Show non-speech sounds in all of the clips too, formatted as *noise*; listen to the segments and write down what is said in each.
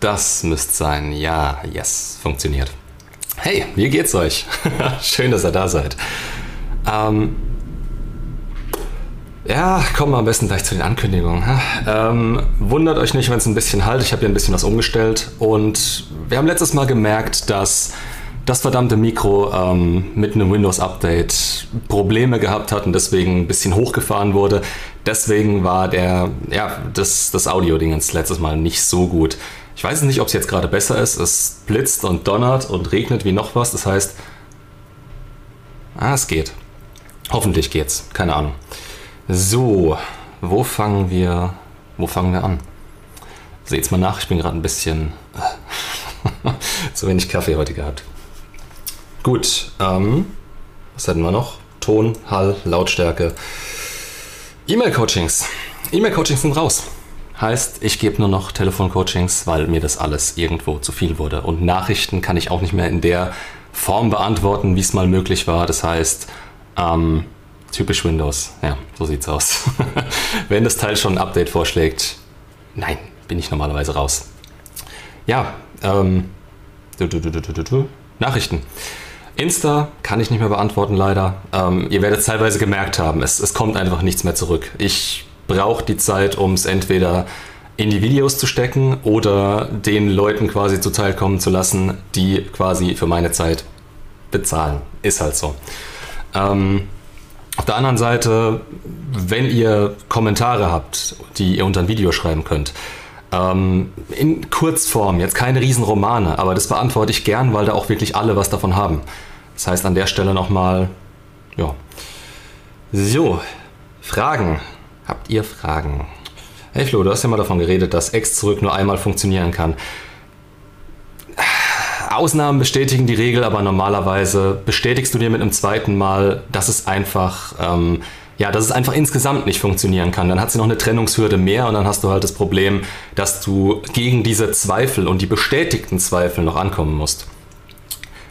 Das müsste sein. Ja, yes, funktioniert. Hey, wie geht's euch? *laughs* Schön, dass ihr da seid. Ähm, ja, kommen wir am besten gleich zu den Ankündigungen. Ähm, wundert euch nicht, wenn es ein bisschen halt. Ich habe hier ein bisschen was umgestellt und wir haben letztes Mal gemerkt, dass das verdammte Mikro ähm, mit einem Windows-Update Probleme gehabt hat und deswegen ein bisschen hochgefahren wurde. Deswegen war der, ja, das, das Audio-Ding letztes Mal nicht so gut. Ich weiß nicht, ob es jetzt gerade besser ist. Es blitzt und donnert und regnet wie noch was. Das heißt, ah, es geht. Hoffentlich geht's. Keine Ahnung. So, wo fangen wir, wo fangen wir an? Seht's mal nach, ich bin gerade ein bisschen *laughs* zu wenig Kaffee heute gehabt. Gut, ähm, was hatten wir noch? Ton, Hall, Lautstärke. E-Mail-Coachings. E-Mail-Coachings sind raus. Heißt, ich gebe nur noch Telefoncoachings, weil mir das alles irgendwo zu viel wurde. Und Nachrichten kann ich auch nicht mehr in der Form beantworten, wie es mal möglich war. Das heißt, ähm, typisch Windows. Ja, so sieht's aus. *laughs* Wenn das Teil schon ein Update vorschlägt, nein, bin ich normalerweise raus. Ja, ähm, du, du, du, Nachrichten. Insta kann ich nicht mehr beantworten, leider. Ähm, ihr werdet es teilweise gemerkt haben, es, es kommt einfach nichts mehr zurück. Ich brauche die Zeit, um es entweder in die Videos zu stecken oder den Leuten quasi zuteilkommen zu lassen, die quasi für meine Zeit bezahlen. Ist halt so. Ähm, auf der anderen Seite, wenn ihr Kommentare habt, die ihr unter ein Video schreiben könnt, ähm, in Kurzform, jetzt keine Riesenromane, aber das beantworte ich gern, weil da auch wirklich alle was davon haben. Das heißt an der Stelle nochmal, ja. So, Fragen. Habt ihr Fragen? Hey Flo, du hast ja mal davon geredet, dass X zurück nur einmal funktionieren kann. Ausnahmen bestätigen die Regel, aber normalerweise bestätigst du dir mit einem zweiten Mal, dass es einfach ähm, ja, dass es einfach insgesamt nicht funktionieren kann. Dann hat sie noch eine Trennungshürde mehr und dann hast du halt das Problem, dass du gegen diese Zweifel und die bestätigten Zweifel noch ankommen musst.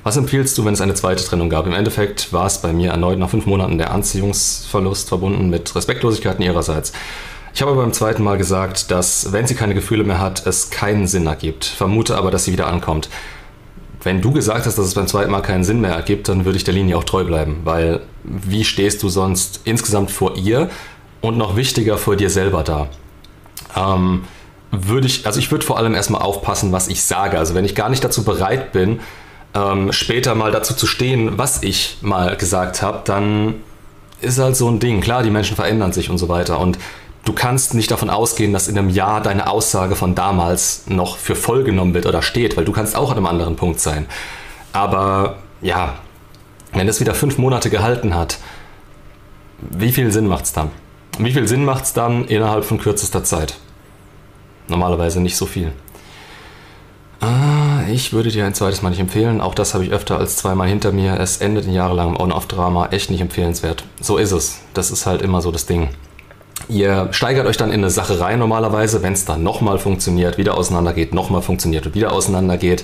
Was empfiehlst du, wenn es eine zweite Trennung gab? Im Endeffekt war es bei mir erneut nach fünf Monaten der Anziehungsverlust verbunden mit Respektlosigkeiten ihrerseits. Ich habe beim zweiten Mal gesagt, dass wenn sie keine Gefühle mehr hat, es keinen Sinn ergibt. Vermute aber, dass sie wieder ankommt wenn du gesagt hast, dass es beim zweiten Mal keinen Sinn mehr ergibt, dann würde ich der Linie auch treu bleiben, weil wie stehst du sonst insgesamt vor ihr und noch wichtiger vor dir selber da? Ähm, würde ich, also ich würde vor allem erstmal aufpassen, was ich sage. Also wenn ich gar nicht dazu bereit bin, ähm, später mal dazu zu stehen, was ich mal gesagt habe, dann ist halt so ein Ding. Klar, die Menschen verändern sich und so weiter. Und du kannst nicht davon ausgehen, dass in einem Jahr deine Aussage von damals noch für voll genommen wird oder steht, weil du kannst auch an einem anderen Punkt sein. Aber ja, wenn es wieder fünf Monate gehalten hat, wie viel Sinn macht es dann? Wie viel Sinn macht es dann innerhalb von kürzester Zeit? Normalerweise nicht so viel. Ah, ich würde dir ein zweites Mal nicht empfehlen. Auch das habe ich öfter als zweimal hinter mir. Es endet in jahrelangem On-Off-Drama. Echt nicht empfehlenswert. So ist es. Das ist halt immer so das Ding. Ihr steigert euch dann in eine Sache rein normalerweise, wenn es dann nochmal funktioniert, wieder auseinandergeht, nochmal funktioniert und wieder auseinandergeht.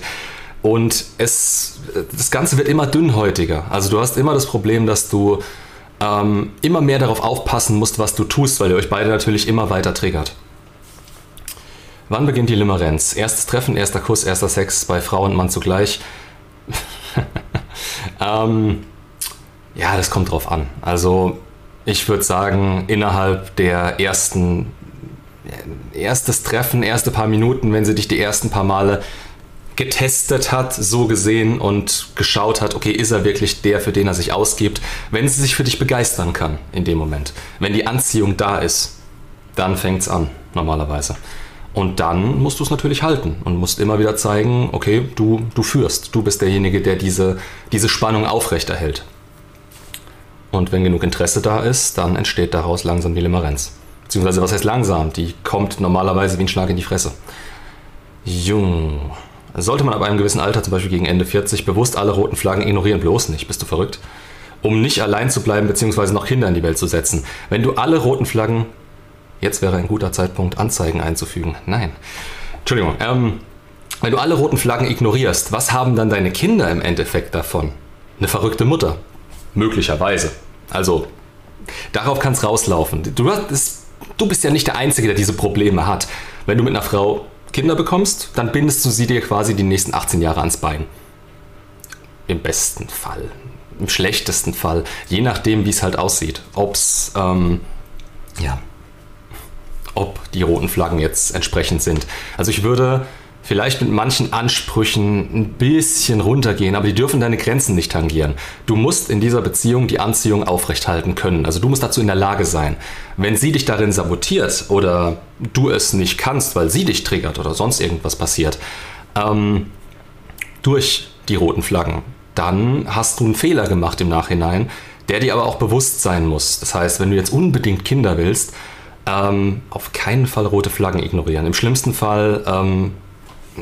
Und es, das Ganze wird immer dünnhäutiger. Also du hast immer das Problem, dass du ähm, immer mehr darauf aufpassen musst, was du tust, weil ihr euch beide natürlich immer weiter triggert. Wann beginnt die Limerenz? Erstes Treffen, erster Kuss, erster Sex bei Frau und Mann zugleich? *laughs* ähm, ja, das kommt drauf an. Also ich würde sagen, innerhalb der ersten, erstes Treffen, erste paar Minuten, wenn sie dich die ersten paar Male getestet hat, so gesehen und geschaut hat, okay, ist er wirklich der, für den er sich ausgibt, wenn sie sich für dich begeistern kann in dem Moment. Wenn die Anziehung da ist, dann fängt es an, normalerweise. Und dann musst du es natürlich halten und musst immer wieder zeigen, okay, du, du führst, du bist derjenige, der diese, diese Spannung aufrechterhält. Und wenn genug Interesse da ist, dann entsteht daraus langsam die Limerenz. Beziehungsweise, was heißt langsam? Die kommt normalerweise wie ein Schlag in die Fresse. Jung. Sollte man ab einem gewissen Alter, zum Beispiel gegen Ende 40, bewusst alle roten Flaggen ignorieren, bloß nicht, bist du verrückt? Um nicht allein zu bleiben, beziehungsweise noch Kinder in die Welt zu setzen. Wenn du alle roten Flaggen, jetzt wäre ein guter Zeitpunkt, Anzeigen einzufügen. Nein. Entschuldigung. Ähm, wenn du alle roten Flaggen ignorierst, was haben dann deine Kinder im Endeffekt davon? Eine verrückte Mutter. Möglicherweise. Also, darauf kann es rauslaufen. Du, hast, du bist ja nicht der Einzige, der diese Probleme hat. Wenn du mit einer Frau Kinder bekommst, dann bindest du sie dir quasi die nächsten 18 Jahre ans Bein. Im besten Fall. Im schlechtesten Fall. Je nachdem, wie es halt aussieht. Ob's, ähm, ja, ob die roten Flaggen jetzt entsprechend sind. Also ich würde vielleicht mit manchen Ansprüchen ein bisschen runtergehen, aber die dürfen deine Grenzen nicht tangieren. Du musst in dieser Beziehung die Anziehung aufrechthalten können. Also du musst dazu in der Lage sein. Wenn sie dich darin sabotiert oder du es nicht kannst, weil sie dich triggert oder sonst irgendwas passiert, ähm, durch die roten Flaggen, dann hast du einen Fehler gemacht im Nachhinein, der dir aber auch bewusst sein muss. Das heißt, wenn du jetzt unbedingt Kinder willst, ähm, auf keinen Fall rote Flaggen ignorieren. Im schlimmsten Fall ähm,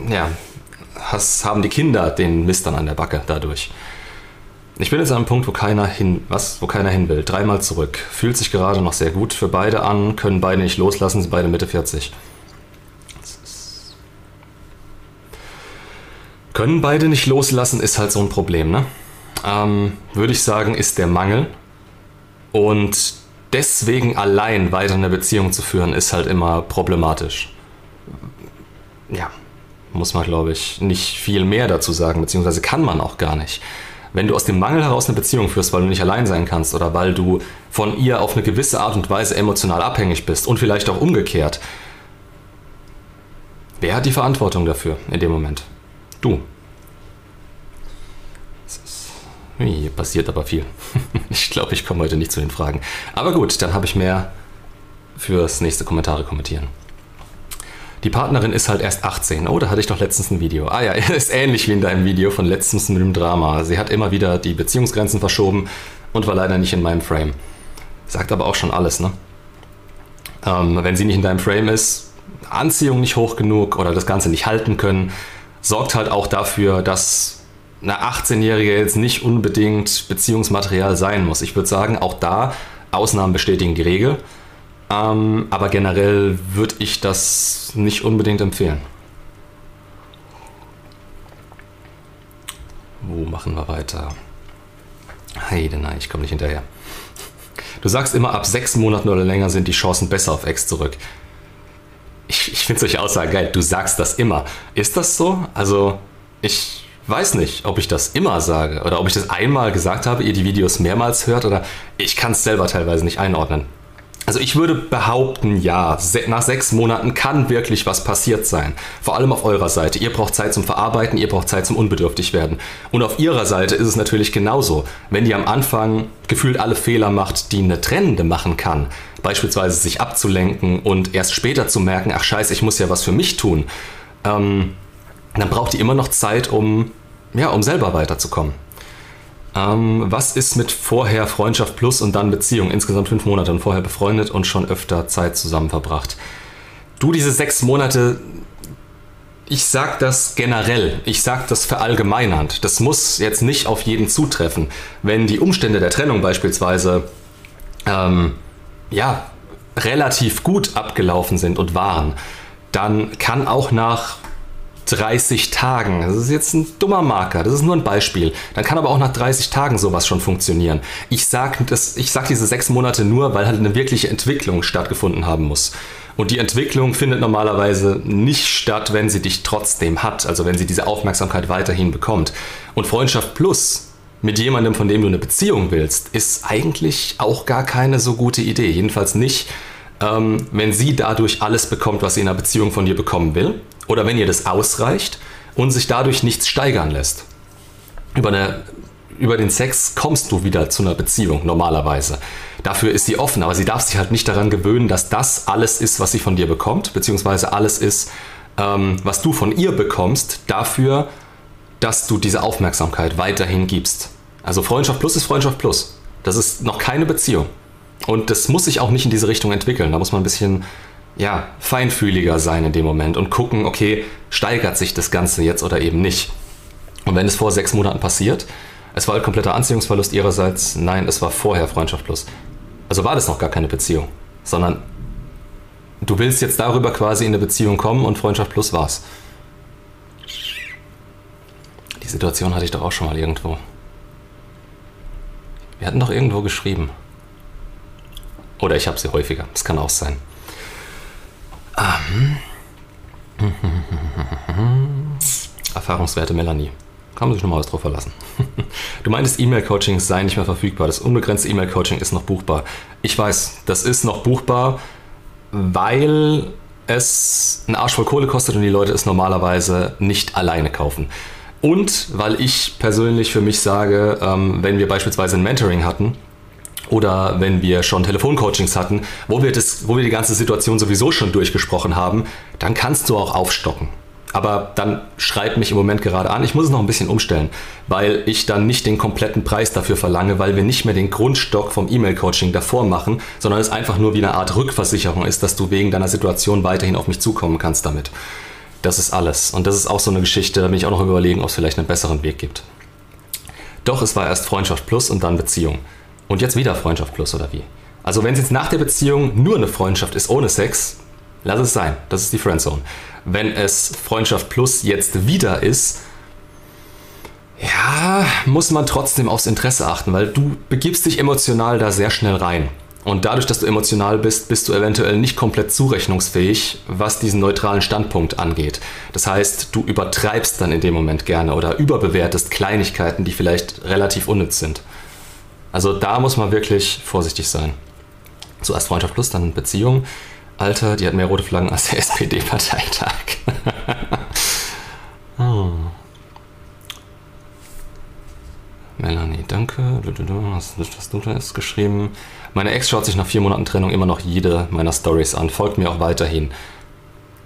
ja, has, haben die Kinder den Mist dann an der Backe dadurch. Ich bin jetzt an einem Punkt, wo keiner hin, was, wo keiner hin will. Dreimal zurück. Fühlt sich gerade noch sehr gut für beide an, können beide nicht loslassen, sind beide Mitte 40. Können beide nicht loslassen, ist halt so ein Problem, ne? Ähm, Würde ich sagen, ist der Mangel. Und deswegen allein weiter eine Beziehung zu führen, ist halt immer problematisch. Ja, muss man, glaube ich, nicht viel mehr dazu sagen, beziehungsweise kann man auch gar nicht. Wenn du aus dem Mangel heraus eine Beziehung führst, weil du nicht allein sein kannst oder weil du von ihr auf eine gewisse Art und Weise emotional abhängig bist und vielleicht auch umgekehrt, wer hat die Verantwortung dafür in dem Moment? Du. Hier passiert aber viel. *laughs* Ich glaube, ich komme heute nicht zu den Fragen. Aber gut, dann habe ich mehr fürs nächste Kommentare kommentieren. Die Partnerin ist halt erst 18. Oh, da hatte ich doch letztens ein Video. Ah ja, *laughs* ist ähnlich wie in deinem Video von letztens mit dem Drama. Sie hat immer wieder die Beziehungsgrenzen verschoben und war leider nicht in meinem Frame. Sagt aber auch schon alles, ne? Ähm, wenn sie nicht in deinem Frame ist, Anziehung nicht hoch genug oder das Ganze nicht halten können, sorgt halt auch dafür, dass eine 18-Jährige jetzt nicht unbedingt Beziehungsmaterial sein muss. Ich würde sagen, auch da Ausnahmen bestätigen die Regel. Ähm, aber generell würde ich das nicht unbedingt empfehlen. Wo machen wir weiter? Heide, nein, ich komme nicht hinterher. Du sagst immer, ab sechs Monaten oder länger sind die Chancen besser auf Ex zurück. Ich, ich finde solche Aussagen geil. Du sagst das immer. Ist das so? Also, ich weiß nicht, ob ich das immer sage oder ob ich das einmal gesagt habe, ihr die Videos mehrmals hört oder ich kann es selber teilweise nicht einordnen. Also ich würde behaupten, ja, nach sechs Monaten kann wirklich was passiert sein. Vor allem auf eurer Seite. Ihr braucht Zeit zum Verarbeiten, ihr braucht Zeit zum unbedürftig werden. Und auf ihrer Seite ist es natürlich genauso. Wenn die am Anfang gefühlt alle Fehler macht, die eine Trennende machen kann, beispielsweise sich abzulenken und erst später zu merken, ach scheiße, ich muss ja was für mich tun, ähm, dann braucht die immer noch Zeit, um, ja, um selber weiterzukommen. Ähm, was ist mit vorher Freundschaft plus und dann Beziehung? Insgesamt fünf Monate und vorher befreundet und schon öfter Zeit zusammen verbracht. Du, diese sechs Monate, ich sag das generell, ich sag das verallgemeinernd. Das muss jetzt nicht auf jeden zutreffen. Wenn die Umstände der Trennung beispielsweise ähm, ja, relativ gut abgelaufen sind und waren, dann kann auch nach 30 Tagen. Das ist jetzt ein dummer Marker, das ist nur ein Beispiel. Dann kann aber auch nach 30 Tagen sowas schon funktionieren. Ich sage sag diese sechs Monate nur, weil halt eine wirkliche Entwicklung stattgefunden haben muss. Und die Entwicklung findet normalerweise nicht statt, wenn sie dich trotzdem hat, also wenn sie diese Aufmerksamkeit weiterhin bekommt. Und Freundschaft Plus mit jemandem, von dem du eine Beziehung willst, ist eigentlich auch gar keine so gute Idee. Jedenfalls nicht, ähm, wenn sie dadurch alles bekommt, was sie in einer Beziehung von dir bekommen will oder wenn ihr das ausreicht und sich dadurch nichts steigern lässt. Über, eine, über den Sex kommst du wieder zu einer Beziehung normalerweise. Dafür ist sie offen, aber sie darf sich halt nicht daran gewöhnen, dass das alles ist, was sie von dir bekommt, beziehungsweise alles ist, ähm, was du von ihr bekommst, dafür, dass du diese Aufmerksamkeit weiterhin gibst. Also Freundschaft plus ist Freundschaft plus. Das ist noch keine Beziehung. Und das muss sich auch nicht in diese Richtung entwickeln. Da muss man ein bisschen ja, feinfühliger sein in dem Moment und gucken, okay, steigert sich das Ganze jetzt oder eben nicht. Und wenn es vor sechs Monaten passiert, es war halt kompletter Anziehungsverlust ihrerseits, nein, es war vorher Freundschaft plus. Also war das noch gar keine Beziehung, sondern du willst jetzt darüber quasi in eine Beziehung kommen und Freundschaft plus war's. Die Situation hatte ich doch auch schon mal irgendwo. Wir hatten doch irgendwo geschrieben. Oder ich habe sie häufiger. Das kann auch sein. Ähm. *laughs* erfahrungswerte Melanie. Kann man sich nochmal was drauf verlassen. *laughs* Du meintest, E-Mail-Coaching sei nicht mehr verfügbar. Das unbegrenzte E-Mail-Coaching ist noch buchbar. Ich weiß, das ist noch buchbar, weil es einen Arsch voll Kohle kostet und die Leute es normalerweise nicht alleine kaufen. Und weil ich persönlich für mich sage, ähm, wenn wir beispielsweise ein Mentoring hatten, oder wenn wir schon Telefoncoachings hatten, wo wir, das, wo wir die ganze Situation sowieso schon durchgesprochen haben, dann kannst du auch aufstocken. Aber dann schreibt mich im Moment gerade an. Ich muss es noch ein bisschen umstellen, weil ich dann nicht den kompletten Preis dafür verlange, weil wir nicht mehr den Grundstock vom E-Mail-Coaching davor machen, sondern es einfach nur wie eine Art Rückversicherung ist, dass du wegen deiner Situation weiterhin auf mich zukommen kannst damit. Das ist alles. Und das ist auch so eine Geschichte, da bin ich auch noch überlegen, ob es vielleicht einen besseren Weg gibt. Doch es war erst Freundschaft plus und dann Beziehung. Und jetzt wieder Freundschaft plus oder wie? Also wenn es jetzt nach der Beziehung nur eine Freundschaft ist ohne Sex, lass es sein. Das ist die Friendzone. Wenn es Freundschaft plus jetzt wieder ist, ja, muss man trotzdem aufs Interesse achten, weil du begibst dich emotional da sehr schnell rein. Und dadurch, dass du emotional bist, bist du eventuell nicht komplett zurechnungsfähig, was diesen neutralen Standpunkt angeht. Das heißt, du übertreibst dann in dem Moment gerne oder überbewertest Kleinigkeiten, die vielleicht relativ unnütz sind. Also da muss man wirklich vorsichtig sein. Zuerst Freundschaft plus, dann Beziehung. Alter, die hat mehr rote Flaggen als der *laughs* SPD-Parteitag. oh. *laughs* Melanie, danke. Hast nicht, was du da ist geschrieben. Meine Ex schaut sich nach vier Monaten Trennung immer noch jede meiner Stories an, folgt mir auch weiterhin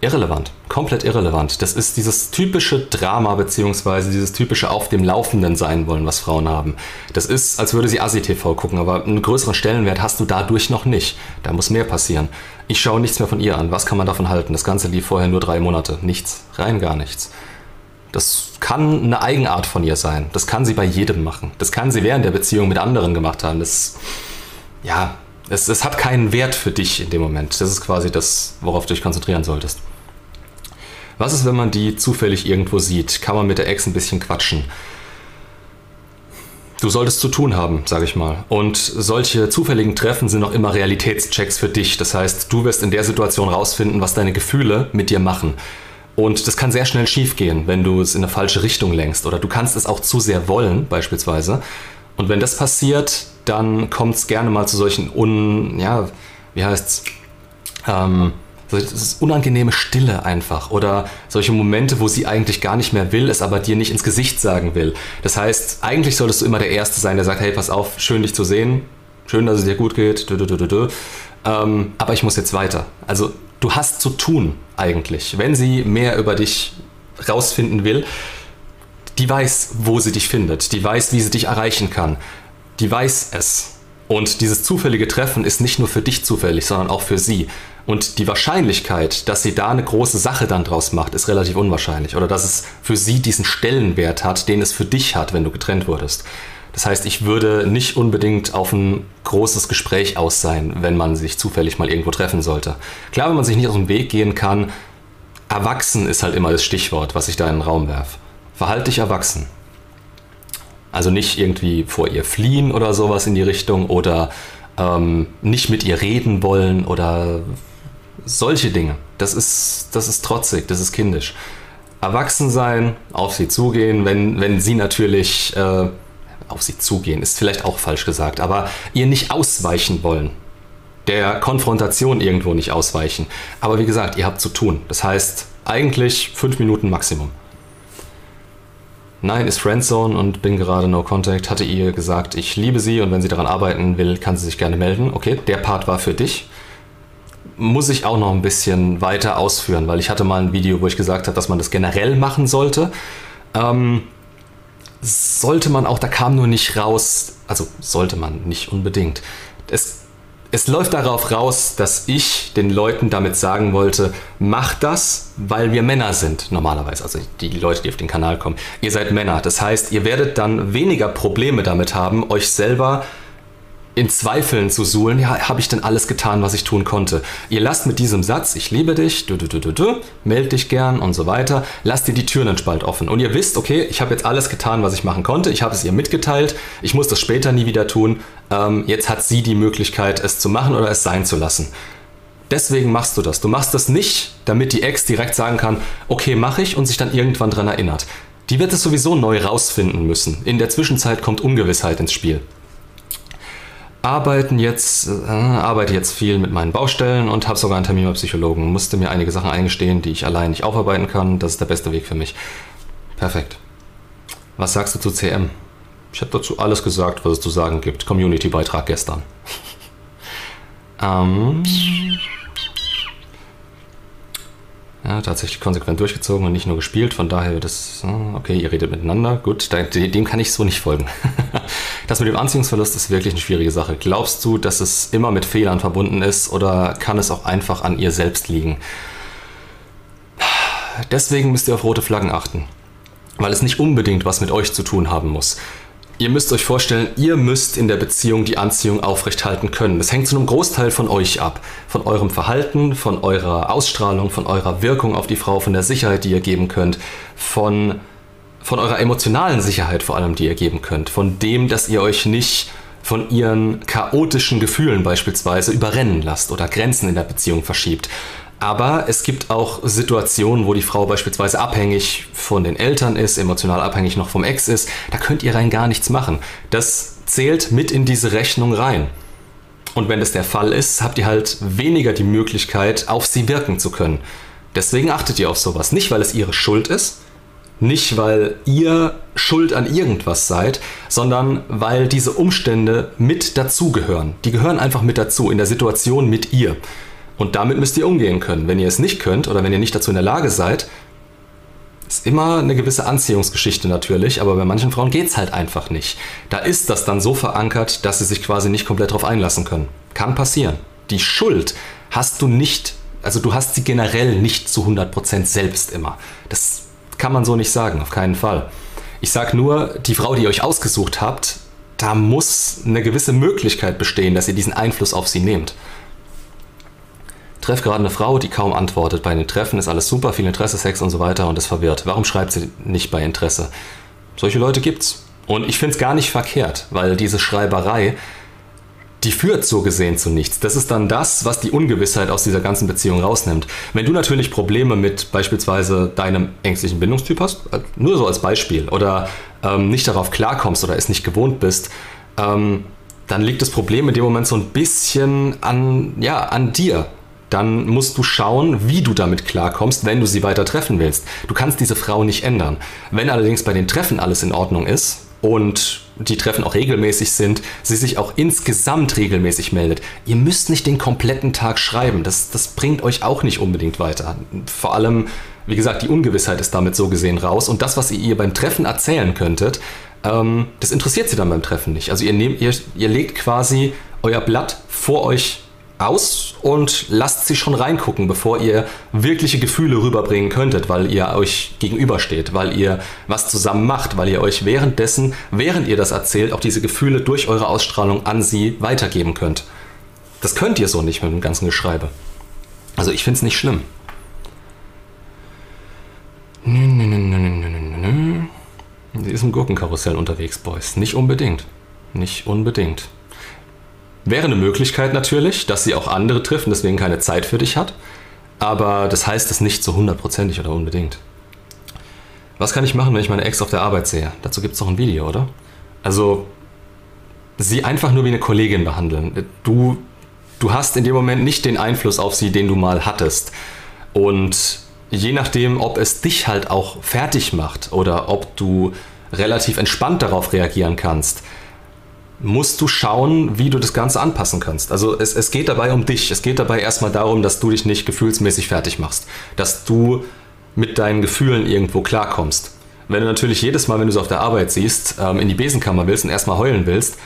irrelevant, komplett irrelevant. Das ist dieses typische Drama beziehungsweise dieses typische auf dem Laufenden sein wollen, was Frauen haben. Das ist, als würde sie ASI-TV gucken, aber einen größeren Stellenwert hast du dadurch noch nicht. Da muss mehr passieren. Ich schaue nichts mehr von ihr an. Was kann man davon halten? Das Ganze lief vorher nur drei Monate. Nichts, rein gar nichts. Das kann eine Eigenart von ihr sein. Das kann sie bei jedem machen. Das kann sie während der Beziehung mit anderen gemacht haben. Das, ja, es, es hat keinen Wert für dich in dem Moment. Das ist quasi das, worauf du dich konzentrieren solltest. Was ist, wenn man die zufällig irgendwo sieht? Kann man mit der Ex ein bisschen quatschen? Du solltest zu tun haben, sage ich mal. Und solche zufälligen Treffen sind auch immer Realitätschecks für dich. Das heißt, du wirst in der Situation rausfinden, was deine Gefühle mit dir machen. Und das kann sehr schnell schiefgehen, wenn du es in eine falsche Richtung lenkst. Oder du kannst es auch zu sehr wollen, beispielsweise. Und wenn das passiert, dann kommt es gerne mal zu solchen un, ja, wie heißt's, ähm, das ist unangenehme Stille einfach oder solche Momente, wo sie eigentlich gar nicht mehr will, es aber dir nicht ins Gesicht sagen will. Das heißt, eigentlich solltest du immer der Erste sein, der sagt, hey, pass auf, schön dich zu sehen, schön, dass es dir gut geht, ähm, aber ich muss jetzt weiter. Also du hast zu tun eigentlich. Wenn sie mehr über dich rausfinden will, die weiß, wo sie dich findet, die weiß, wie sie dich erreichen kann, die weiß es. Und dieses zufällige Treffen ist nicht nur für dich zufällig, sondern auch für sie. Und die Wahrscheinlichkeit, dass sie da eine große Sache dann draus macht, ist relativ unwahrscheinlich. Oder dass es für sie diesen Stellenwert hat, den es für dich hat, wenn du getrennt wurdest. Das heißt, ich würde nicht unbedingt auf ein großes Gespräch aus sein, wenn man sich zufällig mal irgendwo treffen sollte. Klar, wenn man sich nicht aus dem Weg gehen kann, erwachsen ist halt immer das Stichwort, was ich da in den Raum werfe. Verhalte dich erwachsen. Also nicht irgendwie vor ihr fliehen oder sowas in die Richtung oder ähm, nicht mit ihr reden wollen oder solche Dinge. Das ist, das ist trotzig, das ist kindisch. Erwachsen sein, auf sie zugehen, wenn, wenn sie natürlich äh, auf sie zugehen, ist vielleicht auch falsch gesagt, aber ihr nicht ausweichen wollen. Der Konfrontation irgendwo nicht ausweichen. Aber wie gesagt, ihr habt zu tun. Das heißt, eigentlich fünf Minuten Maximum. Nein, ist Friendzone und bin gerade No Contact. Hatte ihr gesagt, ich liebe sie und wenn sie daran arbeiten will, kann sie sich gerne melden. Okay, der Part war für dich muss ich auch noch ein bisschen weiter ausführen, weil ich hatte mal ein Video, wo ich gesagt habe, dass man das generell machen sollte. Ähm, sollte man auch, da kam nur nicht raus, also sollte man nicht unbedingt. Es, es läuft darauf raus, dass ich den Leuten damit sagen wollte, macht das, weil wir Männer sind, normalerweise. Also die Leute, die auf den Kanal kommen. Ihr seid Männer. Das heißt, ihr werdet dann weniger Probleme damit haben, euch selber in Zweifeln zu suhlen, ja, habe ich denn alles getan, was ich tun konnte? Ihr lasst mit diesem Satz, ich liebe dich, du, du, du, du, du, meld dich gern und so weiter, lasst ihr die Türen einen Spalt offen. Und ihr wisst, okay, ich habe jetzt alles getan, was ich machen konnte, ich habe es ihr mitgeteilt, ich muss das später nie wieder tun, ähm, jetzt hat sie die Möglichkeit, es zu machen oder es sein zu lassen. Deswegen machst du das. Du machst das nicht, damit die Ex direkt sagen kann, okay, mache ich und sich dann irgendwann dran erinnert Die wird es sowieso neu rausfinden müssen. In der Zwischenzeit kommt Ungewissheit ins Spiel. Arbeiten jetzt, äh, arbeite jetzt viel mit meinen Baustellen und habe sogar einen Termin beim Psychologen. Musste mir einige Sachen eingestehen, die ich allein nicht aufarbeiten kann. Das ist der beste Weg für mich. Perfekt. Was sagst du zu CM? Ich habe dazu alles gesagt, was es zu sagen gibt. Community-Beitrag gestern. *laughs* ähm, ja, tatsächlich konsequent durchgezogen und nicht nur gespielt. Von daher wird es, hm, okay, ihr redet miteinander. Gut, dem kann ich so nicht folgen. *laughs* das mit dem Anziehungsverlust ist wirklich eine schwierige Sache. Glaubst du, dass es immer mit Fehlern verbunden ist oder kann es auch einfach an ihr selbst liegen? Deswegen müsst ihr auf rote Flaggen achten, weil es nicht unbedingt was mit euch zu tun haben muss. Ihr müsst euch vorstellen, ihr müsst in der Beziehung die Anziehung aufrechthalten können. Das hängt zu einem Großteil von euch ab. Von eurem Verhalten, von eurer Ausstrahlung, von eurer Wirkung auf die Frau, von der Sicherheit, die ihr geben könnt, von, von eurer emotionalen Sicherheit vor allem, die ihr geben könnt, von dem, dass ihr euch nicht von ihren chaotischen Gefühlen beispielsweise überrennen lasst oder Grenzen in der Beziehung verschiebt. Aber es gibt auch Situationen, wo die Frau beispielsweise abhängig von den Eltern ist, emotional abhängig noch vom Ex ist. Da könnt ihr rein gar nichts machen. Das zählt mit in diese Rechnung rein. Und wenn das der Fall ist, habt ihr halt weniger die Möglichkeit, auf sie wirken zu können. Deswegen achtet ihr auf sowas. Nicht, weil es ihre Schuld ist, nicht, weil ihr schuld an irgendwas seid, sondern weil diese Umstände mit dazugehören. Die gehören einfach mit dazu, in der Situation mit ihr. Und damit müsst ihr umgehen können. Wenn ihr es nicht könnt oder wenn ihr nicht dazu in der Lage seid, ist immer eine gewisse Anziehungsgeschichte natürlich, aber bei manchen Frauen geht es halt einfach nicht. Da ist das dann so verankert, dass sie sich quasi nicht komplett darauf einlassen können. Kann passieren. Die Schuld hast du nicht, also du hast sie generell nicht zu 100% selbst immer. Das kann man so nicht sagen, auf keinen Fall. Ich sage nur, die Frau, die ihr euch ausgesucht habt, da muss eine gewisse Möglichkeit bestehen, dass ihr diesen Einfluss auf sie nehmt. Treff gerade eine Frau, die kaum antwortet. Bei den Treffen ist alles super, viel Interesse, Sex und so weiter und es verwirrt. Warum schreibt sie nicht bei Interesse? Solche Leute gibt's. Und ich finde es gar nicht verkehrt, weil diese Schreiberei, die führt so gesehen zu nichts. Das ist dann das, was die Ungewissheit aus dieser ganzen Beziehung rausnimmt. Wenn du natürlich Probleme mit beispielsweise deinem ängstlichen Bindungstyp hast, äh, nur so als Beispiel, oder ähm, nicht darauf klarkommst oder es nicht gewohnt bist, ähm, dann liegt das Problem in dem Moment so ein bisschen an, ja, an dir dann musst du schauen, wie du damit klarkommst, wenn du sie weiter treffen willst. Du kannst diese Frau nicht ändern. Wenn allerdings bei den Treffen alles in Ordnung ist und die Treffen auch regelmäßig sind, sie sich auch insgesamt regelmäßig meldet. Ihr müsst nicht den kompletten Tag schreiben, das, das bringt euch auch nicht unbedingt weiter. Vor allem, wie gesagt, die Ungewissheit ist damit so gesehen raus und das, was ihr ihr beim Treffen erzählen könntet, ähm, das interessiert sie dann beim Treffen nicht. Also ihr, nehmt, ihr, ihr legt quasi euer Blatt vor euch aus und lasst sie schon reingucken, bevor ihr wirkliche Gefühle rüberbringen könntet, weil ihr euch gegenübersteht, weil ihr was zusammen macht, weil ihr euch währenddessen, während ihr das erzählt, auch diese Gefühle durch eure Ausstrahlung an sie weitergeben könnt. Das könnt ihr so nicht mit dem ganzen Geschreibe. Also ich finde es nicht schlimm. Sie ist im Gurkenkarussell unterwegs, Boys. Nicht unbedingt. Nicht unbedingt. Wäre eine Möglichkeit natürlich, dass sie auch andere trifft und deswegen keine Zeit für dich hat. Aber das heißt es nicht so hundertprozentig oder unbedingt. Was kann ich machen, wenn ich meine Ex auf der Arbeit sehe? Dazu gibt es doch ein Video, oder? Also, sie einfach nur wie eine Kollegin behandeln. Du, du hast in dem Moment nicht den Einfluss auf sie, den du mal hattest. Und je nachdem, ob es dich halt auch fertig macht oder ob du relativ entspannt darauf reagieren kannst, musst du schauen, wie du das Ganze anpassen kannst. Also es, es geht dabei um dich. Es geht dabei erstmal darum, dass du dich nicht gefühlsmäßig fertig machst. Dass du mit deinen Gefühlen irgendwo klarkommst. Wenn du natürlich jedes Mal, wenn du es auf der Arbeit siehst, ähm, in die Besenkammer willst und erstmal heulen willst,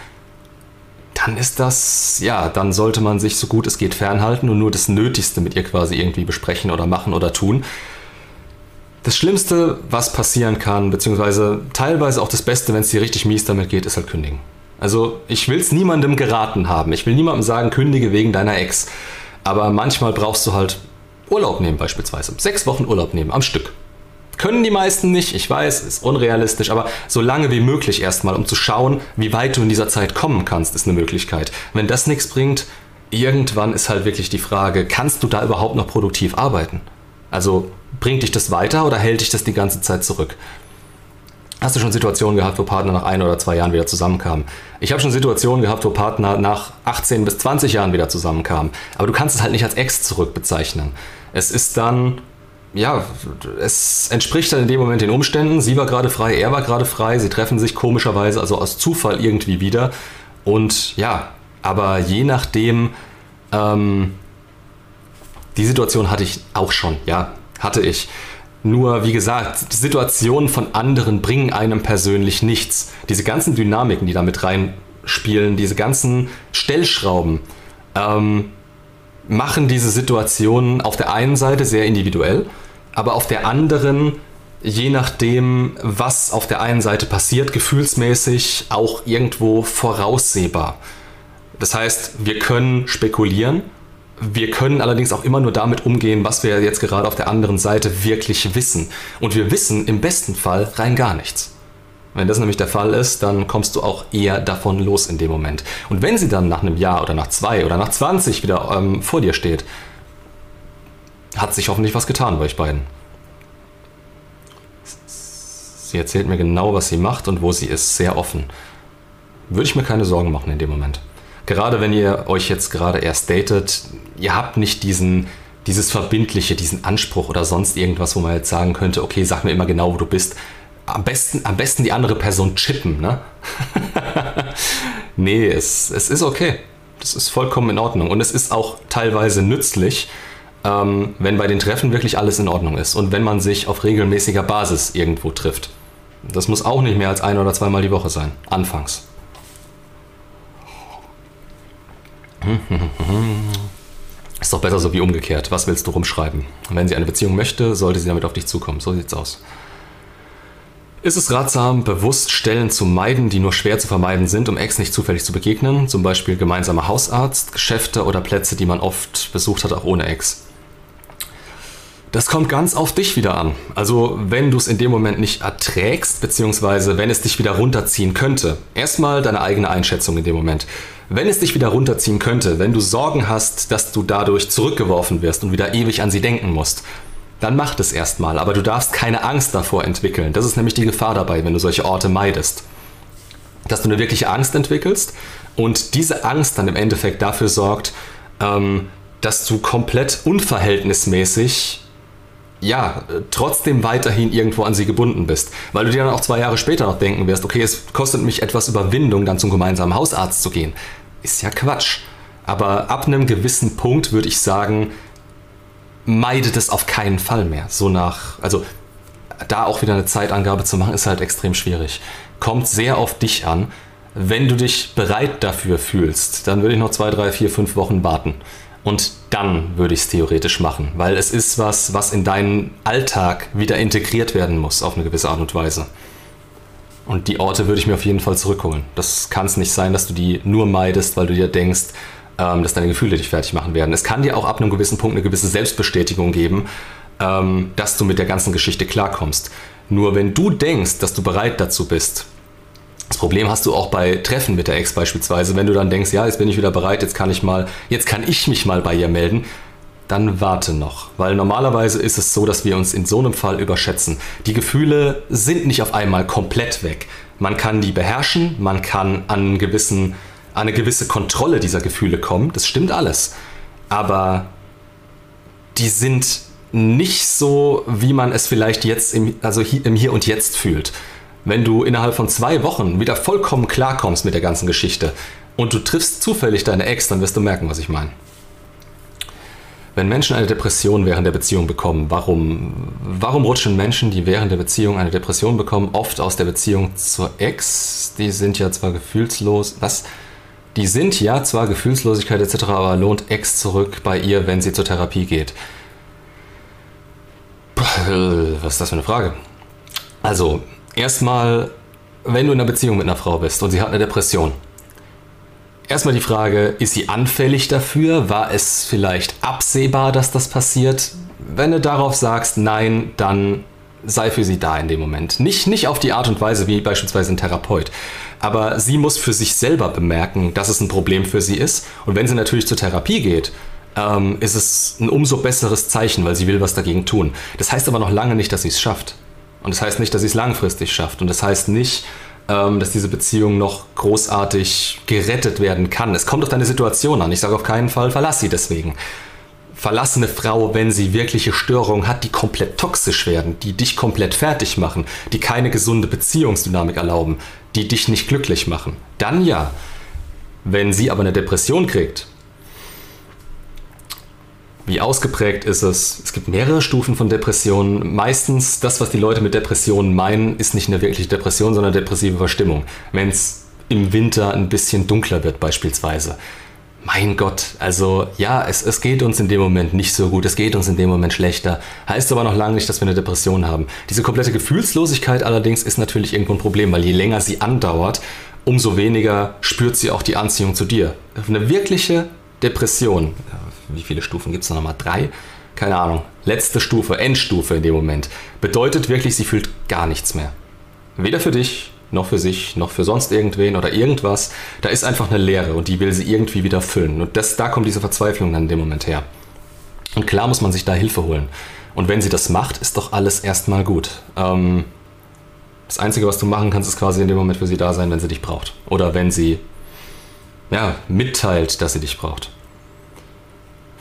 dann ist das, ja, dann sollte man sich so gut es geht fernhalten und nur das Nötigste mit ihr quasi irgendwie besprechen oder machen oder tun. Das Schlimmste, was passieren kann, beziehungsweise teilweise auch das Beste, wenn es dir richtig mies damit geht, ist halt kündigen. Also ich will es niemandem geraten haben. Ich will niemandem sagen, kündige wegen deiner Ex. Aber manchmal brauchst du halt Urlaub nehmen beispielsweise. Sechs Wochen Urlaub nehmen am Stück. Können die meisten nicht, ich weiß, ist unrealistisch, aber so lange wie möglich erstmal, um zu schauen, wie weit du in dieser Zeit kommen kannst, ist eine Möglichkeit. Wenn das nichts bringt, irgendwann ist halt wirklich die Frage, kannst du da überhaupt noch produktiv arbeiten? Also bringt dich das weiter oder hält dich das die ganze Zeit zurück? Hast du schon Situationen gehabt, wo Partner nach ein oder zwei Jahren wieder zusammenkamen? Ich habe schon Situationen gehabt, wo Partner nach 18 bis 20 Jahren wieder zusammenkamen. Aber du kannst es halt nicht als Ex zurückbezeichnen. Es ist dann, ja, es entspricht dann in dem Moment den Umständen. Sie war gerade frei, er war gerade frei. Sie treffen sich komischerweise, also aus Zufall irgendwie wieder. Und ja, aber je nachdem, ähm, die Situation hatte ich auch schon, ja, hatte ich. Nur, wie gesagt, die Situationen von anderen bringen einem persönlich nichts. Diese ganzen Dynamiken, die da mit reinspielen, diese ganzen Stellschrauben, ähm, machen diese Situationen auf der einen Seite sehr individuell, aber auf der anderen, je nachdem, was auf der einen Seite passiert, gefühlsmäßig auch irgendwo voraussehbar. Das heißt, wir können spekulieren, wir können allerdings auch immer nur damit umgehen, was wir jetzt gerade auf der anderen Seite wirklich wissen. Und wir wissen im besten Fall rein gar nichts. Wenn das nämlich der Fall ist, dann kommst du auch eher davon los in dem Moment. Und wenn sie dann nach einem Jahr oder nach zwei oder nach 20 wieder ähm, vor dir steht, hat sich hoffentlich was getan bei euch beiden. Sie erzählt mir genau, was sie macht und wo sie ist, sehr offen. Würde ich mir keine Sorgen machen in dem Moment gerade wenn ihr euch jetzt gerade erst datet, ihr habt nicht diesen, dieses Verbindliche, diesen Anspruch oder sonst irgendwas, wo man jetzt sagen könnte, okay, sag mir immer genau, wo du bist. Am besten, am besten die andere Person chippen, ne? *laughs* nee, es, es ist okay. Das ist vollkommen in Ordnung. Und es ist auch teilweise nützlich, ähm, wenn bei den Treffen wirklich alles in Ordnung ist und wenn man sich auf regelmäßiger Basis irgendwo trifft. Das muss auch nicht mehr als ein oder zweimal die Woche sein. Anfangs. Ist doch besser so wie umgekehrt. Was willst du rumschreiben? Wenn sie eine Beziehung möchte, sollte sie damit auf dich zukommen. So sieht's aus. Ist es ratsam, bewusst Stellen zu meiden, die nur schwer zu vermeiden sind, um Ex nicht zufällig zu begegnen? Zum Beispiel gemeinsamer Hausarzt, Geschäfte oder Plätze, die man oft besucht hat, auch ohne Ex. Das kommt ganz auf dich wieder an. Also wenn du es in dem Moment nicht erträgst, beziehungsweise wenn es dich wieder runterziehen könnte. Erstmal deine eigene Einschätzung in dem Moment. Wenn es dich wieder runterziehen könnte, wenn du Sorgen hast, dass du dadurch zurückgeworfen wirst und wieder ewig an sie denken musst, dann mach das erstmal. Aber du darfst keine Angst davor entwickeln. Das ist nämlich die Gefahr dabei, wenn du solche Orte meidest. Dass du eine wirkliche Angst entwickelst und diese Angst dann im Endeffekt dafür sorgt, ähm, dass du komplett unverhältnismäßig ja, trotzdem weiterhin irgendwo an sie gebunden bist. Weil du dir dann auch zwei Jahre später noch denken wirst, okay, es kostet mich etwas Überwindung, dann zum gemeinsamen Hausarzt zu gehen. Ist ja Quatsch. Aber ab einem gewissen Punkt würde ich sagen, meidet es auf keinen Fall mehr. So nach, also da auch wieder eine Zeitangabe zu machen, ist halt extrem schwierig. Kommt sehr auf dich an. Wenn du dich bereit dafür fühlst, dann würde ich noch zwei, drei, vier, fünf Wochen warten. Und dann würde ich es theoretisch machen, weil es ist was, was in deinen Alltag wieder integriert werden muss auf eine gewisse Art und Weise. Und die Orte würde ich mir auf jeden Fall zurückholen. Das kann es nicht sein, dass du die nur meidest, weil du dir denkst, ähm, dass deine Gefühle dich fertig machen werden. Es kann dir auch ab einem gewissen Punkt eine gewisse Selbstbestätigung geben, ähm, dass du mit der ganzen Geschichte klarkommst. Nur wenn du denkst, dass du bereit dazu bist, das Problem hast du auch bei Treffen mit der Ex beispielsweise, wenn du dann denkst, ja, jetzt bin ich wieder bereit, jetzt kann ich mal, jetzt kann ich mich mal bei ihr melden, dann warte noch, weil normalerweise ist es so, dass wir uns in so einem Fall überschätzen. Die Gefühle sind nicht auf einmal komplett weg. Man kann die beherrschen, man kann an, gewissen, eine gewisse Kontrolle dieser Gefühle kommen, das stimmt alles. Aber die sind nicht so, wie man es vielleicht jetzt im, also im Hier und Jetzt fühlt wenn du innerhalb von zwei Wochen wieder vollkommen klarkommst mit der ganzen Geschichte und du triffst zufällig deine Ex, dann wirst du merken, was ich meine. Wenn Menschen eine Depression während der Beziehung bekommen, warum, warum rutschen Menschen, die während der Beziehung eine Depression bekommen, oft aus der Beziehung zur Ex? Die sind ja zwar gefühlslos, was? Die sind ja zwar Gefühlslosigkeit etc., aber lohnt Ex zurück bei ihr, wenn sie zur Therapie geht? Was ist das für eine Frage? Also, Erstmal, wenn du in einer Beziehung mit einer Frau bist und sie hat eine Depression, erstmal die Frage, ist sie anfällig dafür? War es vielleicht absehbar, dass das passiert? Wenn du darauf sagst, nein, dann sei für sie da in dem Moment. Nicht, nicht auf die Art und Weise wie beispielsweise ein Therapeut. Aber sie muss für sich selber bemerken, dass es ein Problem für sie ist. Und wenn sie natürlich zur Therapie geht, ähm, ist es ein umso besseres Zeichen, weil sie will was dagegen tun. Das heißt aber noch lange nicht, dass sie es schafft. Und das heißt nicht, dass sie es langfristig schafft. Und das heißt nicht, ähm, dass diese Beziehung noch großartig gerettet werden kann. Es kommt auf deine Situation an. Ich sage auf keinen Fall, verlass sie deswegen. Verlass eine Frau, wenn sie wirkliche Störungen hat, die komplett toxisch werden, die dich komplett fertig machen, die keine gesunde Beziehungsdynamik erlauben, die dich nicht glücklich machen. Dann ja. Wenn sie aber eine Depression kriegt, wie ausgeprägt ist es? Es gibt mehrere Stufen von Depressionen. Meistens das, was die Leute mit Depressionen meinen, ist nicht eine wirkliche Depression, sondern depressive Verstimmung. Wenn es im Winter ein bisschen dunkler wird beispielsweise. Mein Gott, also ja, es, es geht uns in dem Moment nicht so gut, es geht uns in dem Moment schlechter. Heißt aber noch lange nicht, dass wir eine Depression haben. Diese komplette Gefühlslosigkeit allerdings ist natürlich irgendwo ein Problem, weil je länger sie andauert, umso weniger spürt sie auch die Anziehung zu dir. Eine wirkliche Depression, wie viele Stufen gibt es da nochmal? Drei? Keine Ahnung. Letzte Stufe, Endstufe in dem Moment. Bedeutet wirklich, sie fühlt gar nichts mehr. Weder für dich, noch für sich, noch für sonst irgendwen oder irgendwas. Da ist einfach eine Leere und die will sie irgendwie wieder füllen. Und das, da kommt diese Verzweiflung dann in dem Moment her. Und klar muss man sich da Hilfe holen. Und wenn sie das macht, ist doch alles erstmal gut. Ähm, das Einzige, was du machen kannst, ist quasi in dem Moment für sie da sein, wenn sie dich braucht. Oder wenn sie ja, mitteilt, dass sie dich braucht.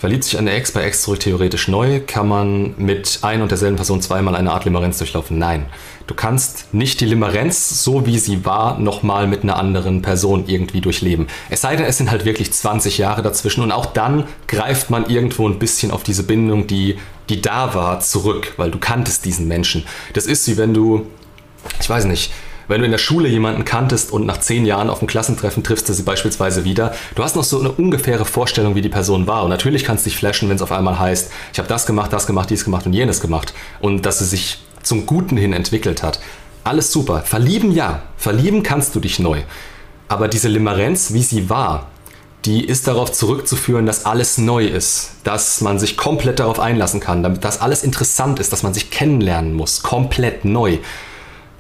Verliebt sich eine Ex bei Ex zurück theoretisch neu? Kann man mit ein und derselben Person zweimal eine Art Limerenz durchlaufen? Nein. Du kannst nicht die Limerenz, so wie sie war, nochmal mit einer anderen Person irgendwie durchleben. Es sei denn, es sind halt wirklich 20 Jahre dazwischen und auch dann greift man irgendwo ein bisschen auf diese Bindung, die, die da war, zurück, weil du kanntest diesen Menschen. Das ist wie wenn du, ich weiß nicht, wenn du in der Schule jemanden kanntest und nach zehn Jahren auf dem Klassentreffen triffst du sie beispielsweise wieder, du hast noch so eine ungefähre Vorstellung, wie die Person war. Und natürlich kannst du dich flashen, wenn es auf einmal heißt, ich habe das gemacht, das gemacht, dies gemacht und jenes gemacht. Und dass sie sich zum Guten hin entwickelt hat. Alles super. Verlieben ja. Verlieben kannst du dich neu. Aber diese Limerenz, wie sie war, die ist darauf zurückzuführen, dass alles neu ist, dass man sich komplett darauf einlassen kann, damit das alles interessant ist, dass man sich kennenlernen muss, komplett neu.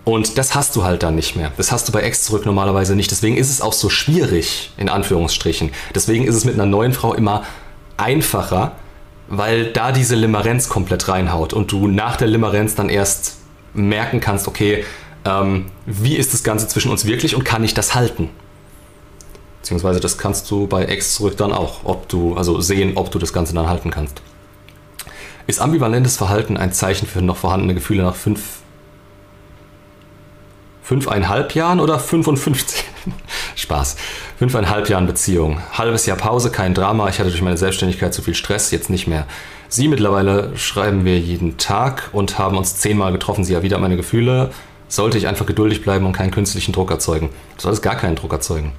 Und das hast du halt dann nicht mehr. Das hast du bei Ex zurück normalerweise nicht. Deswegen ist es auch so schwierig, in Anführungsstrichen. Deswegen ist es mit einer neuen Frau immer einfacher, weil da diese Limerenz komplett reinhaut und du nach der Limerenz dann erst merken kannst, okay, ähm, wie ist das Ganze zwischen uns wirklich und kann ich das halten? Beziehungsweise das kannst du bei Ex zurück dann auch, ob du, also sehen, ob du das Ganze dann halten kannst. Ist ambivalentes Verhalten ein Zeichen für noch vorhandene Gefühle nach fünf fünfeinhalb Jahren oder 55? *laughs* Spaß. Fünfeinhalb Jahren Beziehung. Halbes Jahr Pause, kein Drama. Ich hatte durch meine Selbstständigkeit zu viel Stress, jetzt nicht mehr. Sie mittlerweile schreiben wir jeden Tag und haben uns zehnmal getroffen. Sie erwidert meine Gefühle. Sollte ich einfach geduldig bleiben und keinen künstlichen Druck erzeugen? Du solltest gar keinen Druck erzeugen.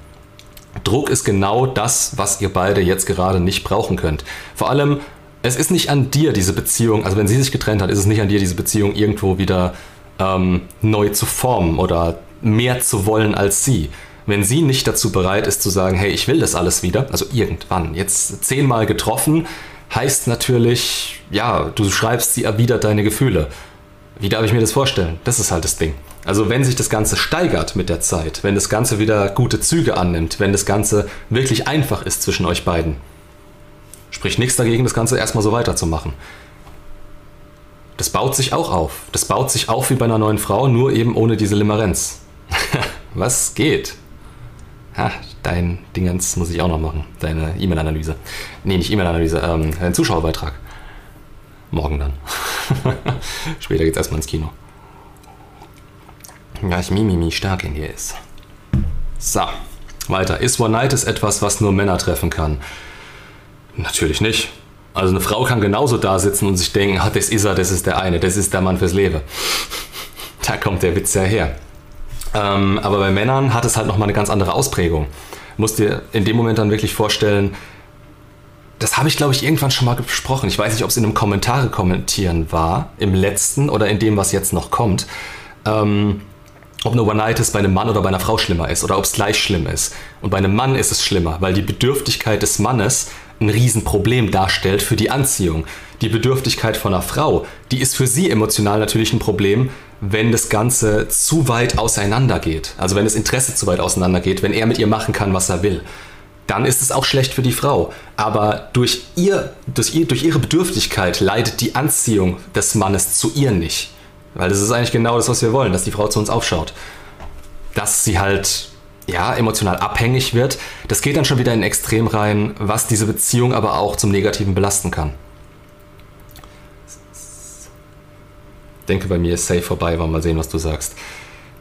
Druck ist genau das, was ihr beide jetzt gerade nicht brauchen könnt. Vor allem, es ist nicht an dir, diese Beziehung, also wenn sie sich getrennt hat, ist es nicht an dir, diese Beziehung irgendwo wieder ähm, neu zu formen oder mehr zu wollen als sie. Wenn sie nicht dazu bereit ist zu sagen, hey, ich will das alles wieder, also irgendwann, jetzt zehnmal getroffen, heißt natürlich, ja, du schreibst, sie erwidert deine Gefühle. Wie darf ich mir das vorstellen? Das ist halt das Ding. Also wenn sich das Ganze steigert mit der Zeit, wenn das Ganze wieder gute Züge annimmt, wenn das Ganze wirklich einfach ist zwischen euch beiden, spricht nichts dagegen, das Ganze erstmal so weiterzumachen. Das baut sich auch auf. Das baut sich auf wie bei einer neuen Frau, nur eben ohne diese Limerenz. *laughs* Was geht? Ha, dein Dingens muss ich auch noch machen. Deine E-Mail-Analyse. Nee, nicht E-Mail-Analyse, ähm, dein Zuschauerbeitrag. Morgen dann. *laughs* Später geht's erstmal ins Kino. Ja, ich Mimimi stark in dir ist. So, weiter. Ist One-Night etwas, was nur Männer treffen kann? Natürlich nicht. Also eine Frau kann genauso da sitzen und sich denken, ah, das ist er, das ist der eine, das ist der Mann fürs Leben. *laughs* Da kommt der Witz ja her. Ähm, aber bei Männern hat es halt nochmal eine ganz andere Ausprägung. Musst dir in dem Moment dann wirklich vorstellen, das habe ich glaube ich irgendwann schon mal gesprochen. Ich weiß nicht, ob es in einem Kommentare kommentieren war, im letzten oder in dem, was jetzt noch kommt. Ähm, ob eine One-Night bei einem Mann oder bei einer Frau schlimmer ist oder ob es gleich schlimm ist. Und bei einem Mann ist es schlimmer, weil die Bedürftigkeit des Mannes ein Riesenproblem darstellt für die Anziehung. Die Bedürftigkeit von einer Frau, die ist für sie emotional natürlich ein Problem, wenn das Ganze zu weit auseinander geht. Also wenn das Interesse zu weit auseinander geht, wenn er mit ihr machen kann, was er will. Dann ist es auch schlecht für die Frau. Aber durch, ihr, durch, ihr, durch ihre Bedürftigkeit leidet die Anziehung des Mannes zu ihr nicht. Weil das ist eigentlich genau das, was wir wollen, dass die Frau zu uns aufschaut. Dass sie halt, ja, emotional abhängig wird. Das geht dann schon wieder in Extrem rein, was diese Beziehung aber auch zum Negativen belasten kann. denke, bei mir ist safe vorbei, war mal sehen, was du sagst.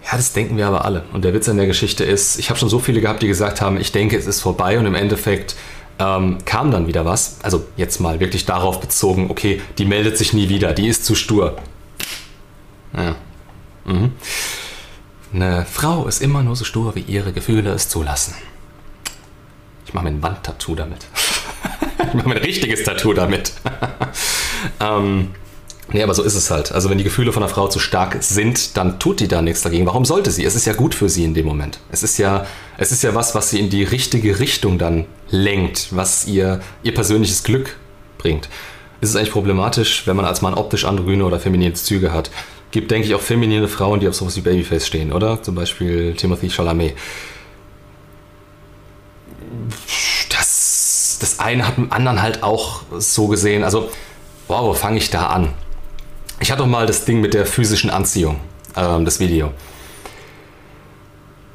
Ja, das denken wir aber alle. Und der Witz an der Geschichte ist, ich habe schon so viele gehabt, die gesagt haben, ich denke, es ist vorbei und im Endeffekt ähm, kam dann wieder was. Also jetzt mal wirklich darauf bezogen, okay, die meldet sich nie wieder, die ist zu stur. Ja. Mhm. Eine Frau ist immer nur so stur, wie ihre Gefühle es zulassen. Ich mache mir ein Wandtattoo damit. *laughs* ich mache mir ein richtiges Tattoo damit. *laughs* ähm, Nee, aber so ist es halt. Also wenn die Gefühle von einer Frau zu stark sind, dann tut die da nichts dagegen. Warum sollte sie? Es ist ja gut für sie in dem Moment. Es ist ja, es ist ja was, was sie in die richtige Richtung dann lenkt, was ihr, ihr persönliches Glück bringt. Ist es eigentlich problematisch, wenn man als Mann optisch androgyne oder feminine Züge hat? Gibt, denke ich, auch feminine Frauen, die auf sowas wie Babyface stehen, oder? Zum Beispiel Timothy Chalamet. Das, das eine hat dem anderen halt auch so gesehen. Also, wow, wo fange ich da an? Ich hatte doch mal das Ding mit der physischen Anziehung, ähm, das Video.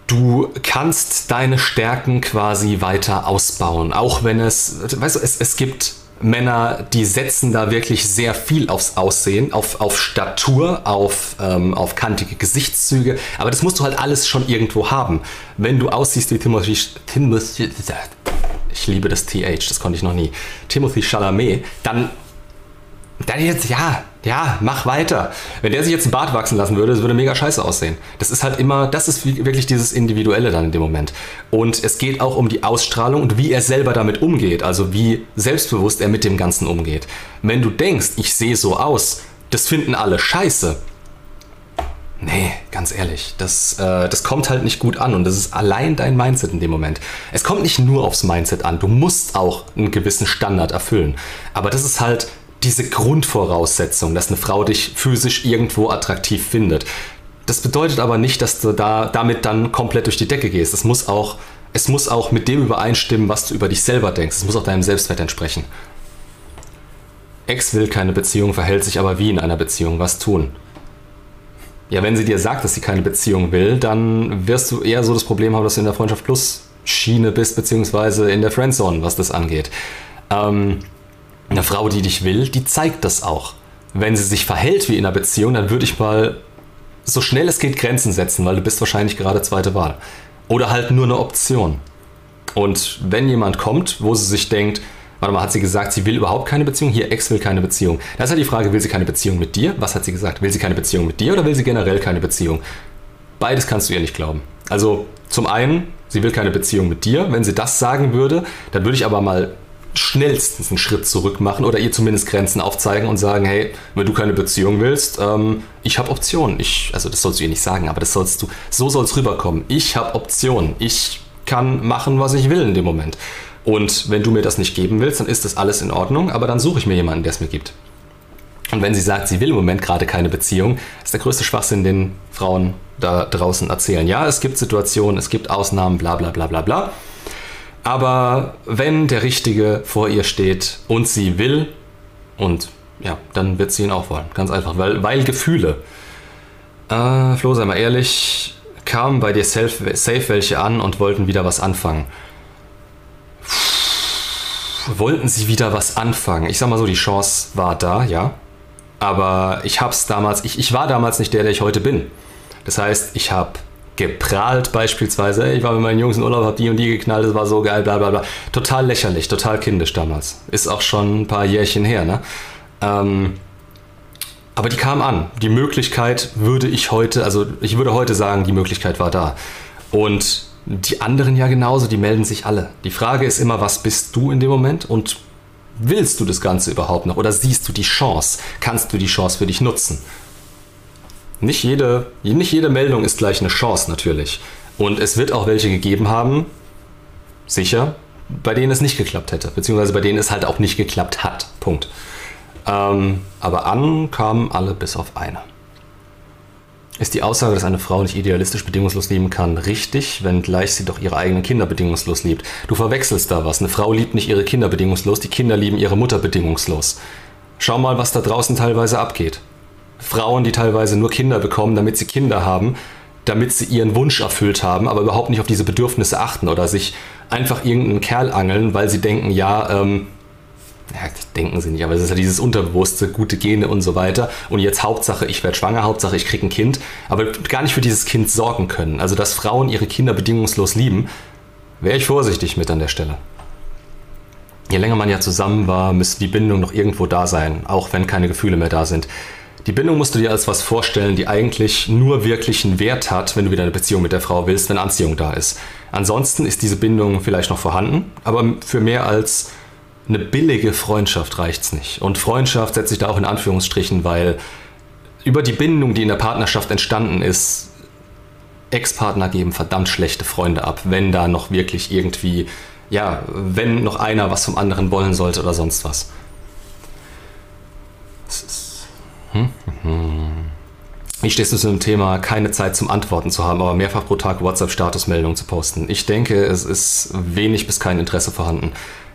Du kannst deine Stärken quasi weiter ausbauen, auch wenn es, weißt du, es, es gibt Männer, die setzen da wirklich sehr viel aufs Aussehen, auf, auf Statur, auf, ähm, auf kantige Gesichtszüge. Aber das musst du halt alles schon irgendwo haben. Wenn du aussiehst wie Timothy, Timothy ich liebe das TH, das konnte ich noch nie, Timothy Chalamet, dann dann jetzt, ja, ja, mach weiter. Wenn der sich jetzt einen Bart wachsen lassen würde, das würde mega scheiße aussehen. Das ist halt immer, das ist wirklich dieses Individuelle dann in dem Moment. Und es geht auch um die Ausstrahlung und wie er selber damit umgeht, also wie selbstbewusst er mit dem Ganzen umgeht. Wenn du denkst, ich sehe so aus, das finden alle scheiße. Nee, ganz ehrlich, das, äh, das kommt halt nicht gut an und das ist allein dein Mindset in dem Moment. Es kommt nicht nur aufs Mindset an, du musst auch einen gewissen Standard erfüllen. Aber das ist halt diese Grundvoraussetzung, dass eine Frau dich physisch irgendwo attraktiv findet. Das bedeutet aber nicht, dass du da damit dann komplett durch die Decke gehst. Es muss auch, es muss auch mit dem übereinstimmen, was du über dich selber denkst. Es muss auch deinem Selbstwert entsprechen. Ex will keine Beziehung, verhält sich aber wie in einer Beziehung. Was tun? Ja, wenn sie dir sagt, dass sie keine Beziehung will, dann wirst du eher so das Problem haben, dass du in der Freundschaft Plus Schiene bist, beziehungsweise in der Friendzone, was das angeht. Ähm, eine Frau, die dich will, die zeigt das auch. Wenn sie sich verhält wie in einer Beziehung, dann würde ich mal so schnell es geht Grenzen setzen, weil du bist wahrscheinlich gerade zweite Wahl. Oder halt nur eine Option. Und wenn jemand kommt, wo sie sich denkt, warte mal, hat sie gesagt, sie will überhaupt keine Beziehung? Hier, Ex will keine Beziehung. Da ist halt die Frage, will sie keine Beziehung mit dir? Was hat sie gesagt? Will sie keine Beziehung mit dir oder will sie generell keine Beziehung? Beides kannst du ihr nicht glauben. Also zum einen, sie will keine Beziehung mit dir. Wenn sie das sagen würde, dann würde ich aber mal schnellstens einen Schritt zurück machen oder ihr zumindest Grenzen aufzeigen und sagen, hey, wenn du keine Beziehung willst, ähm, ich habe Optionen. Ich, also das sollst du ihr nicht sagen, aber das sollst du, so soll es rüberkommen. Ich habe Optionen. Ich kann machen, was ich will in dem Moment. Und wenn du mir das nicht geben willst, dann ist das alles in Ordnung, aber dann suche ich mir jemanden, der es mir gibt. Und wenn sie sagt, sie will im Moment gerade keine Beziehung, ist der größte Schwachsinn, den Frauen da draußen erzählen. Ja, es gibt Situationen, es gibt Ausnahmen, bla bla bla bla bla. Aber wenn der Richtige vor ihr steht und sie will, und ja, dann wird sie ihn auch wollen. Ganz einfach, weil, weil Gefühle. Äh, Flo, sei mal ehrlich, kamen bei dir safe, safe welche an und wollten wieder was anfangen. Wollten sie wieder was anfangen? Ich sag mal so, die Chance war da, ja. Aber ich hab's damals, ich, ich war damals nicht der, der ich heute bin. Das heißt, ich habe geprahlt beispielsweise. Ich war mit meinen Jungs in Urlaub, hab die und die geknallt, das war so geil, bla bla bla. Total lächerlich, total kindisch damals. Ist auch schon ein paar Jährchen her, ne? Ähm, aber die kam an. Die Möglichkeit würde ich heute, also ich würde heute sagen, die Möglichkeit war da. Und die anderen ja genauso, die melden sich alle. Die Frage ist immer, was bist du in dem Moment und willst du das Ganze überhaupt noch oder siehst du die Chance? Kannst du die Chance für dich nutzen? Nicht jede, nicht jede Meldung ist gleich eine Chance natürlich. Und es wird auch welche gegeben haben, sicher, bei denen es nicht geklappt hätte, beziehungsweise bei denen es halt auch nicht geklappt hat. Punkt. Ähm, aber an kamen alle bis auf eine. Ist die Aussage, dass eine Frau nicht idealistisch bedingungslos lieben kann, richtig, wenngleich sie doch ihre eigenen Kinder bedingungslos liebt? Du verwechselst da was. Eine Frau liebt nicht ihre Kinder bedingungslos, die Kinder lieben ihre Mutter bedingungslos. Schau mal, was da draußen teilweise abgeht. Frauen, die teilweise nur Kinder bekommen, damit sie Kinder haben, damit sie ihren Wunsch erfüllt haben, aber überhaupt nicht auf diese Bedürfnisse achten oder sich einfach irgendeinen Kerl angeln, weil sie denken, ja, ähm, ja, denken sie nicht, aber es ist ja dieses Unterbewusste, gute Gene und so weiter. Und jetzt Hauptsache, ich werde schwanger, Hauptsache, ich kriege ein Kind, aber gar nicht für dieses Kind sorgen können. Also, dass Frauen ihre Kinder bedingungslos lieben, wäre ich vorsichtig mit an der Stelle. Je länger man ja zusammen war, müsste die Bindung noch irgendwo da sein, auch wenn keine Gefühle mehr da sind. Die Bindung musst du dir als was vorstellen, die eigentlich nur wirklich einen Wert hat, wenn du wieder eine Beziehung mit der Frau willst, wenn Anziehung da ist. Ansonsten ist diese Bindung vielleicht noch vorhanden, aber für mehr als eine billige Freundschaft reicht es nicht. Und Freundschaft setze ich da auch in Anführungsstrichen, weil über die Bindung, die in der Partnerschaft entstanden ist, Ex-Partner geben verdammt schlechte Freunde ab, wenn da noch wirklich irgendwie, ja, wenn noch einer was vom anderen wollen sollte oder sonst was. Hm, hm, hm. Wie stehst du zu dem Thema, keine Zeit zum Antworten zu haben, aber mehrfach pro Tag WhatsApp-Statusmeldungen zu posten? Ich denke, es ist wenig bis kein Interesse vorhanden.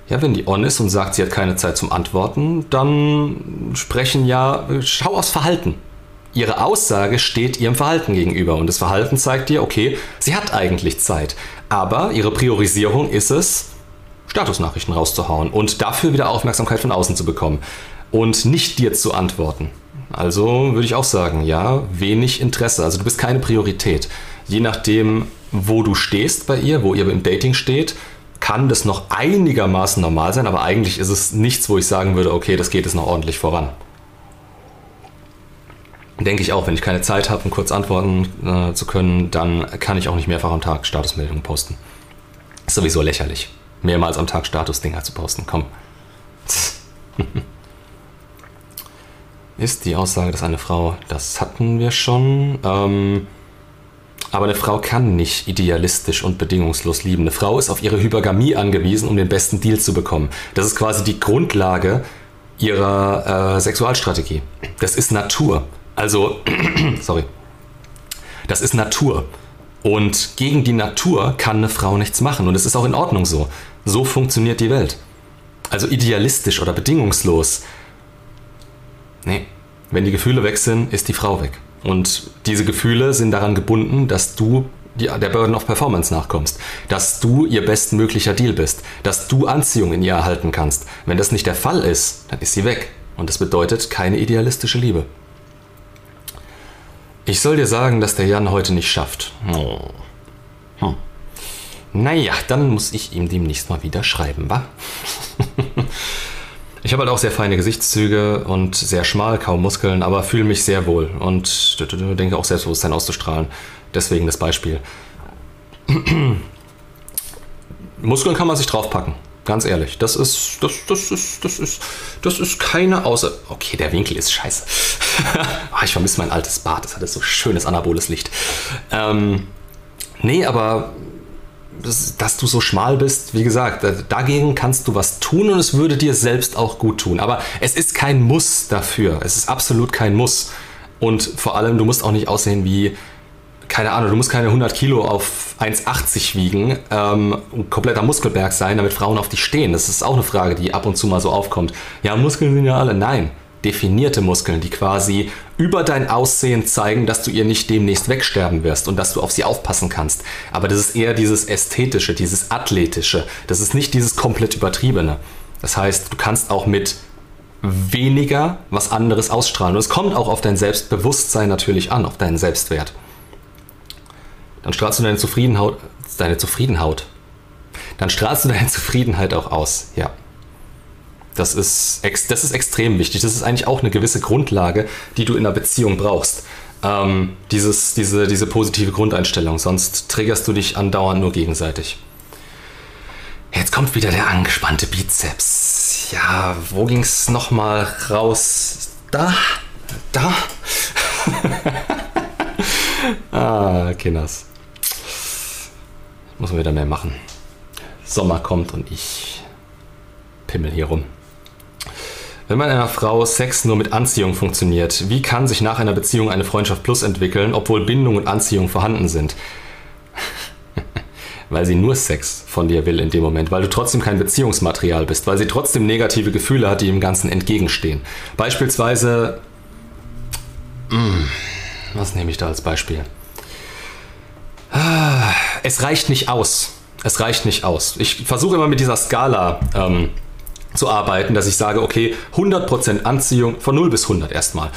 Ja, wenn die on ist und sagt, sie hat keine Zeit zum Antworten, dann sprechen ja, schau aufs Verhalten. Ihre Aussage steht ihrem Verhalten gegenüber und das Verhalten zeigt dir, okay, sie hat eigentlich Zeit. Aber ihre Priorisierung ist es, Statusnachrichten rauszuhauen und dafür wieder Aufmerksamkeit von außen zu bekommen und nicht dir zu antworten. Also würde ich auch sagen, ja, wenig Interesse. Also du bist keine Priorität. Je nachdem, wo du stehst bei ihr, wo ihr im Dating steht, kann das noch einigermaßen normal sein, aber eigentlich ist es nichts, wo ich sagen würde, okay, das geht jetzt noch ordentlich voran. Denke ich auch, wenn ich keine Zeit habe, um kurz antworten äh, zu können, dann kann ich auch nicht mehrfach am Tag Statusmeldungen posten. Ist sowieso lächerlich. Mehrmals am Tag Statusdinger zu posten. Komm. *laughs* ist die Aussage, dass eine Frau, das hatten wir schon, ähm, aber eine Frau kann nicht idealistisch und bedingungslos lieben. Eine Frau ist auf ihre Hypergamie angewiesen, um den besten Deal zu bekommen. Das ist quasi die Grundlage ihrer äh, Sexualstrategie. Das ist Natur. Also, *clears throat* sorry. Das ist Natur. Und gegen die Natur kann eine Frau nichts machen. Und es ist auch in Ordnung so. So funktioniert die Welt. Also idealistisch oder bedingungslos. Nee. Wenn die Gefühle weg sind, ist die Frau weg. Und diese Gefühle sind daran gebunden, dass du der Burden of Performance nachkommst, dass du ihr bestmöglicher Deal bist, dass du Anziehung in ihr erhalten kannst. Wenn das nicht der Fall ist, dann ist sie weg. Und das bedeutet keine idealistische Liebe. Ich soll dir sagen, dass der Jan heute nicht schafft. Oh. Hm. Naja, dann muss ich ihm demnächst mal wieder schreiben, wa? *laughs* Ich habe halt auch sehr feine Gesichtszüge und sehr schmal, kaum Muskeln, aber fühle mich sehr wohl und denke auch Selbstbewusstsein auszustrahlen. Deswegen das Beispiel. *clears throat* Muskeln kann man sich draufpacken. Ganz ehrlich, das ist, das, das ist, das ist, das ist keine Außer. Okay, der Winkel ist scheiße. *laughs* Ah, ich vermisse mein altes Bad, das hatte so schönes anaboles Licht. Ähm, nee, aber dass du so schmal bist, wie gesagt, dagegen kannst du was tun und es würde dir selbst auch gut tun. Aber es ist kein Muss dafür. Es ist absolut kein Muss. Und vor allem, du musst auch nicht aussehen wie, keine Ahnung, du musst keine 100 Kilo auf 1,80 wiegen, ähm, ein kompletter Muskelberg sein, damit Frauen auf dich stehen. Das ist auch eine Frage, die ab und zu mal so aufkommt. Ja, Muskeln sind ja alle. Nein definierte Muskeln, die quasi über dein Aussehen zeigen, dass du ihr nicht demnächst wegsterben wirst und dass du auf sie aufpassen kannst. Aber das ist eher dieses Ästhetische, dieses Athletische. Das ist nicht dieses komplett Übertriebene. Das heißt, du kannst auch mit weniger was anderes ausstrahlen. Und es kommt auch auf dein Selbstbewusstsein natürlich an, auf deinen Selbstwert. Dann strahlst du deine Zufriedenheit, deine Zufriedenheit. Dann strahlst du deine *laughs* Zufriedenheit auch aus, ja. Das ist, das ist extrem wichtig. Das ist eigentlich auch eine gewisse Grundlage, die du in einer Beziehung brauchst. Ähm, dieses, diese, diese positive Grundeinstellung, sonst triggerst du dich andauernd nur gegenseitig. Jetzt kommt wieder der angespannte Bizeps. Ja, wo ging es nochmal raus? Da? Da? *laughs* ah, Kinders. Muss man wieder mehr machen. Sommer kommt und ich pimmel hier rum. Wenn bei einer Frau Sex nur mit Anziehung funktioniert, wie kann sich nach einer Beziehung eine Freundschaft plus entwickeln, obwohl Bindung und Anziehung vorhanden sind? *laughs* weil sie nur Sex von dir will in dem Moment, weil du trotzdem kein Beziehungsmaterial bist, weil sie trotzdem negative Gefühle hat, die dem Ganzen entgegenstehen. Beispielsweise Hm, was nehme ich da als Beispiel? Ah, es reicht nicht aus. Es reicht nicht aus. Ich versuche immer mit dieser Skala ähm, zu arbeiten, dass ich sage, okay, 100% Anziehung von 0 bis 100 erstmal.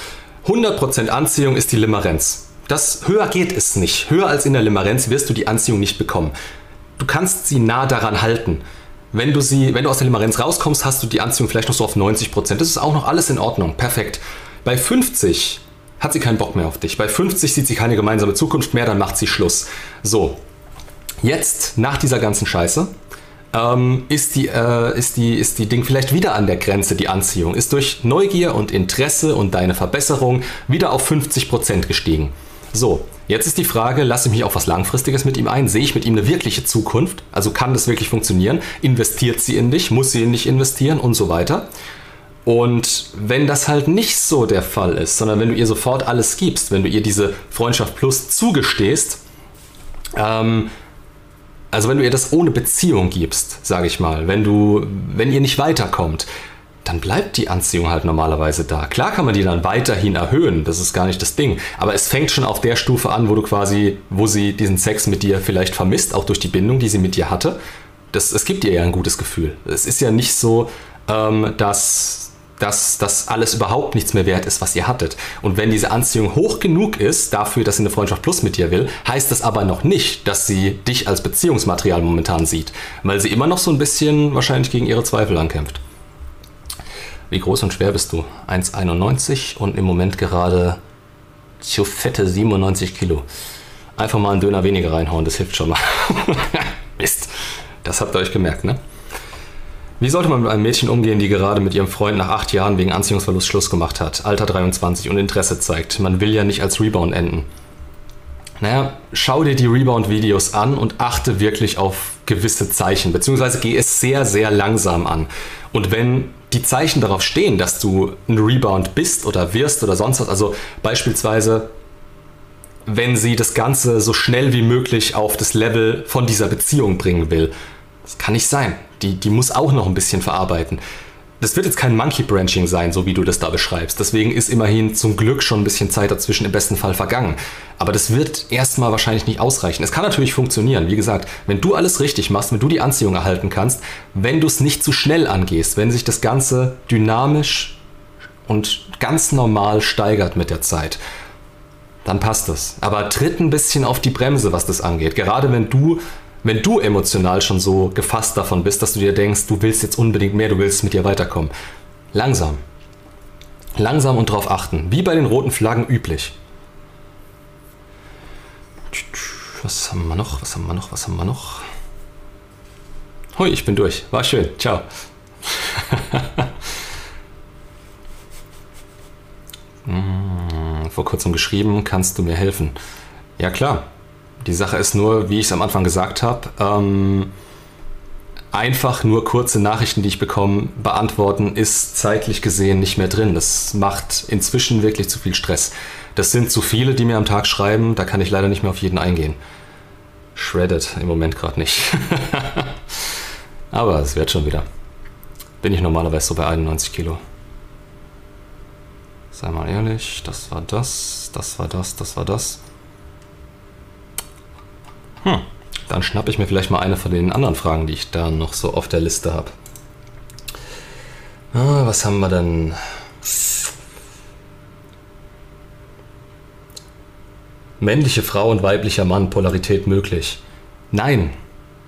100% Anziehung ist die Limerenz. Das höher geht es nicht. Höher als in der Limerenz wirst du die Anziehung nicht bekommen. Du kannst sie nah daran halten. Wenn du sie, wenn du aus der Limerenz rauskommst, hast du die Anziehung vielleicht noch so auf 90%. Das ist auch noch alles in Ordnung. Perfekt. Bei 50 hat sie keinen Bock mehr auf dich. Bei 50 sieht sie keine gemeinsame Zukunft mehr, dann macht sie Schluss. So. Jetzt, nach dieser ganzen Scheiße, ähm, ist, die, äh, ist, die, ist die Ding vielleicht wieder an der Grenze, die Anziehung, ist durch Neugier und Interesse und deine Verbesserung wieder auf 50% gestiegen. So, jetzt ist die Frage, lasse ich mich auf was Langfristiges mit ihm ein? Sehe ich mit ihm eine wirkliche Zukunft? Also kann das wirklich funktionieren? Investiert sie in dich? Muss sie in dich investieren? Und so weiter. Und wenn das halt nicht so der Fall ist, sondern wenn du ihr sofort alles gibst, wenn du ihr diese Freundschaft plus zugestehst, ähm, also wenn du ihr das ohne Beziehung gibst, sage ich mal, wenn du, wenn ihr nicht weiterkommt, dann bleibt die Anziehung halt normalerweise da. Klar kann man die dann weiterhin erhöhen, das ist gar nicht das Ding. Aber es fängt schon auf der Stufe an, wo du quasi, wo sie diesen Sex mit dir vielleicht vermisst, auch durch die Bindung, die sie mit dir hatte. Das, es gibt ihr ja ein gutes Gefühl. Es ist ja nicht so, ähm, dass dass das alles überhaupt nichts mehr wert ist, was ihr hattet. Und wenn diese Anziehung hoch genug ist dafür, dass sie eine Freundschaft plus mit dir will, heißt das aber noch nicht, dass sie dich als Beziehungsmaterial momentan sieht, weil sie immer noch so ein bisschen wahrscheinlich gegen ihre Zweifel ankämpft. Wie groß und schwer bist du? 1,91 und im Moment gerade zu fette 97 Kilo. Einfach mal einen Döner weniger reinhauen, das hilft schon mal. *laughs* Mist. Das habt ihr euch gemerkt, ne? Wie sollte man mit einem Mädchen umgehen, die gerade mit ihrem Freund nach acht Jahren wegen Anziehungsverlust Schluss gemacht hat, Alter 23 und Interesse zeigt? Man will ja nicht als Rebound enden. Naja, schau dir die Rebound-Videos an und achte wirklich auf gewisse Zeichen, beziehungsweise geh es sehr, sehr langsam an. Und wenn die Zeichen darauf stehen, dass du ein Rebound bist oder wirst oder sonst was, also beispielsweise, wenn sie das Ganze so schnell wie möglich auf das Level von dieser Beziehung bringen will, das kann nicht sein. Die, die muss auch noch ein bisschen verarbeiten. Das wird jetzt kein Monkey Branching sein, so wie du das da beschreibst. Deswegen ist immerhin zum Glück schon ein bisschen Zeit dazwischen im besten Fall vergangen. Aber das wird erstmal wahrscheinlich nicht ausreichen. Es kann natürlich funktionieren. Wie gesagt, wenn du alles richtig machst, wenn du die Anziehung erhalten kannst, wenn du es nicht zu schnell angehst, wenn sich das Ganze dynamisch und ganz normal steigert mit der Zeit, dann passt es. Aber tritt ein bisschen auf die Bremse, was das angeht. Gerade wenn du wenn du emotional schon so gefasst davon bist, dass du dir denkst, du willst jetzt unbedingt mehr, du willst mit dir weiterkommen. Langsam. Langsam und darauf achten. Wie bei den roten Flaggen üblich. Was haben wir noch? Was haben wir noch? Was haben wir noch? Hui, ich bin durch. War schön. Ciao. *laughs* Hm, vor kurzem geschrieben, kannst du mir helfen? Ja klar, die Sache ist nur, wie ich es am Anfang gesagt habe, ähm, einfach nur kurze Nachrichten, die ich bekomme, beantworten, ist zeitlich gesehen nicht mehr drin. Das macht inzwischen wirklich zu viel Stress. Das sind zu viele, die mir am Tag schreiben, da kann ich leider nicht mehr auf jeden eingehen. Shredded im Moment gerade nicht. *laughs* Aber es wird schon wieder. Bin ich normalerweise so bei 91 Kilo. Sei mal ehrlich, das war das, das war das, das war das. Hm. Dann schnappe ich mir vielleicht mal eine von den anderen Fragen, die ich da noch so auf der Liste habe. Ah, was haben wir denn? Männliche Frau und weiblicher Mann, Polarität möglich? Nein.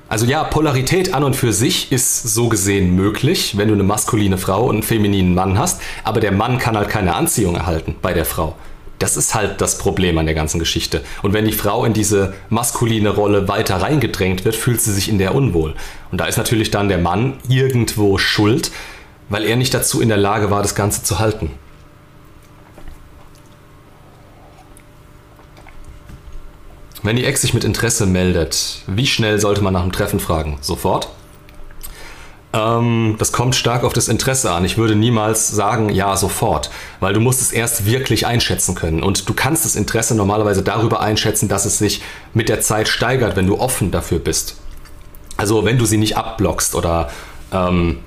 Also ja, Polarität an und für sich ist so gesehen möglich, wenn du eine maskuline Frau und einen femininen Mann hast, aber der Mann kann halt keine Anziehung erhalten bei der Frau. Das ist halt das Problem an der ganzen Geschichte. Und wenn die Frau in diese maskuline Rolle weiter reingedrängt wird, fühlt sie sich in der unwohl. Und da ist natürlich dann der Mann irgendwo schuld, weil er nicht dazu in der Lage war, das Ganze zu halten. Wenn die Ex sich mit Interesse meldet, wie schnell sollte man nach dem Treffen fragen? Sofort? Ähm, das kommt stark auf das Interesse an. Ich würde niemals sagen, ja, sofort, weil du musst es erst wirklich einschätzen können. Und du kannst das Interesse normalerweise darüber einschätzen, dass es sich mit der Zeit steigert, wenn du offen dafür bist. Also wenn du sie nicht abblockst oder ähm,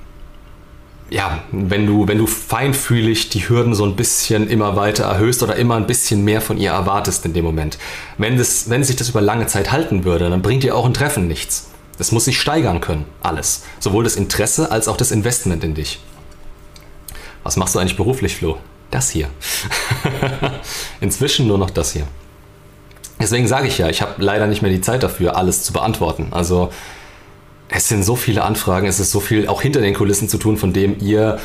ja, wenn du, wenn du feinfühlig die Hürden so ein bisschen immer weiter erhöhst oder immer ein bisschen mehr von ihr erwartest in dem Moment. Wenn, das, wenn sich das über lange Zeit halten würde, dann bringt dir auch ein Treffen nichts. Das muss sich steigern können, alles. Sowohl das Interesse als auch das Investment in dich. Was machst du eigentlich beruflich, Flo? Das hier. *laughs* Inzwischen nur noch das hier. Deswegen sage ich ja, ich habe leider nicht mehr die Zeit dafür, alles zu beantworten. Also es sind so viele Anfragen, es ist so viel auch hinter den Kulissen zu tun, von dem ihr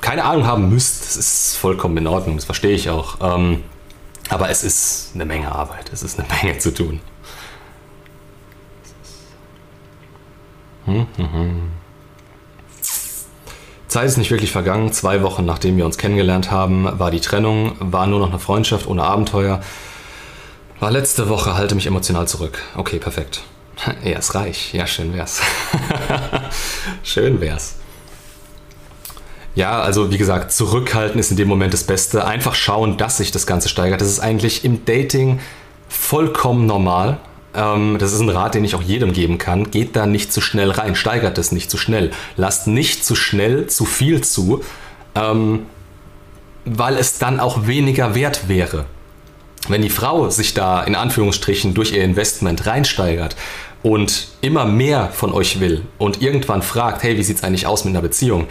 keine Ahnung haben müsst. Das ist vollkommen in Ordnung, das verstehe ich auch. Ähm, aber es ist eine Menge Arbeit, es ist eine Menge zu tun. Hm, hm, hm. Zeit ist nicht wirklich vergangen. Zwei Wochen nachdem wir uns kennengelernt haben, war die Trennung, war nur noch eine Freundschaft ohne Abenteuer. War letzte Woche, halte mich emotional zurück. Okay, perfekt. *laughs* Er ist reich. Ja, schön wär's. *laughs* schön wär's. Ja, also wie gesagt, zurückhalten ist in dem Moment das Beste. Einfach schauen, dass sich das Ganze steigert. Das ist eigentlich im Dating vollkommen normal. Ähm, das ist ein Rat, den ich auch jedem geben kann. Geht da nicht zu schnell rein, steigert es nicht zu schnell. Lasst nicht zu schnell zu viel zu, ähm, weil es dann auch weniger wert wäre. Wenn die Frau sich da in Anführungsstrichen durch ihr Investment reinsteigert und immer mehr von euch will und irgendwann fragt, hey, wie sieht es eigentlich aus mit einer Beziehung?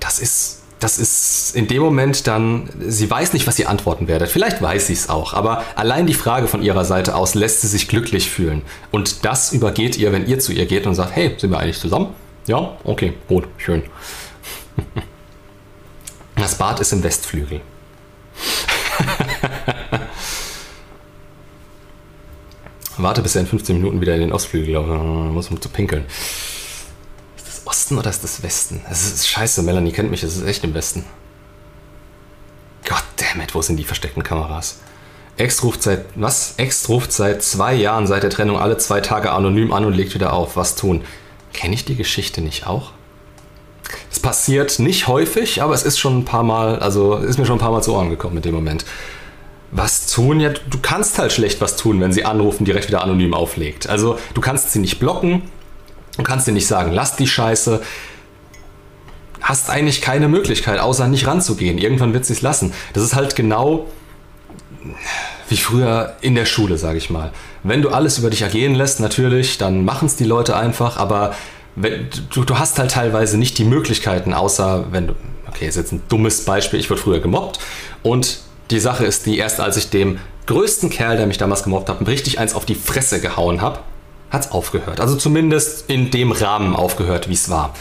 Das ist das ist in dem Moment dann, sie weiß nicht, was ihr antworten werdet. Vielleicht weiß sie es auch, aber allein die Frage von ihrer Seite aus lässt sie sich glücklich fühlen. Und das übergeht ihr, wenn ihr zu ihr geht und sagt, hey, sind wir eigentlich zusammen? Ja, okay, gut, schön. *laughs* Das Bad ist im Westflügel. *laughs* Warte, bis er in 15 Minuten wieder in den Ostflügel muss, um zu pinkeln. Osten oder ist das Westen? Es ist scheiße, Melanie kennt mich, es ist echt im Westen. Goddammit, wo sind die versteckten Kameras? Ex ruft seit, was? Ex ruft seit zwei Jahren seit der Trennung alle zwei Tage anonym an und legt wieder auf. Was tun? Kenne ich die Geschichte nicht auch? Es passiert nicht häufig, aber es ist schon ein paar Mal, also ist mir schon ein paar Mal zu Ohren gekommen in dem Moment. Was tun? Ja, du kannst halt schlecht was tun, wenn sie anrufen, direkt wieder anonym auflegt. Also du kannst sie nicht blocken, Du kannst dir nicht sagen, lass die Scheiße. Hast eigentlich keine Möglichkeit, außer nicht ranzugehen. Irgendwann wird sie es lassen. Das ist halt genau wie früher in der Schule, sage ich mal. Wenn du alles über dich ergehen lässt, natürlich, dann machen es die Leute einfach, aber wenn, du, du, hast halt teilweise nicht die Möglichkeiten, außer wenn du, okay, ist jetzt ein dummes Beispiel, ich wurde früher gemobbt und die Sache ist die, erst als ich dem größten Kerl, der mich damals gemobbt hat, richtig eins auf die Fresse gehauen habe, hat es aufgehört. Also zumindest in dem Rahmen aufgehört, wie es war.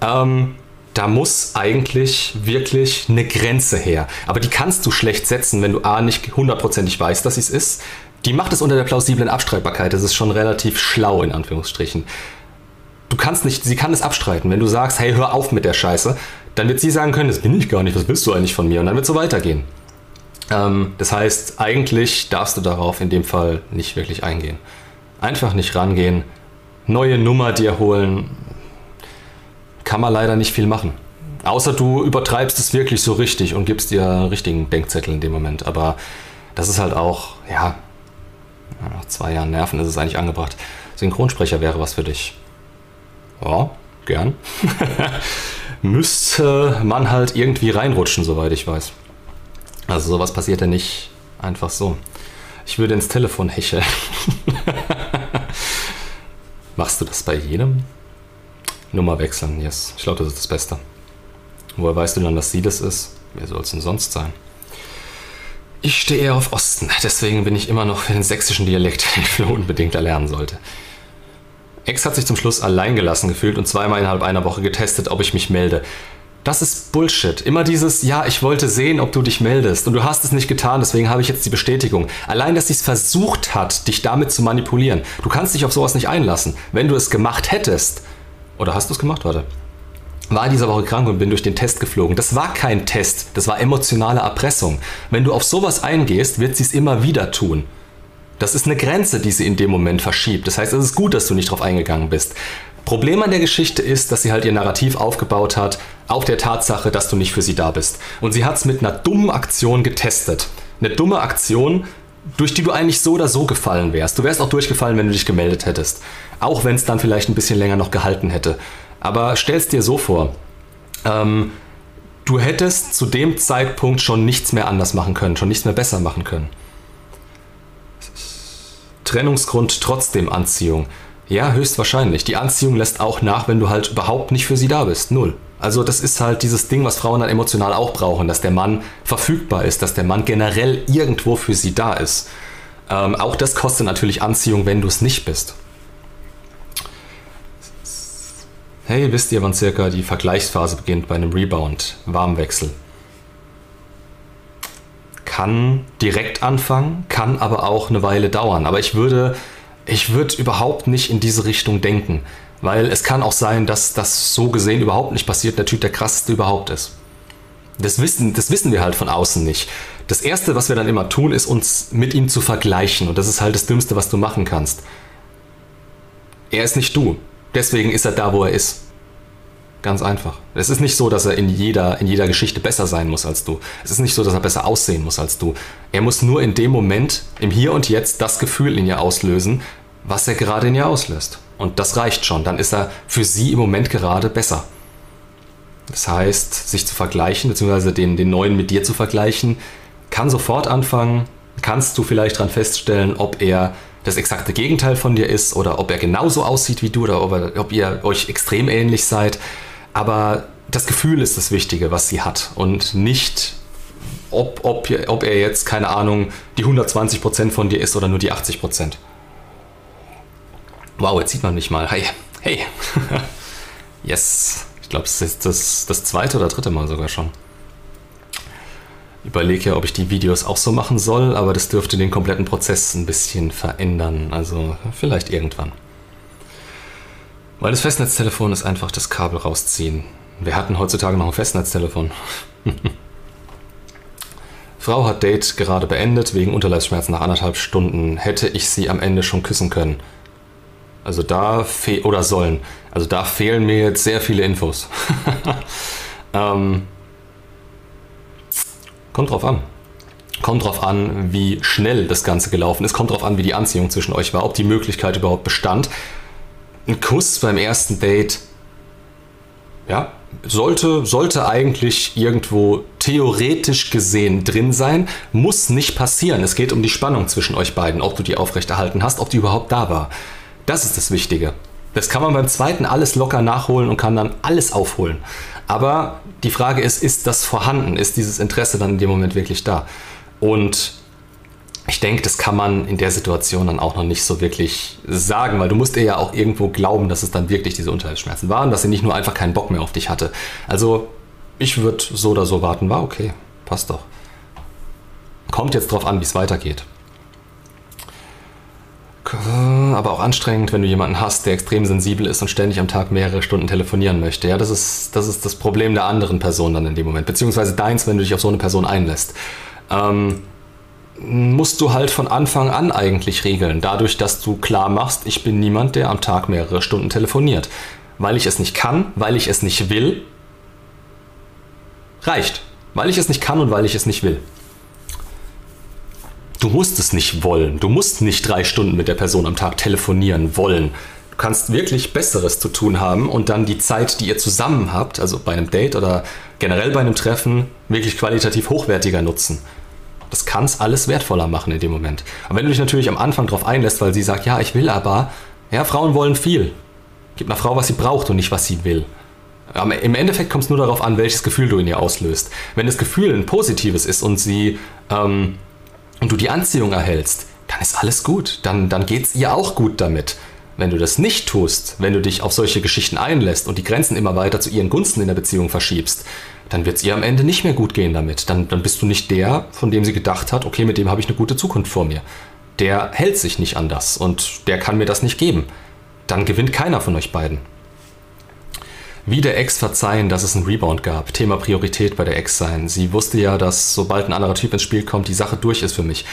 Ähm, da muss eigentlich wirklich eine Grenze her. Aber die kannst du schlecht setzen, wenn du A nicht hundertprozentig weißt, dass es ist. Die macht es unter der plausiblen Abstreitbarkeit. Das ist schon relativ schlau, in Anführungsstrichen. Du kannst nicht, sie kann es abstreiten. Wenn du sagst, hey, hör auf mit der Scheiße, dann wird sie sagen können, das bin ich gar nicht, was willst du eigentlich von mir? Und dann wird es so weitergehen. Ähm, das heißt, eigentlich darfst du darauf in dem Fall nicht wirklich eingehen. Einfach nicht rangehen, neue Nummer dir holen. Kann man leider nicht viel machen. Außer du übertreibst es wirklich so richtig und gibst dir richtigen Denkzettel in dem Moment. Aber das ist halt auch, ja, nach zwei Jahren Nerven ist es eigentlich angebracht. Synchronsprecher wäre was für dich. Ja, gern. *laughs* Müsste man halt irgendwie reinrutschen, soweit ich weiß. Also sowas passiert ja nicht einfach so. Ich würde ins Telefon hecheln. Machst du das bei jedem? Nummer wechseln, yes. Ich glaube, das ist das Beste. Woher weißt du dann, dass sie das ist? Wer soll es denn sonst sein? Ich stehe eher auf Osten, deswegen bin ich immer noch für den sächsischen Dialekt, *laughs* den ich unbedingt erlernen sollte. Ex hat sich zum Schluss allein gelassen gefühlt und zweimal innerhalb einer Woche getestet, ob ich mich melde. Das ist Bullshit. Immer dieses, ja, ich wollte sehen, ob du dich meldest und du hast es nicht getan, deswegen habe ich jetzt die Bestätigung. Allein, dass sie es versucht hat, dich damit zu manipulieren. Du kannst dich auf sowas nicht einlassen. Wenn du es gemacht hättest, oder hast du es gemacht? Warte. War diese Woche krank und bin durch den Test geflogen. Das war kein Test, das war emotionale Erpressung. Wenn du auf sowas eingehst, wird sie es immer wieder tun. Das ist eine Grenze, die sie in dem Moment verschiebt. Das heißt, es ist gut, dass du nicht drauf eingegangen bist. Problem an der Geschichte ist, dass sie halt ihr Narrativ aufgebaut hat auf der Tatsache, dass du nicht für sie da bist. Und sie hat es mit einer dummen Aktion getestet. Eine dumme Aktion, durch die du eigentlich so oder so gefallen wärst. Du wärst auch durchgefallen, wenn du dich gemeldet hättest. Auch wenn es dann vielleicht ein bisschen länger noch gehalten hätte. Aber stell's dir so vor. ähm, du hättest zu dem Zeitpunkt schon nichts mehr anders machen können, schon nichts mehr besser machen können. Trennungsgrund trotzdem Anziehung. Ja, höchstwahrscheinlich. Die Anziehung lässt auch nach, wenn du halt überhaupt nicht für sie da bist. Null. Also das ist halt dieses Ding, was Frauen dann emotional auch brauchen, dass der Mann verfügbar ist, dass der Mann generell irgendwo für sie da ist. Ähm, auch das kostet natürlich Anziehung, wenn du es nicht bist. Hey, wisst ihr, wann circa die Vergleichsphase beginnt bei einem Rebound, Warmwechsel? Kann direkt anfangen, kann aber auch eine Weile dauern. Aber ich würde, ich würde überhaupt nicht in diese Richtung denken. Weil es kann auch sein, dass das so gesehen überhaupt nicht passiert, der Typ der krasseste überhaupt ist. Das wissen, das wissen wir halt von außen nicht. Das Erste, was wir dann immer tun, ist uns mit ihm zu vergleichen. Und das ist halt das Dümmste, was du machen kannst. Er ist nicht du. Deswegen ist er da, wo er ist. Ganz einfach. Es ist nicht so, dass er in jeder, in jeder Geschichte besser sein muss als du. Es ist nicht so, dass er besser aussehen muss als du. Er muss nur in dem Moment, im Hier und Jetzt, das Gefühl in ihr auslösen, was er gerade in ihr auslöst. Und das reicht schon. Dann ist er für sie im Moment gerade besser. Das heißt, sich zu vergleichen, beziehungsweise den, den neuen mit dir zu vergleichen, kann sofort anfangen. Kannst du vielleicht daran feststellen, ob er das exakte Gegenteil von dir ist oder ob er genauso aussieht wie du oder ob, er, ob ihr euch extrem ähnlich seid. Aber das Gefühl ist das Wichtige, was sie hat und nicht, ob, ob, ob er jetzt, keine Ahnung, die 120% von dir ist oder nur die 80%. Wow, jetzt sieht man mich mal. Hey, hey. *laughs* yes. Ich glaube, es ist das, das zweite oder dritte Mal sogar schon. Überlege ja, ob ich die Videos auch so machen soll, aber das dürfte den kompletten Prozess ein bisschen verändern. Also vielleicht irgendwann. Weil das Festnetztelefon ist einfach das Kabel rausziehen. Wir hatten heutzutage noch ein Festnetztelefon. *laughs* Frau hat Date gerade beendet wegen Unterleibsschmerzen nach anderthalb Stunden. Hätte ich sie am Ende schon küssen können? Also da fe oder sollen. Also da fehlen mir jetzt sehr viele Infos. *laughs* ähm, kommt drauf an. Kommt drauf an, wie schnell das Ganze gelaufen ist. Kommt drauf an, wie die Anziehung zwischen euch war, ob die Möglichkeit überhaupt bestand. Ein Kuss beim ersten Date, ja, sollte, sollte eigentlich irgendwo theoretisch gesehen drin sein, muss nicht passieren. Es geht um die Spannung zwischen euch beiden, ob du die aufrechterhalten hast, ob die überhaupt da war. Das ist das Wichtige. Das kann man beim zweiten alles locker nachholen und kann dann alles aufholen. Aber die Frage ist, ist das vorhanden? Ist dieses Interesse dann in dem Moment wirklich da? Und ich denke, das kann man in der Situation dann auch noch nicht so wirklich sagen, weil du musst ihr ja auch irgendwo glauben, dass es dann wirklich diese Unterhaltsschmerzen waren, dass sie nicht nur einfach keinen Bock mehr auf dich hatte. Also ich würde so oder so warten, war okay, passt doch. Kommt jetzt drauf an, wie es weitergeht aber auch anstrengend, wenn du jemanden hast, der extrem sensibel ist und ständig am Tag mehrere Stunden telefonieren möchte. Ja, das ist, das ist das Problem der anderen Person dann in dem Moment, beziehungsweise deins, wenn du dich auf so eine Person einlässt. Ähm, musst du halt von Anfang an eigentlich regeln, dadurch, dass du klar machst, ich bin niemand, der am Tag mehrere Stunden telefoniert. Weil ich es nicht kann, weil ich es nicht will, reicht. Weil ich es nicht kann und weil ich es nicht will. Du musst es nicht wollen. Du musst nicht drei Stunden mit der Person am Tag telefonieren wollen. Du kannst wirklich Besseres zu tun haben und dann die Zeit, die ihr zusammen habt, also bei einem Date oder generell bei einem Treffen, wirklich qualitativ hochwertiger nutzen. Das kann es alles wertvoller machen in dem Moment. Aber wenn du dich natürlich am Anfang darauf einlässt, weil sie sagt, ja, ich will aber, ja, Frauen wollen viel. Gib einer Frau, was sie braucht und nicht, was sie will. Aber Im Endeffekt kommt es nur darauf an, welches Gefühl du in ihr auslöst. Wenn das Gefühl ein positives ist und sie ähm, und du die Anziehung erhältst, dann ist alles gut. Dann, dann geht es ihr auch gut damit. Wenn du das nicht tust, wenn du dich auf solche Geschichten einlässt und die Grenzen immer weiter zu ihren Gunsten in der Beziehung verschiebst, dann wird es ihr am Ende nicht mehr gut gehen damit. Dann, dann bist du nicht der, von dem sie gedacht hat, okay, mit dem habe ich eine gute Zukunft vor mir. Der hält sich nicht an das und der kann mir das nicht geben. Dann gewinnt keiner von euch beiden. Wie der Ex verzeihen, dass es einen Rebound gab. Thema Priorität bei der Ex sein. Sie wusste ja, dass sobald ein anderer Typ ins Spiel kommt, die Sache durch ist für mich.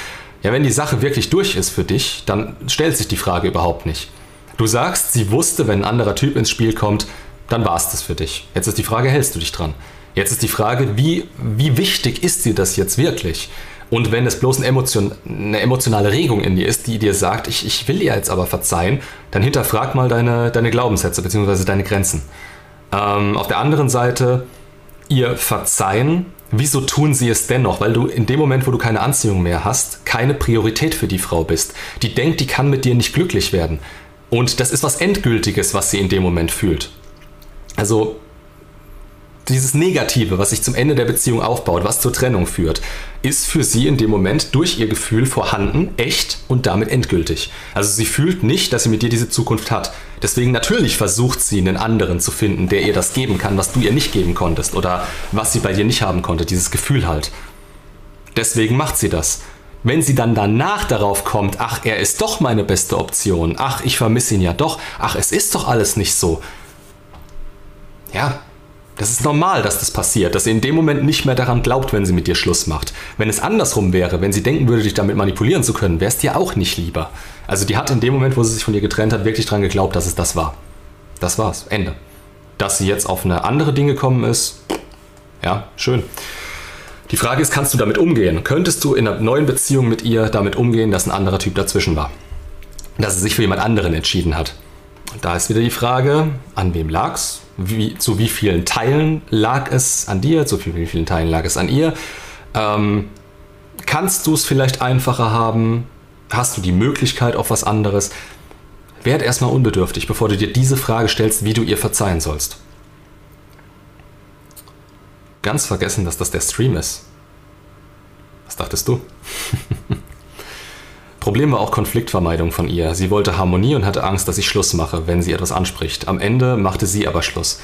Ja, wenn die Sache wirklich durch ist für dich, dann stellt sich die Frage überhaupt nicht. Du sagst, sie wusste, wenn ein anderer Typ ins Spiel kommt, dann war es das für dich. Jetzt ist die Frage, hältst du dich dran? Jetzt ist die Frage, wie, wie wichtig ist dir das jetzt wirklich? Und wenn es bloß eine, Emotion, eine emotionale Regung in dir ist, die dir sagt, ich, ich will dir jetzt aber verzeihen, dann hinterfrag mal deine, deine Glaubenssätze bzw. deine Grenzen. Ähm, auf der anderen Seite, ihr verzeihen, wieso tun sie es dennoch? Weil du in dem Moment, wo du keine Anziehung mehr hast, keine Priorität für die Frau bist. Die denkt, die kann mit dir nicht glücklich werden. Und das ist was Endgültiges, was sie in dem Moment fühlt. Also dieses Negative, was sich zum Ende der Beziehung aufbaut, was zur Trennung führt, ist für sie in dem Moment durch ihr Gefühl vorhanden, echt und damit endgültig. Also sie fühlt nicht, dass sie mit dir diese Zukunft hat. Deswegen natürlich versucht sie einen anderen zu finden, der ihr das geben kann, was du ihr nicht geben konntest oder was sie bei dir nicht haben konnte, dieses Gefühl halt. Deswegen macht sie das. Wenn sie dann danach darauf kommt, ach, er ist doch meine beste Option, ach, ich vermisse ihn ja doch, ach, es ist doch alles nicht so. Ja, das ist normal, dass das passiert, dass sie in dem Moment nicht mehr daran glaubt, wenn sie mit dir Schluss macht. Wenn es andersrum wäre, wenn sie denken würde, dich damit manipulieren zu können, wäre es dir auch nicht lieber. Also die hat in dem Moment, wo sie sich von dir getrennt hat, wirklich daran geglaubt, dass es das war. Das war's. Ende. Dass sie jetzt auf eine andere Dinge gekommen ist, ja, schön. Die Frage ist, kannst du damit umgehen? Könntest du in einer neuen Beziehung mit ihr damit umgehen, dass ein anderer Typ dazwischen war? Dass sie sich für jemand anderen entschieden hat? Da ist wieder die Frage, an wem lag's? wie, zu wie vielen Teilen lag es an dir, zu wie vielen Teilen lag es an ihr. Ähm, kannst du es vielleicht einfacher haben? Hast du die Möglichkeit auf was anderes? Werd erstmal unbedürftig, bevor du dir diese Frage stellst, wie du ihr verzeihen sollst. Ganz vergessen, dass das der Stream ist. Was dachtest du? *laughs* Problem war auch Konfliktvermeidung von ihr. Sie wollte Harmonie und hatte Angst, dass ich Schluss mache, wenn sie etwas anspricht. Am Ende machte sie aber Schluss.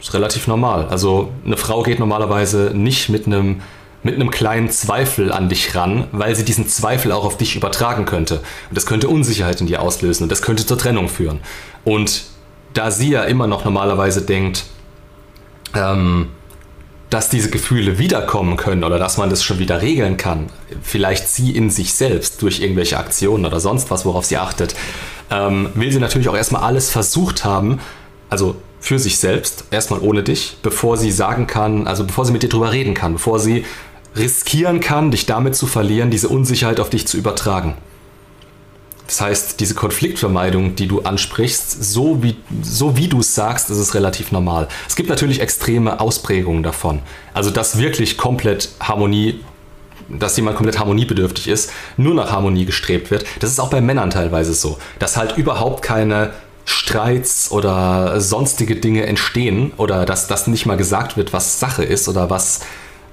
Ist relativ normal. Also eine Frau geht normalerweise nicht mit einem mit einem kleinen Zweifel an dich ran, weil sie diesen Zweifel auch auf dich übertragen könnte. Und das könnte Unsicherheit in dir auslösen und das könnte zur Trennung führen. Und da sie ja immer noch normalerweise denkt, ähm, dass diese Gefühle wiederkommen können oder dass man das schon wieder regeln kann, vielleicht sie in sich selbst durch irgendwelche Aktionen oder sonst was, worauf sie achtet, ähm, will sie natürlich auch erstmal alles versucht haben, also für sich selbst, erstmal ohne dich, bevor sie sagen kann, also bevor sie mit dir drüber reden kann, bevor sie riskieren kann, dich damit zu verlieren, diese Unsicherheit auf dich zu übertragen. Das heißt, diese Konfliktvermeidung, die du ansprichst, so wie, so wie du es sagst, ist es relativ normal. Es gibt natürlich extreme Ausprägungen davon. Also, dass wirklich komplett Harmonie, dass jemand komplett harmoniebedürftig ist, nur nach Harmonie gestrebt wird. Das ist auch bei Männern teilweise so. Dass halt überhaupt keine Streits oder sonstige Dinge entstehen oder dass das nicht mal gesagt wird, was Sache ist oder was,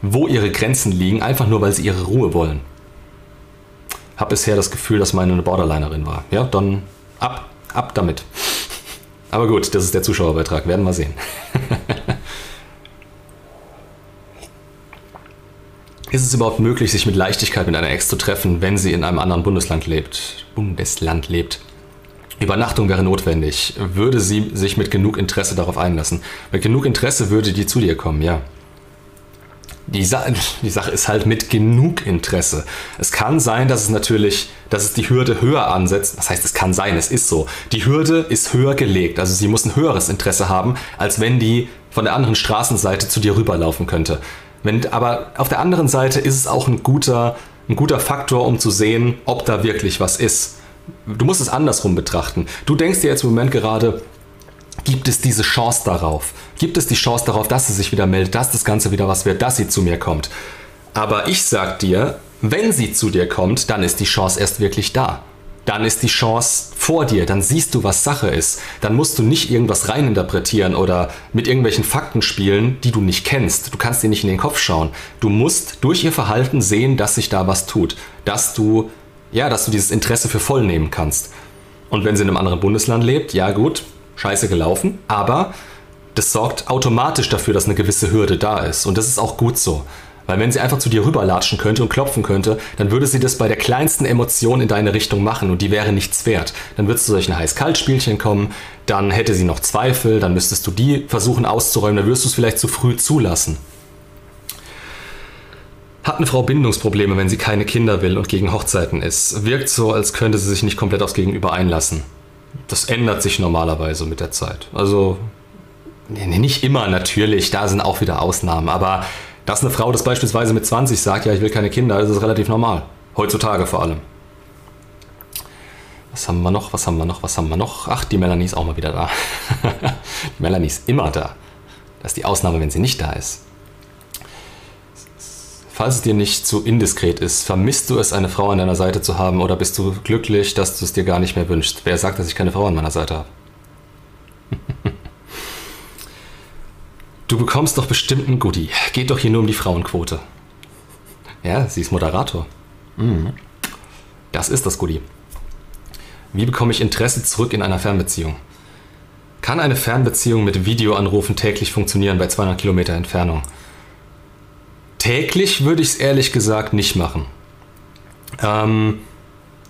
wo ihre Grenzen liegen, einfach nur weil sie ihre Ruhe wollen habe bisher das Gefühl, dass meine eine Borderlinerin war. Ja, dann ab, ab damit. Aber gut, das ist der Zuschauerbeitrag, werden wir sehen. *laughs* ist es überhaupt möglich, sich mit Leichtigkeit mit einer Ex zu treffen, wenn sie in einem anderen Bundesland lebt? Bundesland lebt. Übernachtung wäre notwendig. Würde sie sich mit genug Interesse darauf einlassen? Mit genug Interesse würde die zu dir kommen, ja. Die, Sa *laughs* die Sache ist halt mit genug Interesse. Es kann sein, dass es natürlich, dass es die Hürde höher ansetzt. Das heißt, es kann sein, es ist so. Die Hürde ist höher gelegt. Also sie muss ein höheres Interesse haben, als wenn die von der anderen Straßenseite zu dir rüberlaufen könnte. Wenn, aber auf der anderen Seite ist es auch ein guter, ein guter Faktor, um zu sehen, ob da wirklich was ist. Du musst es andersrum betrachten. Du denkst dir jetzt im Moment gerade, gibt es diese Chance darauf? Gibt es die Chance darauf, dass sie sich wieder meldet, dass das Ganze wieder was wird, dass sie zu mir kommt? Aber ich sag dir, wenn sie zu dir kommt, dann ist die Chance erst wirklich da. Dann ist die Chance vor dir, dann siehst du, was Sache ist. Dann musst du nicht irgendwas reininterpretieren oder mit irgendwelchen Fakten spielen, die du nicht kennst. Du kannst dir nicht in den Kopf schauen. Du musst durch ihr Verhalten sehen, dass sich da was tut. Dass du, ja, dass du dieses Interesse für voll nehmen kannst. Und wenn sie in einem anderen Bundesland lebt, ja gut, scheiße gelaufen, aber das sorgt automatisch dafür, dass eine gewisse Hürde da ist. Und das ist auch gut so. Weil wenn sie einfach zu dir rüberlatschen könnte und klopfen könnte, dann würde sie das bei der kleinsten Emotion in deine Richtung machen und die wäre nichts wert. Dann würdest du solchen Heiß-Kalt-Spielchen kommen, dann hätte sie noch Zweifel, dann müsstest du die versuchen auszuräumen, dann würdest du es vielleicht zu früh zulassen. Hat eine Frau Bindungsprobleme, wenn sie keine Kinder will und gegen Hochzeiten ist? Wirkt so, als könnte sie sich nicht komplett aufs Gegenüber einlassen das ändert sich normalerweise mit der Zeit. Also nicht immer natürlich, da sind auch wieder Ausnahmen, aber dass eine Frau das beispielsweise mit 20 sagt, ja, ich will keine Kinder, das ist relativ normal. Heutzutage vor allem. Was haben wir noch? Was haben wir noch? Was haben wir noch? Ach, die Melanie ist auch mal wieder da. *laughs* Melanie ist immer da. Das ist die Ausnahme, wenn sie nicht da ist. Falls es dir nicht zu indiskret ist, vermisst du es, eine Frau an deiner Seite zu haben oder bist du glücklich, dass du es dir gar nicht mehr wünschst? Wer sagt, dass ich keine Frau an meiner Seite habe? Du bekommst doch bestimmt ein Goodie. Geht doch hier nur um die Frauenquote. Ja, sie ist Moderator. Mhm. Das ist das Goodie. Wie bekomme ich Interesse zurück in einer Fernbeziehung? Kann eine Fernbeziehung mit Videoanrufen täglich funktionieren bei 200 Kilometer Entfernung? Täglich würde ich es ehrlich gesagt nicht machen. Ähm,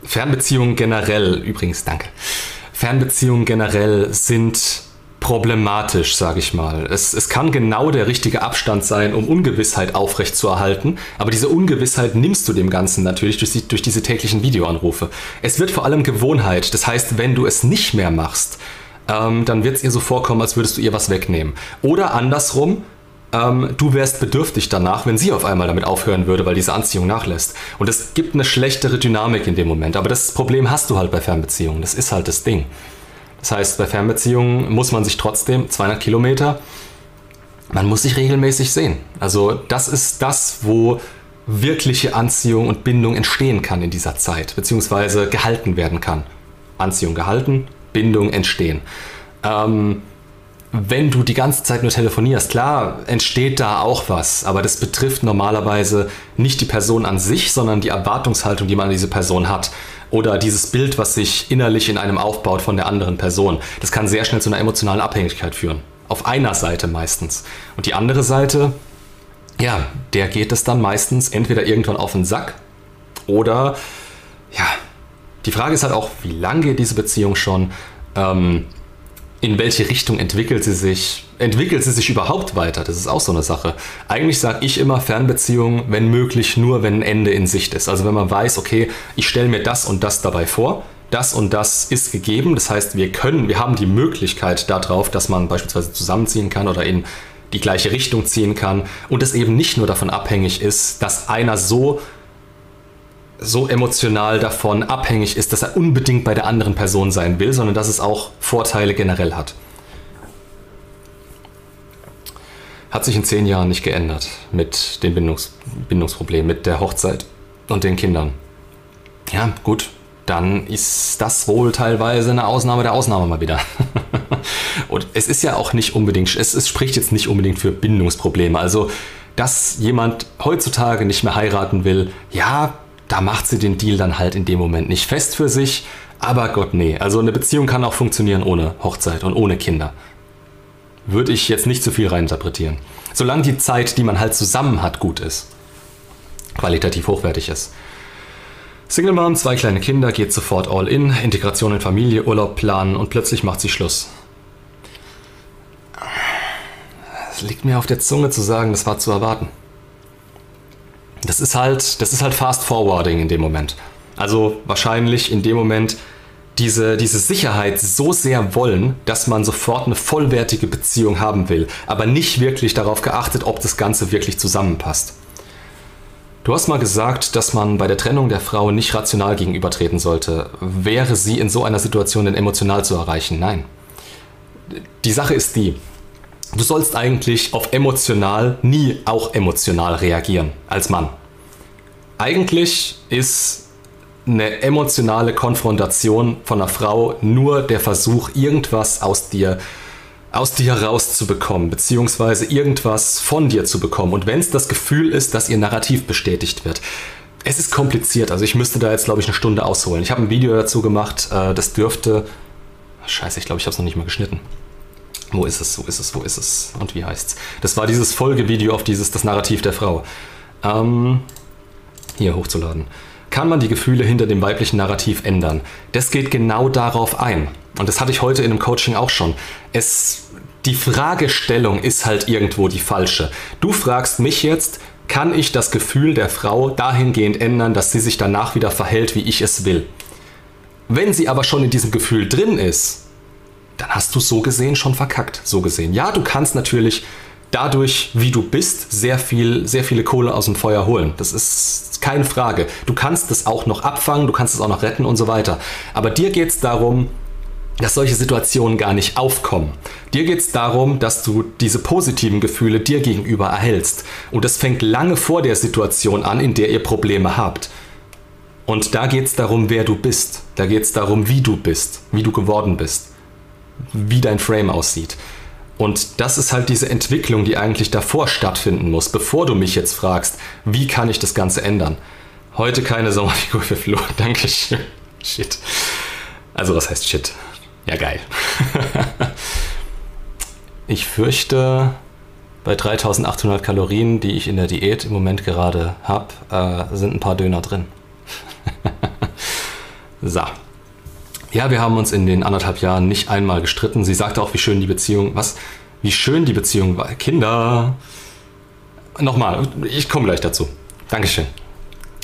Fernbeziehungen generell, übrigens, danke. Fernbeziehungen generell sind problematisch, sage ich mal. Es, es kann genau der richtige Abstand sein, um Ungewissheit aufrechtzuerhalten, aber diese Ungewissheit nimmst du dem Ganzen natürlich durch, die, durch diese täglichen Videoanrufe. Es wird vor allem Gewohnheit, das heißt, wenn du es nicht mehr machst, ähm, dann wird es ihr so vorkommen, als würdest du ihr was wegnehmen. Oder andersrum, ähm, du wärst bedürftig danach, wenn sie auf einmal damit aufhören würde, weil diese Anziehung nachlässt. Und es gibt eine schlechtere Dynamik in dem Moment. Aber das Problem hast du halt bei Fernbeziehungen. Das ist halt das Ding. Das heißt, bei Fernbeziehungen muss man sich trotzdem 200 Kilometer, man muss sich regelmäßig sehen. Also das ist das, wo wirkliche Anziehung und Bindung entstehen kann in dieser Zeit, beziehungsweise gehalten werden kann. Anziehung gehalten, Bindung entstehen. Ähm, wenn du die ganze Zeit nur telefonierst, klar, entsteht da auch was, aber das betrifft normalerweise nicht die Person an sich, sondern die Erwartungshaltung, die man an diese Person hat. Oder dieses Bild, was sich innerlich in einem aufbaut von der anderen Person. Das kann sehr schnell zu einer emotionalen Abhängigkeit führen. Auf einer Seite meistens. Und die andere Seite, ja, der geht es dann meistens entweder irgendwann auf den Sack oder, ja, die Frage ist halt auch, wie lange geht diese Beziehung schon? Ähm, in welche Richtung entwickelt sie sich? Entwickelt sie sich überhaupt weiter? Das ist auch so eine Sache. Eigentlich sage ich immer Fernbeziehungen, wenn möglich, nur wenn ein Ende in Sicht ist. Also wenn man weiß, okay, ich stelle mir das und das dabei vor, das und das ist gegeben. Das heißt, wir können, wir haben die Möglichkeit darauf, dass man beispielsweise zusammenziehen kann oder in die gleiche Richtung ziehen kann und es eben nicht nur davon abhängig ist, dass einer so so emotional davon abhängig ist, dass er unbedingt bei der anderen Person sein will, sondern dass es auch Vorteile generell hat. Hat sich in zehn Jahren nicht geändert mit dem Bindungs Bindungsproblem, mit der Hochzeit und den Kindern. Ja, gut, dann ist das wohl teilweise eine Ausnahme der Ausnahme mal wieder. *laughs* und es ist ja auch nicht unbedingt, es, es spricht jetzt nicht unbedingt für Bindungsprobleme. Also, dass jemand heutzutage nicht mehr heiraten will, ja, da macht sie den Deal dann halt in dem Moment nicht fest für sich. Aber Gott, nee. Also eine Beziehung kann auch funktionieren ohne Hochzeit und ohne Kinder. Würde ich jetzt nicht zu viel reininterpretieren. Solange die Zeit, die man halt zusammen hat, gut ist. Qualitativ hochwertig ist. Single Mom, zwei kleine Kinder, geht sofort all in, Integration in Familie, Urlaub planen und plötzlich macht sie Schluss. Es liegt mir auf der Zunge zu sagen, das war zu erwarten. Das ist halt, das ist halt Fast Forwarding in dem Moment. Also wahrscheinlich in dem Moment diese, diese Sicherheit so sehr wollen, dass man sofort eine vollwertige Beziehung haben will, aber nicht wirklich darauf geachtet, ob das Ganze wirklich zusammenpasst. Du hast mal gesagt, dass man bei der Trennung der Frau nicht rational gegenübertreten sollte. Wäre sie in so einer Situation denn emotional zu erreichen? Nein. Die Sache ist die, du sollst eigentlich auf emotional nie auch emotional reagieren als Mann. Eigentlich ist eine emotionale Konfrontation von einer Frau nur der Versuch, irgendwas aus dir aus dir rauszubekommen, beziehungsweise irgendwas von dir zu bekommen. Und wenn es das Gefühl ist, dass ihr Narrativ bestätigt wird. Es ist kompliziert, also ich müsste da jetzt, glaube ich, eine Stunde ausholen. Ich habe ein Video dazu gemacht, äh, das dürfte. Scheiße, ich glaube, ich habe es noch nicht mal geschnitten. Wo ist es? Wo ist es? Wo ist es? Und wie heißt's? Das war dieses Folgevideo auf dieses das Narrativ der Frau. Ähm, hier hochzuladen. Kann man die Gefühle hinter dem weiblichen Narrativ ändern? Das geht genau darauf ein. Und das hatte ich heute in einem Coaching auch schon. Es, die Fragestellung ist halt irgendwo die falsche. Du fragst mich jetzt, kann ich das Gefühl der Frau dahingehend ändern, dass sie sich danach wieder verhält, wie ich es will? Wenn sie aber schon in diesem Gefühl drin ist, dann hast du so gesehen schon verkackt. So gesehen. Ja, du kannst natürlich dadurch, wie du bist, sehr viel, sehr viele Kohle aus dem Feuer holen. Das ist keine Frage. Du kannst es auch noch abfangen, du kannst es auch noch retten und so weiter. Aber dir geht es darum, dass solche Situationen gar nicht aufkommen. Dir geht es darum, dass du diese positiven Gefühle dir gegenüber erhältst. Und das fängt lange vor der Situation an, in der ihr Probleme habt. Und da geht es darum, wer du bist. Da geht es darum, wie du bist, wie du geworden bist, wie dein Frame aussieht. Und das ist halt diese Entwicklung, die eigentlich davor stattfinden muss, bevor du mich jetzt fragst, wie kann ich das Ganze ändern. Heute keine Sommerfigur *laughs* für Flo. Dankeschön. Shit. Also was heißt Shit? Ja, geil. *laughs* ich fürchte, bei 3800 Kalorien, die ich in der Diät im Moment gerade habe, äh, sind ein paar Döner drin. *laughs* so. Ja, wir haben uns in den anderthalb Jahren nicht einmal gestritten. Sie sagte auch, wie schön die Beziehung, was? Wie schön die Beziehung war. Kinder. Nochmal, ich komme gleich dazu. Dankeschön.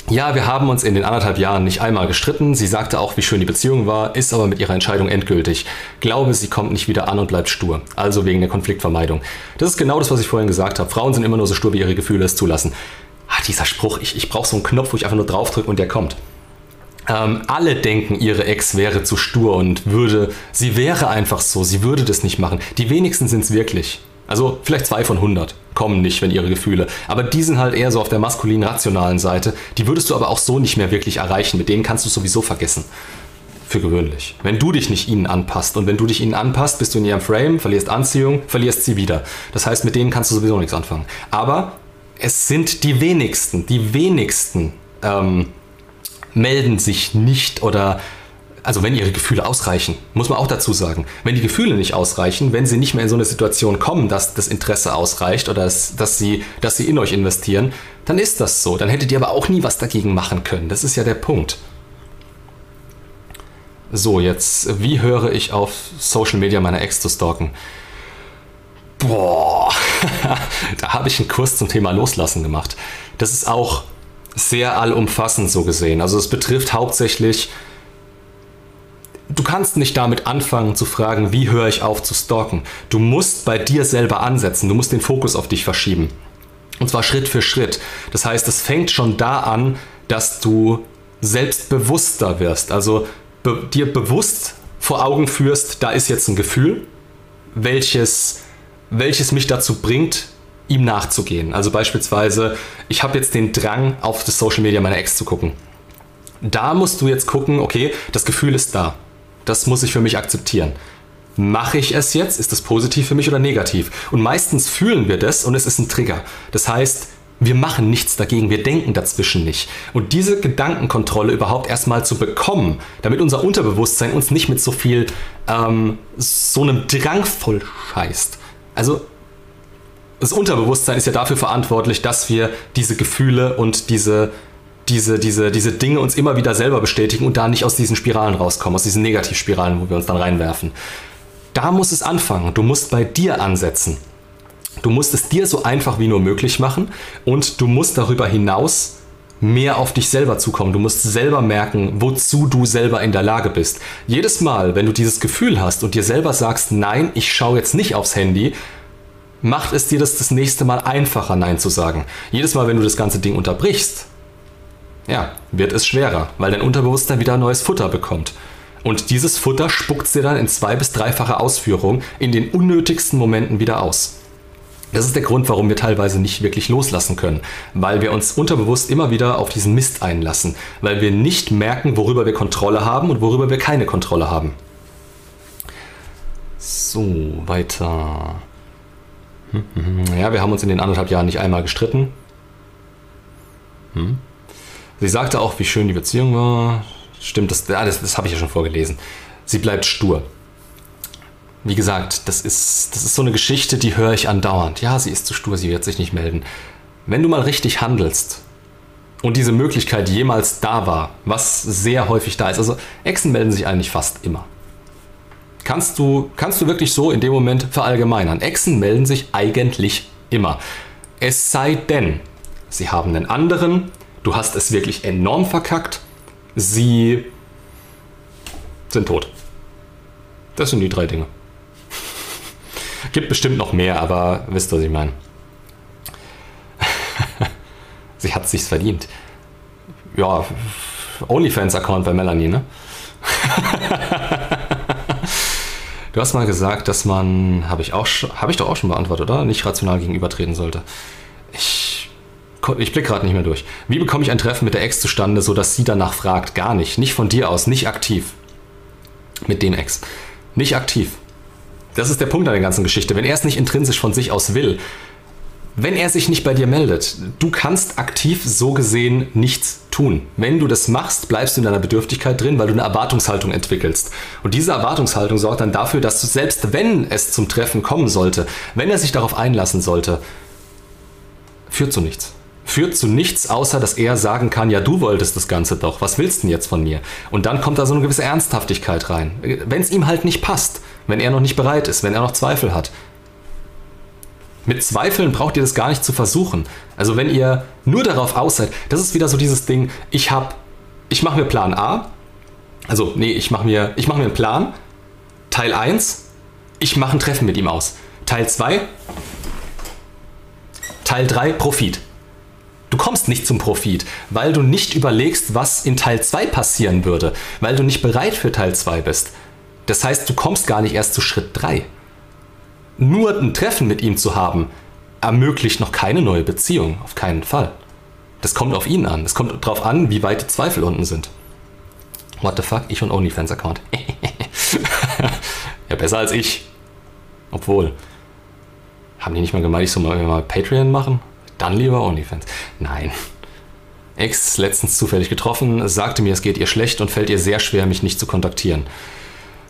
Ja, wir haben uns in den anderthalb Jahren nicht einmal gestritten. Sie sagte auch, wie schön die Beziehung war, ist aber mit ihrer Entscheidung endgültig. Glaube, sie kommt nicht wieder an und bleibt stur. Also wegen der Konfliktvermeidung. Das ist genau das, was ich vorhin gesagt habe. Frauen sind immer nur so stur, wie ihre Gefühle es zulassen. Ah, dieser Spruch, ich, ich brauche so einen Knopf, wo ich einfach nur draufdrücke und der kommt. Ähm, alle denken, ihre Ex wäre zu stur und würde, sie wäre einfach so, sie würde das nicht machen. Die wenigsten sind es wirklich. Also vielleicht zwei von 100 kommen nicht, wenn ihre Gefühle. Aber die sind halt eher so auf der maskulinen, rationalen Seite. Die würdest du aber auch so nicht mehr wirklich erreichen. Mit denen kannst du sowieso vergessen. Für gewöhnlich. Wenn du dich nicht ihnen anpasst und wenn du dich ihnen anpasst, bist du in ihrem Frame, verlierst Anziehung, verlierst sie wieder. Das heißt, mit denen kannst du sowieso nichts anfangen. Aber es sind die wenigsten, die wenigsten ähm, melden sich nicht oder also wenn ihre Gefühle ausreichen, muss man auch dazu sagen, wenn die Gefühle nicht ausreichen, wenn sie nicht mehr in so eine Situation kommen, dass das Interesse ausreicht oder dass, dass, sie, dass sie in euch investieren, dann ist das so. Dann hättet ihr aber auch nie was dagegen machen können. Das ist ja der Punkt. So, jetzt, wie höre ich auf Social Media meine Ex zu stalken? Boah, *laughs* da habe ich einen Kurs zum Thema Loslassen gemacht. Das ist auch sehr allumfassend so gesehen. Also es betrifft hauptsächlich du kannst nicht damit anfangen zu fragen, wie höre ich auf zu stalken. Du musst bei dir selber ansetzen, du musst den Fokus auf dich verschieben. Und zwar Schritt für Schritt. Das heißt, es fängt schon da an, dass du selbstbewusster wirst. Also be dir bewusst vor Augen führst, da ist jetzt ein Gefühl, welches, welches mich dazu bringt, ihm nachzugehen. Also beispielsweise, ich habe jetzt den Drang, auf das Social Media meiner Ex zu gucken. Da musst du jetzt gucken, okay, das Gefühl ist da. Das muss ich für mich akzeptieren. Mache ich es jetzt? Ist das positiv für mich oder negativ? Und meistens fühlen wir das und es ist ein Trigger. Das heißt, wir machen nichts dagegen, wir denken dazwischen nicht. Und diese Gedankenkontrolle überhaupt erstmal zu bekommen, damit unser Unterbewusstsein uns nicht mit so viel, ähm, so einem Drang voll scheißt. Also, das Unterbewusstsein ist ja dafür verantwortlich, dass wir diese Gefühle und diese diese, diese, diese Dinge uns immer wieder selber bestätigen und da nicht aus diesen Spiralen rauskommen, aus diesen Negativspiralen, wo wir uns dann reinwerfen. Da muss es anfangen. Du musst bei dir ansetzen. Du musst es dir so einfach wie nur möglich machen und du musst darüber hinaus mehr auf dich selber zukommen. Du musst selber merken, wozu du selber in der Lage bist. Jedes Mal, wenn du dieses Gefühl hast und dir selber sagst, nein, ich schaue jetzt nicht aufs Handy, macht es dir das das nächste Mal einfacher, Nein zu sagen. Jedes Mal, wenn du das ganze Ding unterbrichst, ja, wird es schwerer, weil dein Unterbewusstsein wieder neues Futter bekommt. Und dieses Futter spuckt dir dann in zwei- bis dreifache Ausführung in den unnötigsten Momenten wieder aus. Das ist der Grund, warum wir teilweise nicht wirklich loslassen können, weil wir uns unterbewusst immer wieder auf diesen Mist einlassen, weil wir nicht merken, worüber wir Kontrolle haben und worüber wir keine Kontrolle haben. So, weiter. Ja, wir haben uns in den anderthalb Jahren nicht einmal gestritten. Hm. Sie sagte auch, wie schön die Beziehung war. Stimmt, das, das, das habe ich ja schon vorgelesen. Sie bleibt stur. Wie gesagt, das ist, das ist so eine Geschichte, die höre ich andauernd. Ja, sie ist zu stur, sie wird sich nicht melden. Wenn du mal richtig handelst und diese Möglichkeit jemals da war, was sehr häufig da ist, also Echsen melden sich eigentlich fast immer. Kannst du, kannst du wirklich so in dem Moment verallgemeinern? Echsen melden sich eigentlich immer. Es sei denn, sie haben einen anderen, du hast es wirklich enorm verkackt, sie sind tot. Das sind die drei Dinge. *laughs* Gibt bestimmt noch mehr, aber wisst, was ich meine. *laughs* sie hat sich's verdient. Ja, OnlyFans-Account bei Melanie, ne? *laughs* Du hast mal gesagt, dass man, habe ich auch, habe ich doch auch schon beantwortet, oder? Nicht rational gegenübertreten sollte. Ich, ich blicke gerade nicht mehr durch. Wie bekomme ich ein Treffen mit der Ex zustande, sodass sie danach fragt? Gar nicht. Nicht von dir aus, nicht aktiv. Mit dem Ex. Nicht aktiv. Das ist der Punkt an der ganzen Geschichte. Wenn er es nicht intrinsisch von sich aus will, wenn er sich nicht bei dir meldet, du kannst aktiv so gesehen nichts tun. Wenn du das machst, bleibst du in deiner Bedürftigkeit drin, weil du eine Erwartungshaltung entwickelst. Und diese Erwartungshaltung sorgt dann dafür, dass du selbst wenn es zum Treffen kommen sollte, wenn er sich darauf einlassen sollte, führt zu nichts. Führt zu nichts, außer dass er sagen kann, ja, du wolltest das Ganze doch, was willst du denn jetzt von mir? Und dann kommt da so eine gewisse Ernsthaftigkeit rein. Wenn es ihm halt nicht passt, wenn er noch nicht bereit ist, wenn er noch Zweifel hat, mit Zweifeln braucht ihr das gar nicht zu versuchen. Also wenn ihr nur darauf aus seid, das ist wieder so dieses Ding, ich habe, ich mache mir Plan A, also nee, ich mache mir, ich mache mir einen Plan, Teil 1, ich mache ein Treffen mit ihm aus. Teil 2, Teil 3, Profit. Du kommst nicht zum Profit, weil du nicht überlegst, was in Teil 2 passieren würde, weil du nicht bereit für Teil 2 bist. Das heißt, du kommst gar nicht erst zu Schritt 3 nur ein Treffen mit ihm zu haben, ermöglicht noch keine neue Beziehung. Auf keinen Fall. Das kommt auf ihn an. Es kommt darauf an, wie weit die Zweifel unten sind. What the fuck? Ich und OnlyFans-Account. *laughs* ja, besser als ich. Obwohl. Haben die nicht mal gemeint, ich soll mal, mal Patreon machen? Dann lieber OnlyFans. Nein. Ex letztens zufällig getroffen, sagte mir, es geht ihr schlecht und fällt ihr sehr schwer, mich nicht zu kontaktieren.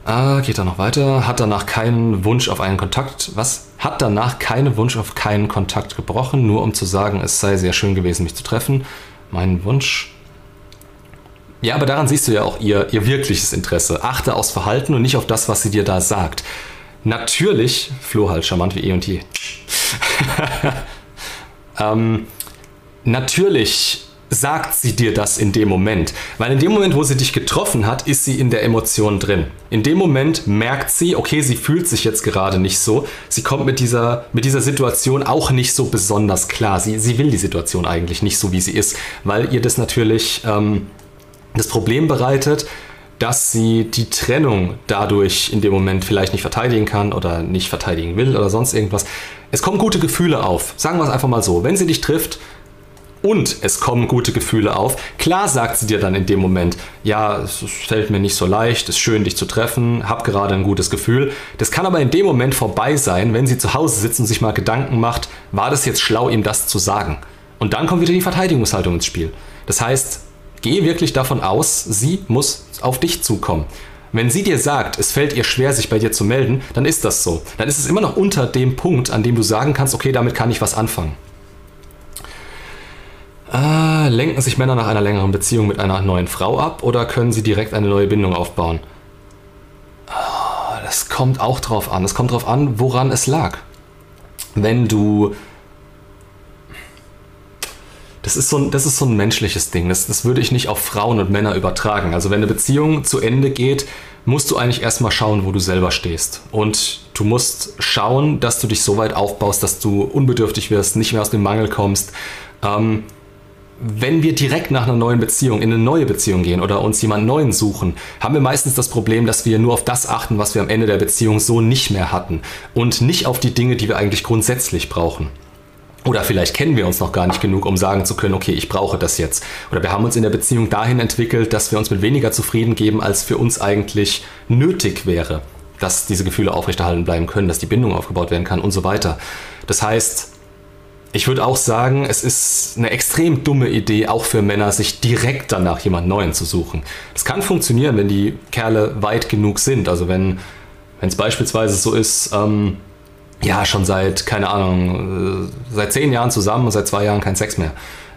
Ah, geht da noch weiter. Hat danach keinen Wunsch auf einen Kontakt. Was? Hat danach keinen Wunsch auf keinen Kontakt gebrochen, nur um zu sagen, es sei sehr schön gewesen, mich zu treffen. Mein Wunsch. Ja, aber daran siehst du ja auch ihr, ihr wirkliches Interesse. Achte aufs Verhalten und nicht auf das, was sie dir da sagt. Natürlich, Flo halt charmant wie eh und je. *laughs* ähm, natürlich sagt sie dir das in dem Moment. Weil in dem Moment, wo sie dich getroffen hat, ist sie in der Emotion drin. In dem Moment merkt sie, okay, sie fühlt sich jetzt gerade nicht so. Sie kommt mit dieser, mit dieser Situation auch nicht so besonders klar. Sie, sie will die Situation eigentlich nicht so, wie sie ist, weil ihr das natürlich ähm, das Problem bereitet, dass sie die Trennung dadurch in dem Moment vielleicht nicht verteidigen kann oder nicht verteidigen will oder sonst irgendwas. Es kommen gute Gefühle auf. Sagen wir es einfach mal so. Wenn sie dich trifft, und es kommen gute Gefühle auf. Klar sagt sie dir dann in dem Moment, ja, es fällt mir nicht so leicht, es ist schön, dich zu treffen, hab gerade ein gutes Gefühl. Das kann aber in dem Moment vorbei sein, wenn sie zu Hause sitzt und sich mal Gedanken macht, war das jetzt schlau, ihm das zu sagen? Und dann kommt wieder die Verteidigungshaltung ins Spiel. Das heißt, geh wirklich davon aus, sie muss auf dich zukommen. Wenn sie dir sagt, es fällt ihr schwer, sich bei dir zu melden, dann ist das so. Dann ist es immer noch unter dem Punkt, an dem du sagen kannst, okay, damit kann ich was anfangen. Ah, lenken sich Männer nach einer längeren Beziehung mit einer neuen Frau ab oder können sie direkt eine neue Bindung aufbauen? Ah, das kommt auch drauf an. Es kommt drauf an, woran es lag. Wenn du. Das ist so ein, das ist so ein menschliches Ding. Das, das würde ich nicht auf Frauen und Männer übertragen. Also, wenn eine Beziehung zu Ende geht, musst du eigentlich erstmal schauen, wo du selber stehst. Und du musst schauen, dass du dich so weit aufbaust, dass du unbedürftig wirst, nicht mehr aus dem Mangel kommst. Ähm, wenn wir direkt nach einer neuen Beziehung in eine neue Beziehung gehen oder uns jemand Neuen suchen, haben wir meistens das Problem, dass wir nur auf das achten, was wir am Ende der Beziehung so nicht mehr hatten und nicht auf die Dinge, die wir eigentlich grundsätzlich brauchen. Oder vielleicht kennen wir uns noch gar nicht genug, um sagen zu können, okay, ich brauche das jetzt. Oder wir haben uns in der Beziehung dahin entwickelt, dass wir uns mit weniger zufrieden geben, als für uns eigentlich nötig wäre, dass diese Gefühle aufrechterhalten bleiben können, dass die Bindung aufgebaut werden kann und so weiter. Das heißt, ich würde auch sagen, es ist eine extrem dumme Idee, auch für Männer, sich direkt danach jemand Neuen zu suchen. Das kann funktionieren, wenn die Kerle weit genug sind. Also wenn es beispielsweise so ist, ähm, ja, schon seit, keine Ahnung, äh, seit zehn Jahren zusammen und seit zwei Jahren kein Sex mehr.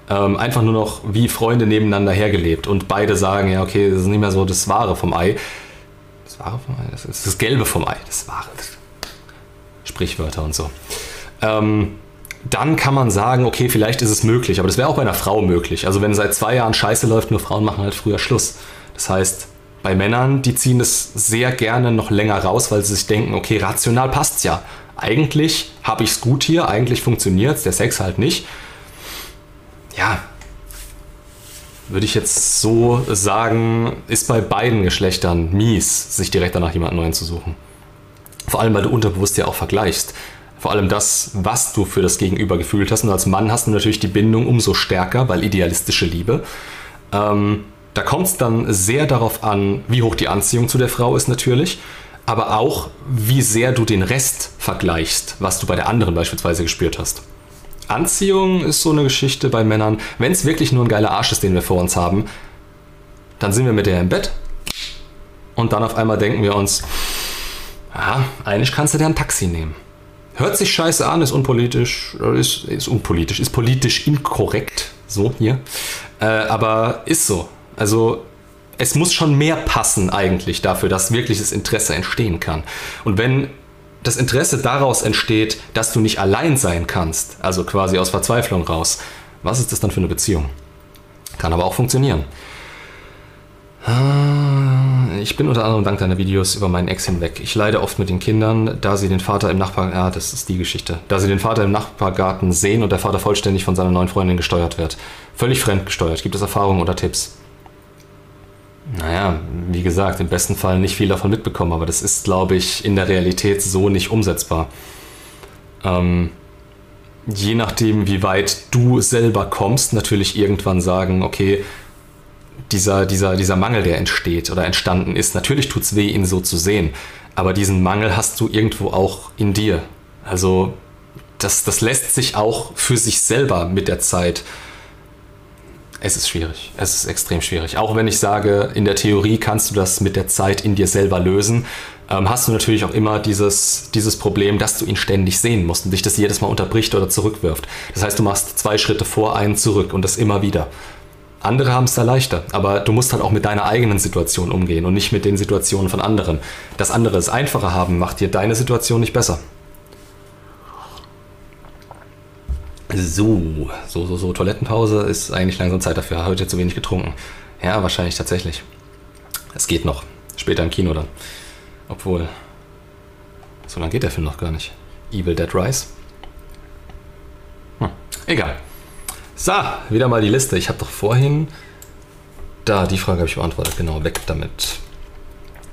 Ähm, einfach nur noch wie Freunde nebeneinander hergelebt und beide sagen, ja, okay, das ist nicht mehr so das Wahre vom Ei. Das Wahre vom Ei? Das ist das Gelbe vom Ei. Das Wahre. Sprichwörter und so. Ähm, dann kann man sagen, okay, vielleicht ist es möglich, aber das wäre auch bei einer Frau möglich. Also wenn seit zwei Jahren Scheiße läuft, nur Frauen machen halt früher Schluss. Das heißt, bei Männern, die ziehen es sehr gerne noch länger raus, weil sie sich denken, okay, rational passt's ja. Eigentlich habe ich es gut hier, eigentlich funktioniert's, der Sex halt nicht. Ja, würde ich jetzt so sagen, ist bei beiden Geschlechtern mies, sich direkt danach jemanden neuen zu suchen. Vor allem, weil du unterbewusst ja auch vergleichst. Vor allem das, was du für das Gegenüber gefühlt hast. Und als Mann hast du natürlich die Bindung umso stärker, weil idealistische Liebe. Ähm, da kommt es dann sehr darauf an, wie hoch die Anziehung zu der Frau ist natürlich, aber auch, wie sehr du den Rest vergleichst, was du bei der anderen beispielsweise gespürt hast. Anziehung ist so eine Geschichte bei Männern. Wenn es wirklich nur ein geiler Arsch ist, den wir vor uns haben, dann sind wir mit der im Bett und dann auf einmal denken wir uns, ja, eigentlich kannst du dir ein Taxi nehmen. Hört sich scheiße an, ist unpolitisch, ist, ist unpolitisch, ist politisch inkorrekt, so hier. Äh, aber ist so. Also es muss schon mehr passen eigentlich dafür, dass wirkliches Interesse entstehen kann. Und wenn das Interesse daraus entsteht, dass du nicht allein sein kannst, also quasi aus Verzweiflung raus, was ist das dann für eine Beziehung? Kann aber auch funktionieren. Ah, ich bin unter anderem dank deiner Videos über meinen Ex hinweg. Ich leide oft mit den Kindern, da sie den Vater im Nachbargarten, ja, das ist die Geschichte, da sie den Vater im Nachbargarten sehen und der Vater vollständig von seiner neuen Freundin gesteuert wird. Völlig fremdgesteuert. Gibt es Erfahrungen oder Tipps? Naja, wie gesagt, im besten Fall nicht viel davon mitbekommen, aber das ist, glaube ich, in der Realität so nicht umsetzbar. Ähm, je nachdem, wie weit du selber kommst, natürlich irgendwann sagen, okay, dieser, dieser, dieser Mangel, der entsteht oder entstanden ist, natürlich tut es weh, ihn so zu sehen, aber diesen Mangel hast du irgendwo auch in dir. Also das, das lässt sich auch für sich selber mit der Zeit. Es ist schwierig. Es ist extrem schwierig. Auch wenn ich sage, in der Theorie kannst du das mit der Zeit in dir selber lösen, ähm, hast du natürlich auch immer dieses, dieses Problem, dass du ihn ständig sehen musst und dich das jedes Mal unterbricht oder zurückwirft. Das heißt, du machst zwei Schritte vor, einen zurück und das immer wieder. Andere haben es da leichter, aber du musst halt auch mit deiner eigenen Situation umgehen und nicht mit den Situationen von anderen. Dass andere es einfacher haben, macht dir deine Situation nicht besser. So, so, so, so. Toilettenpause ist eigentlich langsam Zeit dafür. Heute zu wenig getrunken. Ja, wahrscheinlich tatsächlich. Es geht noch. Später im Kino dann. Obwohl. So lange geht der Film noch gar nicht. Evil Dead Rise. Hm. Egal. So, wieder mal die Liste. Ich habe doch vorhin. Da, die Frage habe ich beantwortet. Genau, weg damit.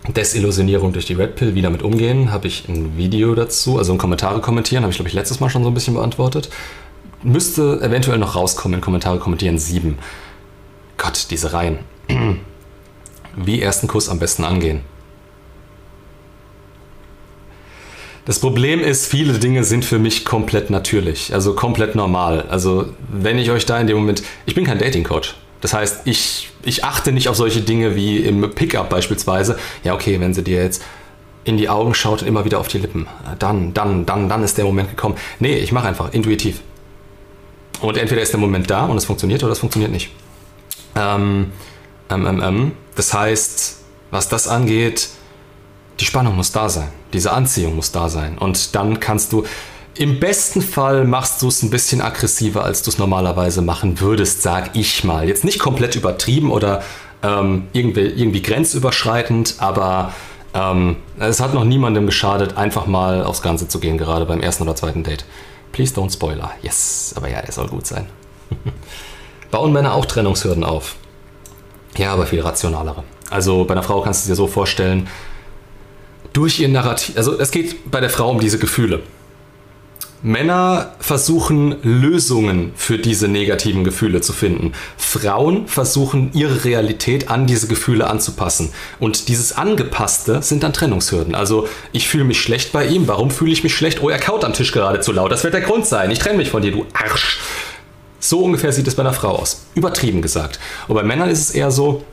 Desillusionierung durch die Red Pill, wie damit umgehen, habe ich ein Video dazu, also in Kommentare kommentieren, habe ich glaube ich letztes Mal schon so ein bisschen beantwortet. Müsste eventuell noch rauskommen in Kommentare kommentieren 7. Gott, diese Reihen. Wie ersten Kuss am besten angehen. Das Problem ist, viele Dinge sind für mich komplett natürlich, also komplett normal. Also wenn ich euch da in dem Moment, ich bin kein Dating-Coach. Das heißt, ich, ich achte nicht auf solche Dinge wie im Pickup beispielsweise. Ja, okay, wenn sie dir jetzt in die Augen schaut und immer wieder auf die Lippen, dann, dann, dann, dann ist der Moment gekommen. Nee, ich mache einfach intuitiv. Und entweder ist der Moment da und es funktioniert oder es funktioniert nicht. Ähm, ähm, ähm, ähm. Das heißt, was das angeht, die Spannung muss da sein. Diese Anziehung muss da sein. Und dann kannst du, im besten Fall machst du es ein bisschen aggressiver, als du es normalerweise machen würdest, sag ich mal. Jetzt nicht komplett übertrieben oder ähm, irgendwie, irgendwie grenzüberschreitend, aber ähm, es hat noch niemandem geschadet, einfach mal aufs Ganze zu gehen, gerade beim ersten oder zweiten Date. Please don't spoiler. Yes, aber ja, der soll gut sein. *laughs* Bauen Männer auch Trennungshürden auf? Ja, aber viel rationalere. Also bei einer Frau kannst du dir so vorstellen, durch ihr Narrativ, also es geht bei der Frau um diese Gefühle. Männer versuchen Lösungen für diese negativen Gefühle zu finden. Frauen versuchen ihre Realität an diese Gefühle anzupassen. Und dieses Angepasste sind dann Trennungshürden. Also ich fühle mich schlecht bei ihm. Warum fühle ich mich schlecht? Oh, er kaut am Tisch gerade zu laut. Das wird der Grund sein. Ich trenne mich von dir, du Arsch. So ungefähr sieht es bei einer Frau aus. Übertrieben gesagt. Und bei Männern ist es eher so,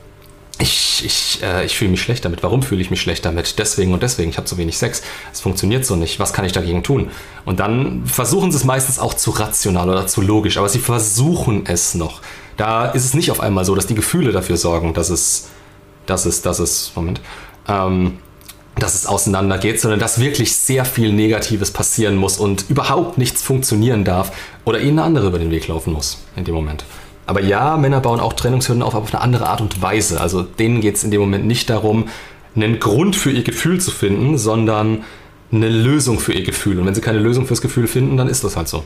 ich, ich, äh, ich fühle mich schlecht damit. Warum fühle ich mich schlecht damit? Deswegen und deswegen. Ich habe zu wenig Sex. Es funktioniert so nicht. Was kann ich dagegen tun? Und dann versuchen sie es meistens auch zu rational oder zu logisch, aber sie versuchen es noch. Da ist es nicht auf einmal so, dass die Gefühle dafür sorgen, dass es, dass es, dass es, Moment, ähm, dass es auseinandergeht, sondern dass wirklich sehr viel Negatives passieren muss und überhaupt nichts funktionieren darf oder ihnen eine andere über den Weg laufen muss in dem Moment. Aber ja, Männer bauen auch Trennungshürden auf, aber auf eine andere Art und Weise. Also denen geht es in dem Moment nicht darum, einen Grund für ihr Gefühl zu finden, sondern eine Lösung für ihr Gefühl. Und wenn sie keine Lösung fürs Gefühl finden, dann ist das halt so.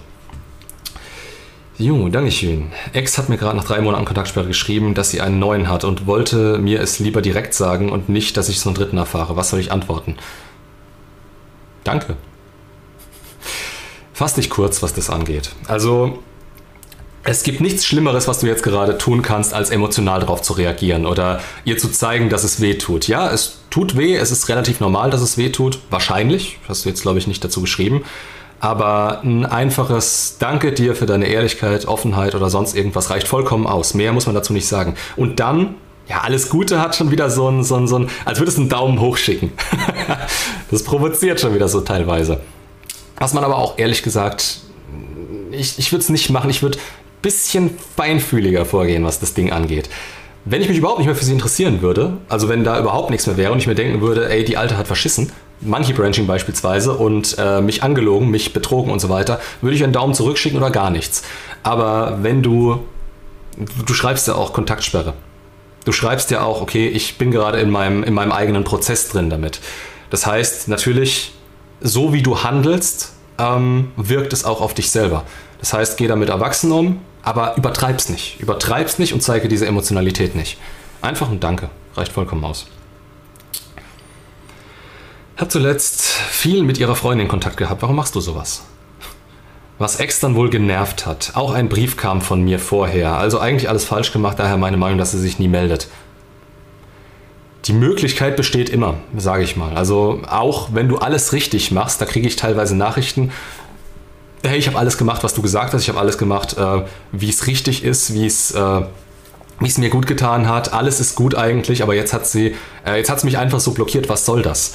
Jo, Dankeschön. Ex hat mir gerade nach drei Monaten Kontaktsperre geschrieben, dass sie einen neuen hat und wollte mir es lieber direkt sagen und nicht, dass ich so einen dritten erfahre. Was soll ich antworten? Danke. Fass dich kurz, was das angeht. Also, es gibt nichts Schlimmeres, was du jetzt gerade tun kannst, als emotional darauf zu reagieren oder ihr zu zeigen, dass es weh tut. Ja, es tut weh, es ist relativ normal, dass es weh tut. Wahrscheinlich. Hast du jetzt, glaube ich, nicht dazu geschrieben. Aber ein einfaches Danke dir für deine Ehrlichkeit, Offenheit oder sonst irgendwas reicht vollkommen aus. Mehr muss man dazu nicht sagen. Und dann, ja, alles Gute hat schon wieder so ein, so ein, so ein als würdest du einen Daumen hoch schicken. *laughs* das provoziert schon wieder so teilweise. Was man aber auch ehrlich gesagt, ich, ich würde es nicht machen. Ich würde bisschen feinfühliger vorgehen, was das Ding angeht. Wenn ich mich überhaupt nicht mehr für sie interessieren würde, also wenn da überhaupt nichts mehr wäre und ich mir denken würde, ey, die Alte hat verschissen, Monkey Branching beispielsweise und äh, mich angelogen, mich betrogen und so weiter, würde ich einen Daumen zurückschicken oder gar nichts. Aber wenn du, du schreibst ja auch Kontaktsperre. Du schreibst ja auch, okay, ich bin gerade in meinem, in meinem eigenen Prozess drin damit. Das heißt, natürlich, so wie du handelst, ähm, wirkt es auch auf dich selber. Das heißt, geh damit erwachsen um, aber übertreib's nicht. Übertreib's nicht und zeige diese Emotionalität nicht. Einfach ein Danke. Reicht vollkommen aus. Hat zuletzt viel mit ihrer Freundin Kontakt gehabt. Warum machst du sowas? Was Ex dann wohl genervt hat. Auch ein Brief kam von mir vorher. Also eigentlich alles falsch gemacht, daher meine Meinung, dass sie sich nie meldet. Die Möglichkeit besteht immer, sage ich mal. Also auch wenn du alles richtig machst, da kriege ich teilweise Nachrichten. Hey, ich habe alles gemacht, was du gesagt hast. Ich habe alles gemacht, äh, wie es richtig ist, wie es äh, es mir gut getan hat. Alles ist gut eigentlich, aber jetzt hat sie, äh, jetzt hat sie mich einfach so blockiert. Was soll das?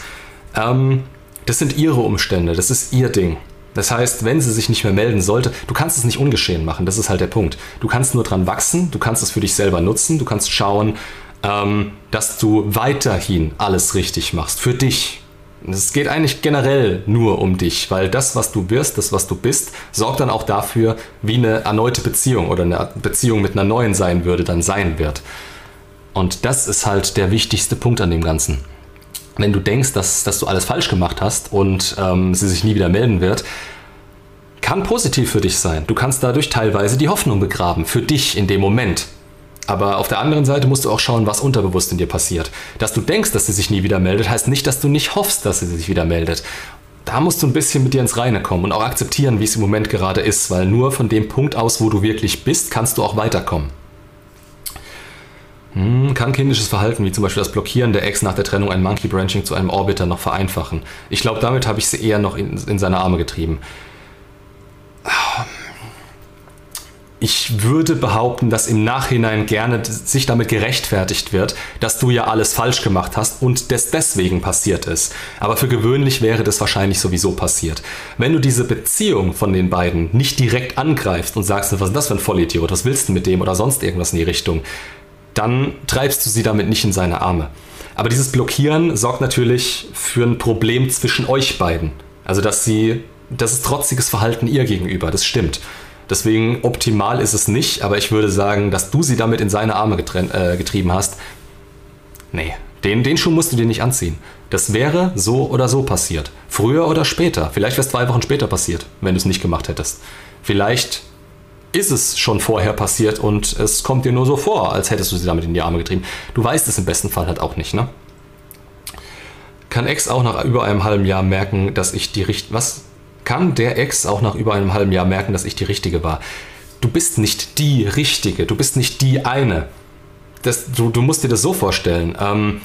Ähm, das sind ihre Umstände, das ist ihr Ding. Das heißt, wenn sie sich nicht mehr melden sollte, du kannst es nicht ungeschehen machen, das ist halt der Punkt. Du kannst nur dran wachsen, du kannst es für dich selber nutzen, du kannst schauen, ähm, dass du weiterhin alles richtig machst, für dich. Es geht eigentlich generell nur um dich, weil das, was du wirst, das, was du bist, sorgt dann auch dafür, wie eine erneute Beziehung oder eine Beziehung mit einer neuen sein würde, dann sein wird. Und das ist halt der wichtigste Punkt an dem Ganzen wenn du denkst, dass, dass du alles falsch gemacht hast und ähm, sie sich nie wieder melden wird, kann positiv für dich sein. Du kannst dadurch teilweise die Hoffnung begraben, für dich in dem Moment. Aber auf der anderen Seite musst du auch schauen, was unterbewusst in dir passiert. Dass du denkst, dass sie sich nie wieder meldet, heißt nicht, dass du nicht hoffst, dass sie sich wieder meldet. Da musst du ein bisschen mit dir ins Reine kommen und auch akzeptieren, wie es im Moment gerade ist, weil nur von dem Punkt aus, wo du wirklich bist, kannst du auch weiterkommen. Hm, kann kindisches Verhalten, wie zum Beispiel das Blockieren der Ex nach der Trennung ein Monkey Branching zu einem Orbiter noch vereinfachen? Ich glaube, damit habe ich sie eher noch in, in seine Arme getrieben. Ich würde behaupten, dass im Nachhinein gerne sich damit gerechtfertigt wird, dass du ja alles falsch gemacht hast und das deswegen passiert ist. Aber für gewöhnlich wäre das wahrscheinlich sowieso passiert. Wenn du diese Beziehung von den beiden nicht direkt angreifst und sagst, was ist das für ein Vollidiot, was willst du mit dem oder sonst irgendwas in die Richtung, dann treibst du sie damit nicht in seine Arme. Aber dieses Blockieren sorgt natürlich für ein Problem zwischen euch beiden. Also, dass sie, das ist trotziges Verhalten ihr gegenüber, das stimmt. Deswegen optimal ist es nicht, aber ich würde sagen, dass du sie damit in seine Arme äh, getrieben hast. Nee, den, den Schuh musst du dir nicht anziehen. Das wäre so oder so passiert. Früher oder später. Vielleicht wäre es zwei Wochen später passiert, wenn du es nicht gemacht hättest. Vielleicht ist es schon vorher passiert und es kommt dir nur so vor, als hättest du sie damit in die Arme getrieben. Du weißt es im besten Fall halt auch nicht, ne? Kann Ex auch nach über einem halben Jahr merken, dass ich die richtige. Was? Kann der Ex auch nach über einem halben Jahr merken, dass ich die richtige war? Du bist nicht die richtige, du bist nicht die eine. Das, du, du musst dir das so vorstellen. Ähm,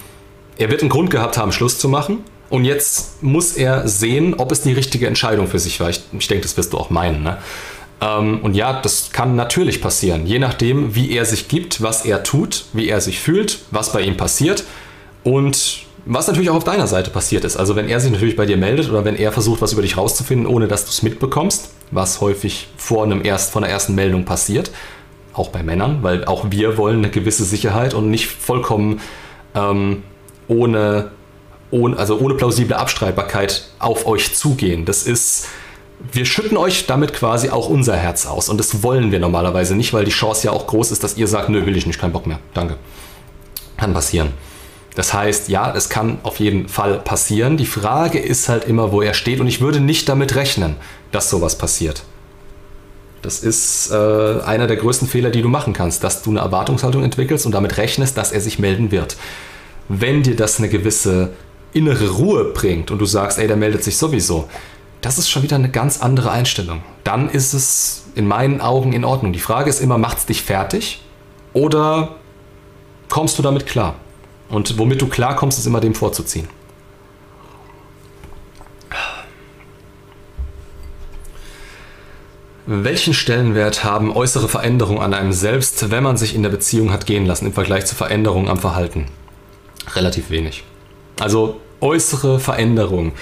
er wird einen Grund gehabt haben, Schluss zu machen. Und jetzt muss er sehen, ob es die richtige Entscheidung für sich war. Ich, ich denke, das wirst du auch meinen. Ne? Ähm, und ja, das kann natürlich passieren, je nachdem, wie er sich gibt, was er tut, wie er sich fühlt, was bei ihm passiert und was natürlich auch auf deiner Seite passiert ist. Also wenn er sich natürlich bei dir meldet oder wenn er versucht, was über dich rauszufinden, ohne dass du es mitbekommst, was häufig vor, einem erst, vor einer ersten Meldung passiert, auch bei Männern, weil auch wir wollen eine gewisse Sicherheit und nicht vollkommen ähm, ohne, ohne, also ohne plausible Abstreitbarkeit auf euch zugehen. Das ist wir schütten euch damit quasi auch unser Herz aus. Und das wollen wir normalerweise nicht, weil die Chance ja auch groß ist, dass ihr sagt, nö, will ich nicht, kein Bock mehr. Danke. Kann passieren. Das heißt, ja, es kann auf jeden Fall passieren. Die Frage ist halt immer, wo er steht. Und ich würde nicht damit rechnen, dass sowas passiert. Das ist äh, einer der größten Fehler, die du machen kannst, dass du eine Erwartungshaltung entwickelst und damit rechnest, dass er sich melden wird. Wenn dir das eine gewisse innere Ruhe bringt und du sagst, ey, der meldet sich sowieso, das ist schon wieder eine ganz andere Einstellung. Dann ist es in meinen Augen in Ordnung. Die Frage ist immer, macht es dich fertig oder kommst du damit klar? Und womit du klarkommst, ist immer dem vorzuziehen. Welchen Stellenwert haben äußere Veränderungen an einem selbst, wenn man sich in der Beziehung hat gehen lassen, im Vergleich zu Veränderungen am Verhalten? Relativ wenig. Also äußere Veränderungen.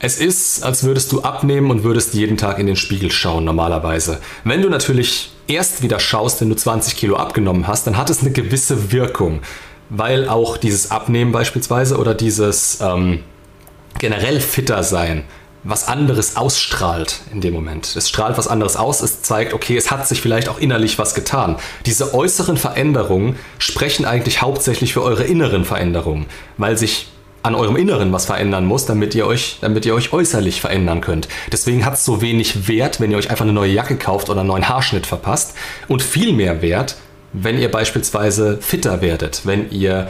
Es ist, als würdest du abnehmen und würdest jeden Tag in den Spiegel schauen, normalerweise. Wenn du natürlich erst wieder schaust, wenn du 20 Kilo abgenommen hast, dann hat es eine gewisse Wirkung. Weil auch dieses Abnehmen beispielsweise oder dieses ähm, generell fitter sein was anderes ausstrahlt in dem Moment. Es strahlt was anderes aus, es zeigt, okay, es hat sich vielleicht auch innerlich was getan. Diese äußeren Veränderungen sprechen eigentlich hauptsächlich für eure inneren Veränderungen, weil sich an eurem Inneren was verändern muss, damit ihr euch, damit ihr euch äußerlich verändern könnt. Deswegen hat es so wenig Wert, wenn ihr euch einfach eine neue Jacke kauft oder einen neuen Haarschnitt verpasst und viel mehr Wert, wenn ihr beispielsweise fitter werdet, wenn ihr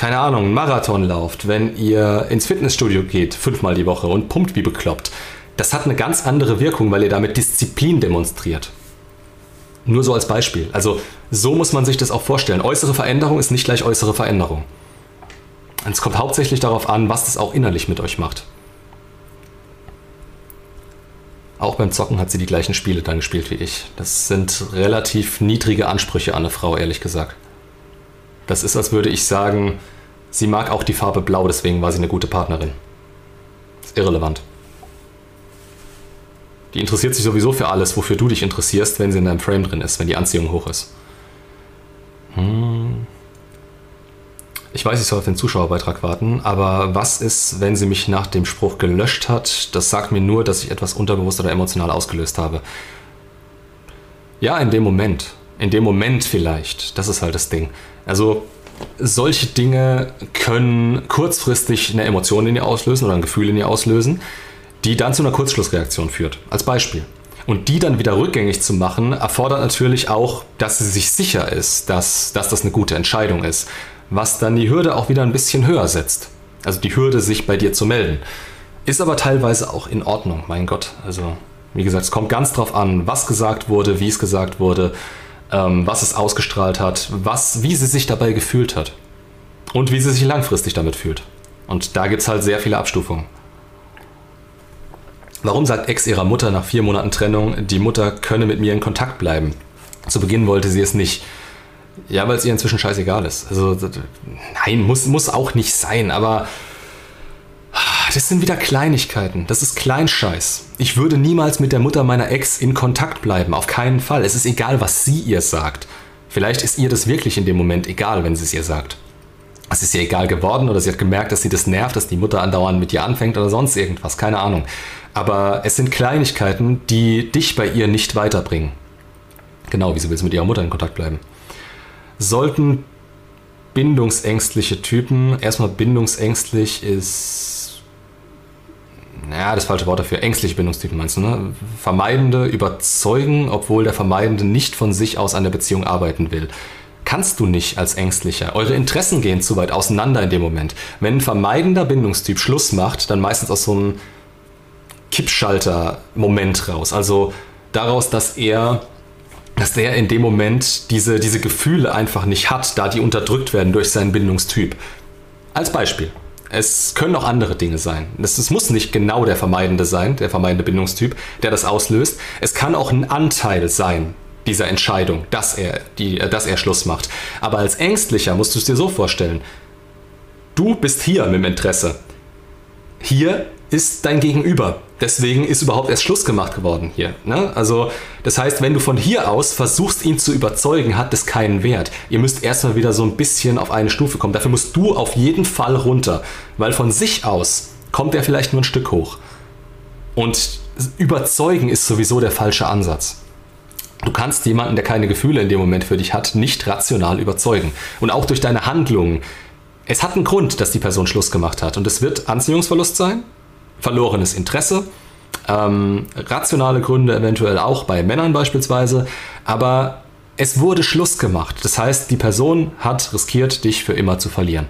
keine Ahnung, einen Marathon lauft, wenn ihr ins Fitnessstudio geht, fünfmal die Woche und pumpt wie bekloppt, das hat eine ganz andere Wirkung, weil ihr damit Disziplin demonstriert. Nur so als Beispiel. Also so muss man sich das auch vorstellen. Äußere Veränderung ist nicht gleich äußere Veränderung. Es kommt hauptsächlich darauf an, was das auch innerlich mit euch macht. Auch beim Zocken hat sie die gleichen Spiele dann gespielt wie ich. Das sind relativ niedrige Ansprüche an eine Frau, ehrlich gesagt. Das ist, als würde ich sagen, sie mag auch die Farbe Blau, deswegen war sie eine gute Partnerin. ist irrelevant. Die interessiert sich sowieso für alles, wofür du dich interessierst, wenn sie in deinem Frame drin ist, wenn die Anziehung hoch ist. Hm. Ich weiß, ich soll auf den Zuschauerbeitrag warten, aber was ist, wenn sie mich nach dem Spruch gelöscht hat? Das sagt mir nur, dass ich etwas unterbewusst oder emotional ausgelöst habe. Ja, in dem Moment. In dem Moment vielleicht. Das ist halt das Ding. Also solche Dinge können kurzfristig eine Emotion in ihr auslösen oder ein Gefühl in ihr auslösen, die dann zu einer Kurzschlussreaktion führt. Als Beispiel. Und die dann wieder rückgängig zu machen, erfordert natürlich auch, dass sie sich sicher ist, dass, dass das eine gute Entscheidung ist. Was dann die Hürde auch wieder ein bisschen höher setzt. Also die Hürde, sich bei dir zu melden. Ist aber teilweise auch in Ordnung, mein Gott. Also, wie gesagt, es kommt ganz drauf an, was gesagt wurde, wie es gesagt wurde ähm, was es ausgestrahlt hat, was, wie sie sich dabei gefühlt hat und wie sie sich langfristig damit fühlt. Und da gibt es halt sehr viele Abstufungen. Warum sagt Ex ihrer Mutter nach vier Monaten Trennung, die Mutter könne mit mir in Kontakt bleiben? Zu Beginn wollte sie es nicht. Ja, weil es ihr inzwischen scheißegal ist. Also, nein, muss, muss auch nicht sein, aber das sind wieder Kleinigkeiten. Das ist Kleinscheiß. Ich würde niemals mit der Mutter meiner Ex in Kontakt bleiben. Auf keinen Fall. Es ist egal, was sie ihr sagt. Vielleicht ist ihr das wirklich in dem Moment egal, wenn sie es ihr sagt. Es ist ihr egal geworden oder sie hat gemerkt, dass sie das nervt, dass die Mutter andauernd mit ihr anfängt oder sonst irgendwas. Keine Ahnung. Aber es sind Kleinigkeiten, die dich bei ihr nicht weiterbringen. Genau, wieso willst du mit ihrer Mutter in Kontakt bleiben? Sollten bindungsängstliche Typen, erstmal bindungsängstlich ist naja, das falsche Wort dafür, ängstliche Bindungstypen meinst du, ne? Vermeidende überzeugen, obwohl der Vermeidende nicht von sich aus an der Beziehung arbeiten will. Kannst du nicht als Ängstlicher. Eure Interessen gehen zu weit auseinander in dem Moment. Wenn ein vermeidender Bindungstyp Schluss macht, dann meistens aus so einem Kippschalter-Moment raus. Also daraus, dass er dass der in dem Moment diese, diese Gefühle einfach nicht hat, da die unterdrückt werden durch seinen Bindungstyp. Als Beispiel. Es können auch andere Dinge sein. Es muss nicht genau der Vermeidende sein, der vermeidende Bindungstyp, der das auslöst. Es kann auch ein Anteil sein dieser Entscheidung, dass er, die, dass er Schluss macht. Aber als Ängstlicher musst du es dir so vorstellen. Du bist hier mit dem Interesse. Hier ist dein Gegenüber. Deswegen ist überhaupt erst Schluss gemacht geworden hier. Ne? Also, das heißt, wenn du von hier aus versuchst, ihn zu überzeugen, hat das keinen Wert. Ihr müsst erstmal wieder so ein bisschen auf eine Stufe kommen. Dafür musst du auf jeden Fall runter, weil von sich aus kommt er vielleicht nur ein Stück hoch. Und überzeugen ist sowieso der falsche Ansatz. Du kannst jemanden, der keine Gefühle in dem Moment für dich hat, nicht rational überzeugen. Und auch durch deine Handlungen. Es hat einen Grund, dass die Person Schluss gemacht hat. Und es wird Anziehungsverlust sein, verlorenes Interesse, ähm, rationale Gründe eventuell auch bei Männern beispielsweise, aber es wurde Schluss gemacht. Das heißt, die Person hat riskiert, dich für immer zu verlieren.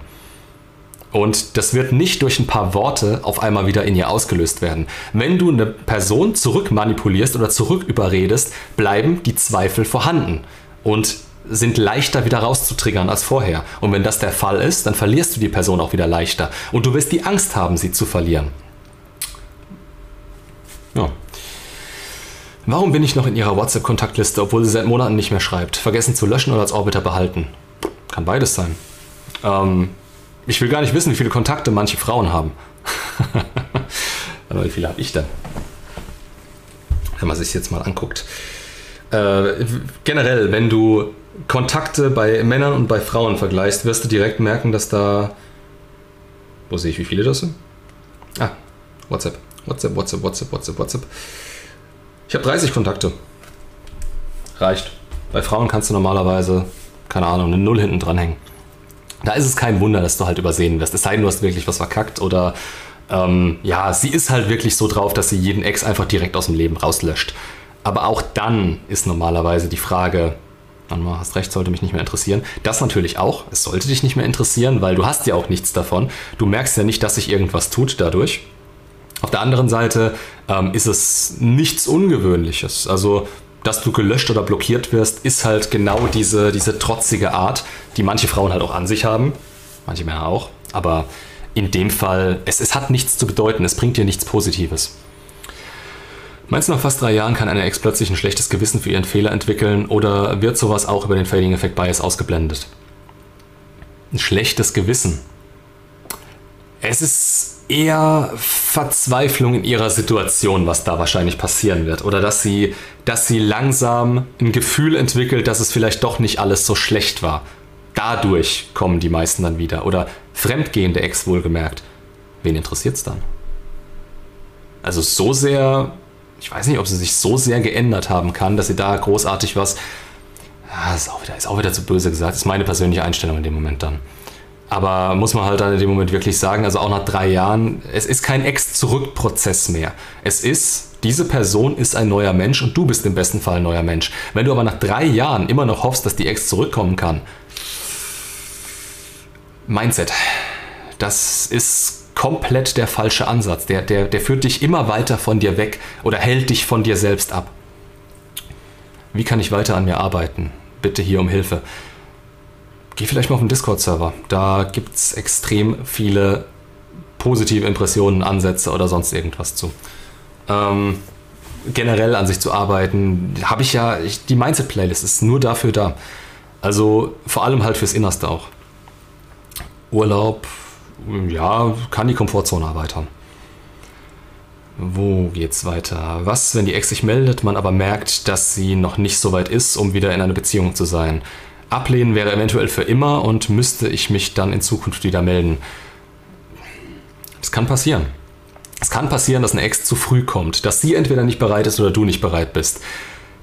Und das wird nicht durch ein paar Worte auf einmal wieder in ihr ausgelöst werden. Wenn du eine Person zurückmanipulierst oder zurücküberredest, bleiben die Zweifel vorhanden und sind leichter wieder rauszutriggern als vorher. Und wenn das der Fall ist, dann verlierst du die Person auch wieder leichter. Und du wirst die Angst haben, sie zu verlieren. Ja. Warum bin ich noch in ihrer WhatsApp-Kontaktliste, obwohl sie seit Monaten nicht mehr schreibt? Vergessen zu löschen oder als Orbiter behalten? Kann beides sein. Ähm, ich will gar nicht wissen, wie viele Kontakte manche Frauen haben. *laughs* Aber wie viele habe ich denn? Wenn man sich jetzt mal anguckt. Äh, generell, wenn du Kontakte bei Männern und bei Frauen vergleichst, wirst du direkt merken, dass da. Wo sehe ich, wie viele das sind? Ah, WhatsApp. WhatsApp, WhatsApp, WhatsApp, WhatsApp, WhatsApp. Ich habe 30 Kontakte. Reicht. Bei Frauen kannst du normalerweise, keine Ahnung, eine Null hinten dranhängen. Da ist es kein Wunder, dass du halt übersehen wirst. Es sei denn, du hast wirklich was verkackt oder ähm, ja, sie ist halt wirklich so drauf, dass sie jeden Ex einfach direkt aus dem Leben rauslöscht. Aber auch dann ist normalerweise die Frage, mal, hast recht, sollte mich nicht mehr interessieren. Das natürlich auch. Es sollte dich nicht mehr interessieren, weil du hast ja auch nichts davon. Du merkst ja nicht, dass sich irgendwas tut dadurch. Auf der anderen Seite ähm, ist es nichts Ungewöhnliches. Also, dass du gelöscht oder blockiert wirst, ist halt genau diese, diese trotzige Art, die manche Frauen halt auch an sich haben. Manche Männer auch. Aber in dem Fall, es, es hat nichts zu bedeuten. Es bringt dir nichts Positives. Meinst du, nach fast drei Jahren kann eine Ex plötzlich ein schlechtes Gewissen für ihren Fehler entwickeln oder wird sowas auch über den Fading Effect Bias ausgeblendet? Ein schlechtes Gewissen. Es ist eher Verzweiflung in ihrer Situation, was da wahrscheinlich passieren wird. Oder dass sie, dass sie langsam ein Gefühl entwickelt, dass es vielleicht doch nicht alles so schlecht war. Dadurch kommen die meisten dann wieder. Oder fremdgehende Ex wohlgemerkt. Wen interessiert es dann? Also so sehr, ich weiß nicht, ob sie sich so sehr geändert haben kann, dass sie da großartig was. Ja, ist auch wieder, ist auch wieder zu böse gesagt. Ist meine persönliche Einstellung in dem Moment dann. Aber muss man halt dann in dem Moment wirklich sagen, also auch nach drei Jahren, es ist kein Ex-Zurück-Prozess mehr. Es ist, diese Person ist ein neuer Mensch und du bist im besten Fall ein neuer Mensch. Wenn du aber nach drei Jahren immer noch hoffst, dass die Ex zurückkommen kann, Mindset, das ist komplett der falsche Ansatz. Der, der, der führt dich immer weiter von dir weg oder hält dich von dir selbst ab. Wie kann ich weiter an mir arbeiten? Bitte hier um Hilfe geh vielleicht mal auf den Discord-Server. Da gibt es extrem viele positive Impressionen, Ansätze oder sonst irgendwas zu. Ähm, generell an sich zu arbeiten, habe ich ja, ich, die Mindset-Playlist ist nur dafür da. Also vor allem halt fürs Innerste auch. Urlaub, ja, kann die Komfortzone erweitern. Wo geht's weiter? Was, wenn die Ex sich meldet, man aber merkt, dass sie noch nicht so weit ist, um wieder in einer Beziehung zu sein? Ablehnen wäre eventuell für immer und müsste ich mich dann in Zukunft wieder melden. Es kann passieren. Es kann passieren, dass eine Ex zu früh kommt, dass sie entweder nicht bereit ist oder du nicht bereit bist.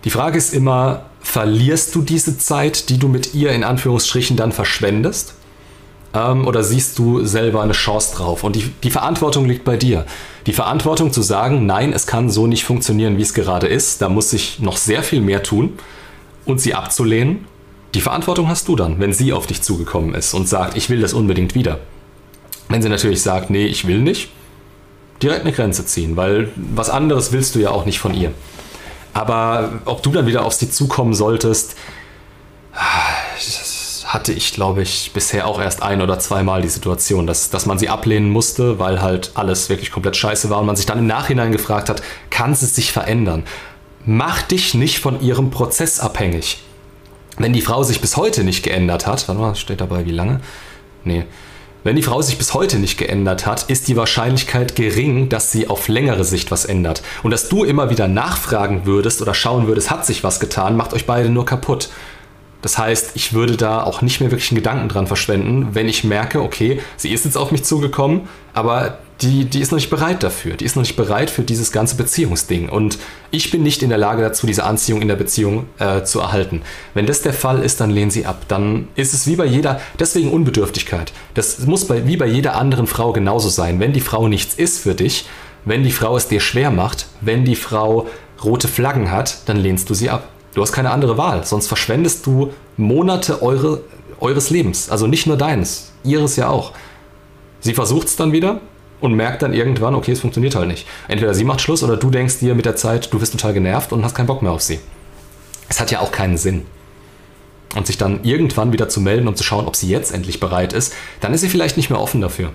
Die Frage ist immer, verlierst du diese Zeit, die du mit ihr in Anführungsstrichen dann verschwendest? Ähm, oder siehst du selber eine Chance drauf? Und die, die Verantwortung liegt bei dir. Die Verantwortung zu sagen, nein, es kann so nicht funktionieren, wie es gerade ist, da muss ich noch sehr viel mehr tun und sie abzulehnen die Verantwortung hast du dann, wenn sie auf dich zugekommen ist und sagt, ich will das unbedingt wieder. Wenn sie natürlich sagt, nee, ich will nicht, direkt eine Grenze ziehen, weil was anderes willst du ja auch nicht von ihr. Aber ob du dann wieder auf sie zukommen solltest, hatte ich, glaube ich, bisher auch erst ein oder zweimal die Situation, dass, dass man sie ablehnen musste, weil halt alles wirklich komplett scheiße war und man sich dann im Nachhinein gefragt hat, kann sie sich verändern? Mach dich nicht von ihrem Prozess abhängig. Wenn die Frau sich bis heute nicht geändert hat, warte mal, steht dabei wie lange? Nee. Wenn die Frau sich bis heute nicht geändert hat, ist die Wahrscheinlichkeit gering, dass sie auf längere Sicht was ändert. Und dass du immer wieder nachfragen würdest oder schauen würdest, hat sich was getan, macht euch beide nur kaputt. Das heißt, ich würde da auch nicht mehr wirklich einen Gedanken dran verschwenden, wenn ich merke, okay, sie ist jetzt auf mich zugekommen, aber die, die ist noch nicht bereit dafür. Die ist noch nicht bereit für dieses ganze Beziehungsding. Und ich bin nicht in der Lage dazu, diese Anziehung in der Beziehung äh, zu erhalten. Wenn das der Fall ist, dann lehnen sie ab. Dann ist es wie bei jeder, deswegen Unbedürftigkeit. Das muss bei, wie bei jeder anderen Frau genauso sein. Wenn die Frau nichts ist für dich, wenn die Frau es dir schwer macht, wenn die Frau rote Flaggen hat, dann lehnst du sie ab. Du hast keine andere Wahl, sonst verschwendest du Monate eure, eures Lebens. Also nicht nur deines, ihres ja auch. Sie versucht es dann wieder und merkt dann irgendwann, okay, es funktioniert halt nicht. Entweder sie macht Schluss oder du denkst dir mit der Zeit, du bist total genervt und hast keinen Bock mehr auf sie. Es hat ja auch keinen Sinn. Und sich dann irgendwann wieder zu melden, um zu schauen, ob sie jetzt endlich bereit ist, dann ist sie vielleicht nicht mehr offen dafür.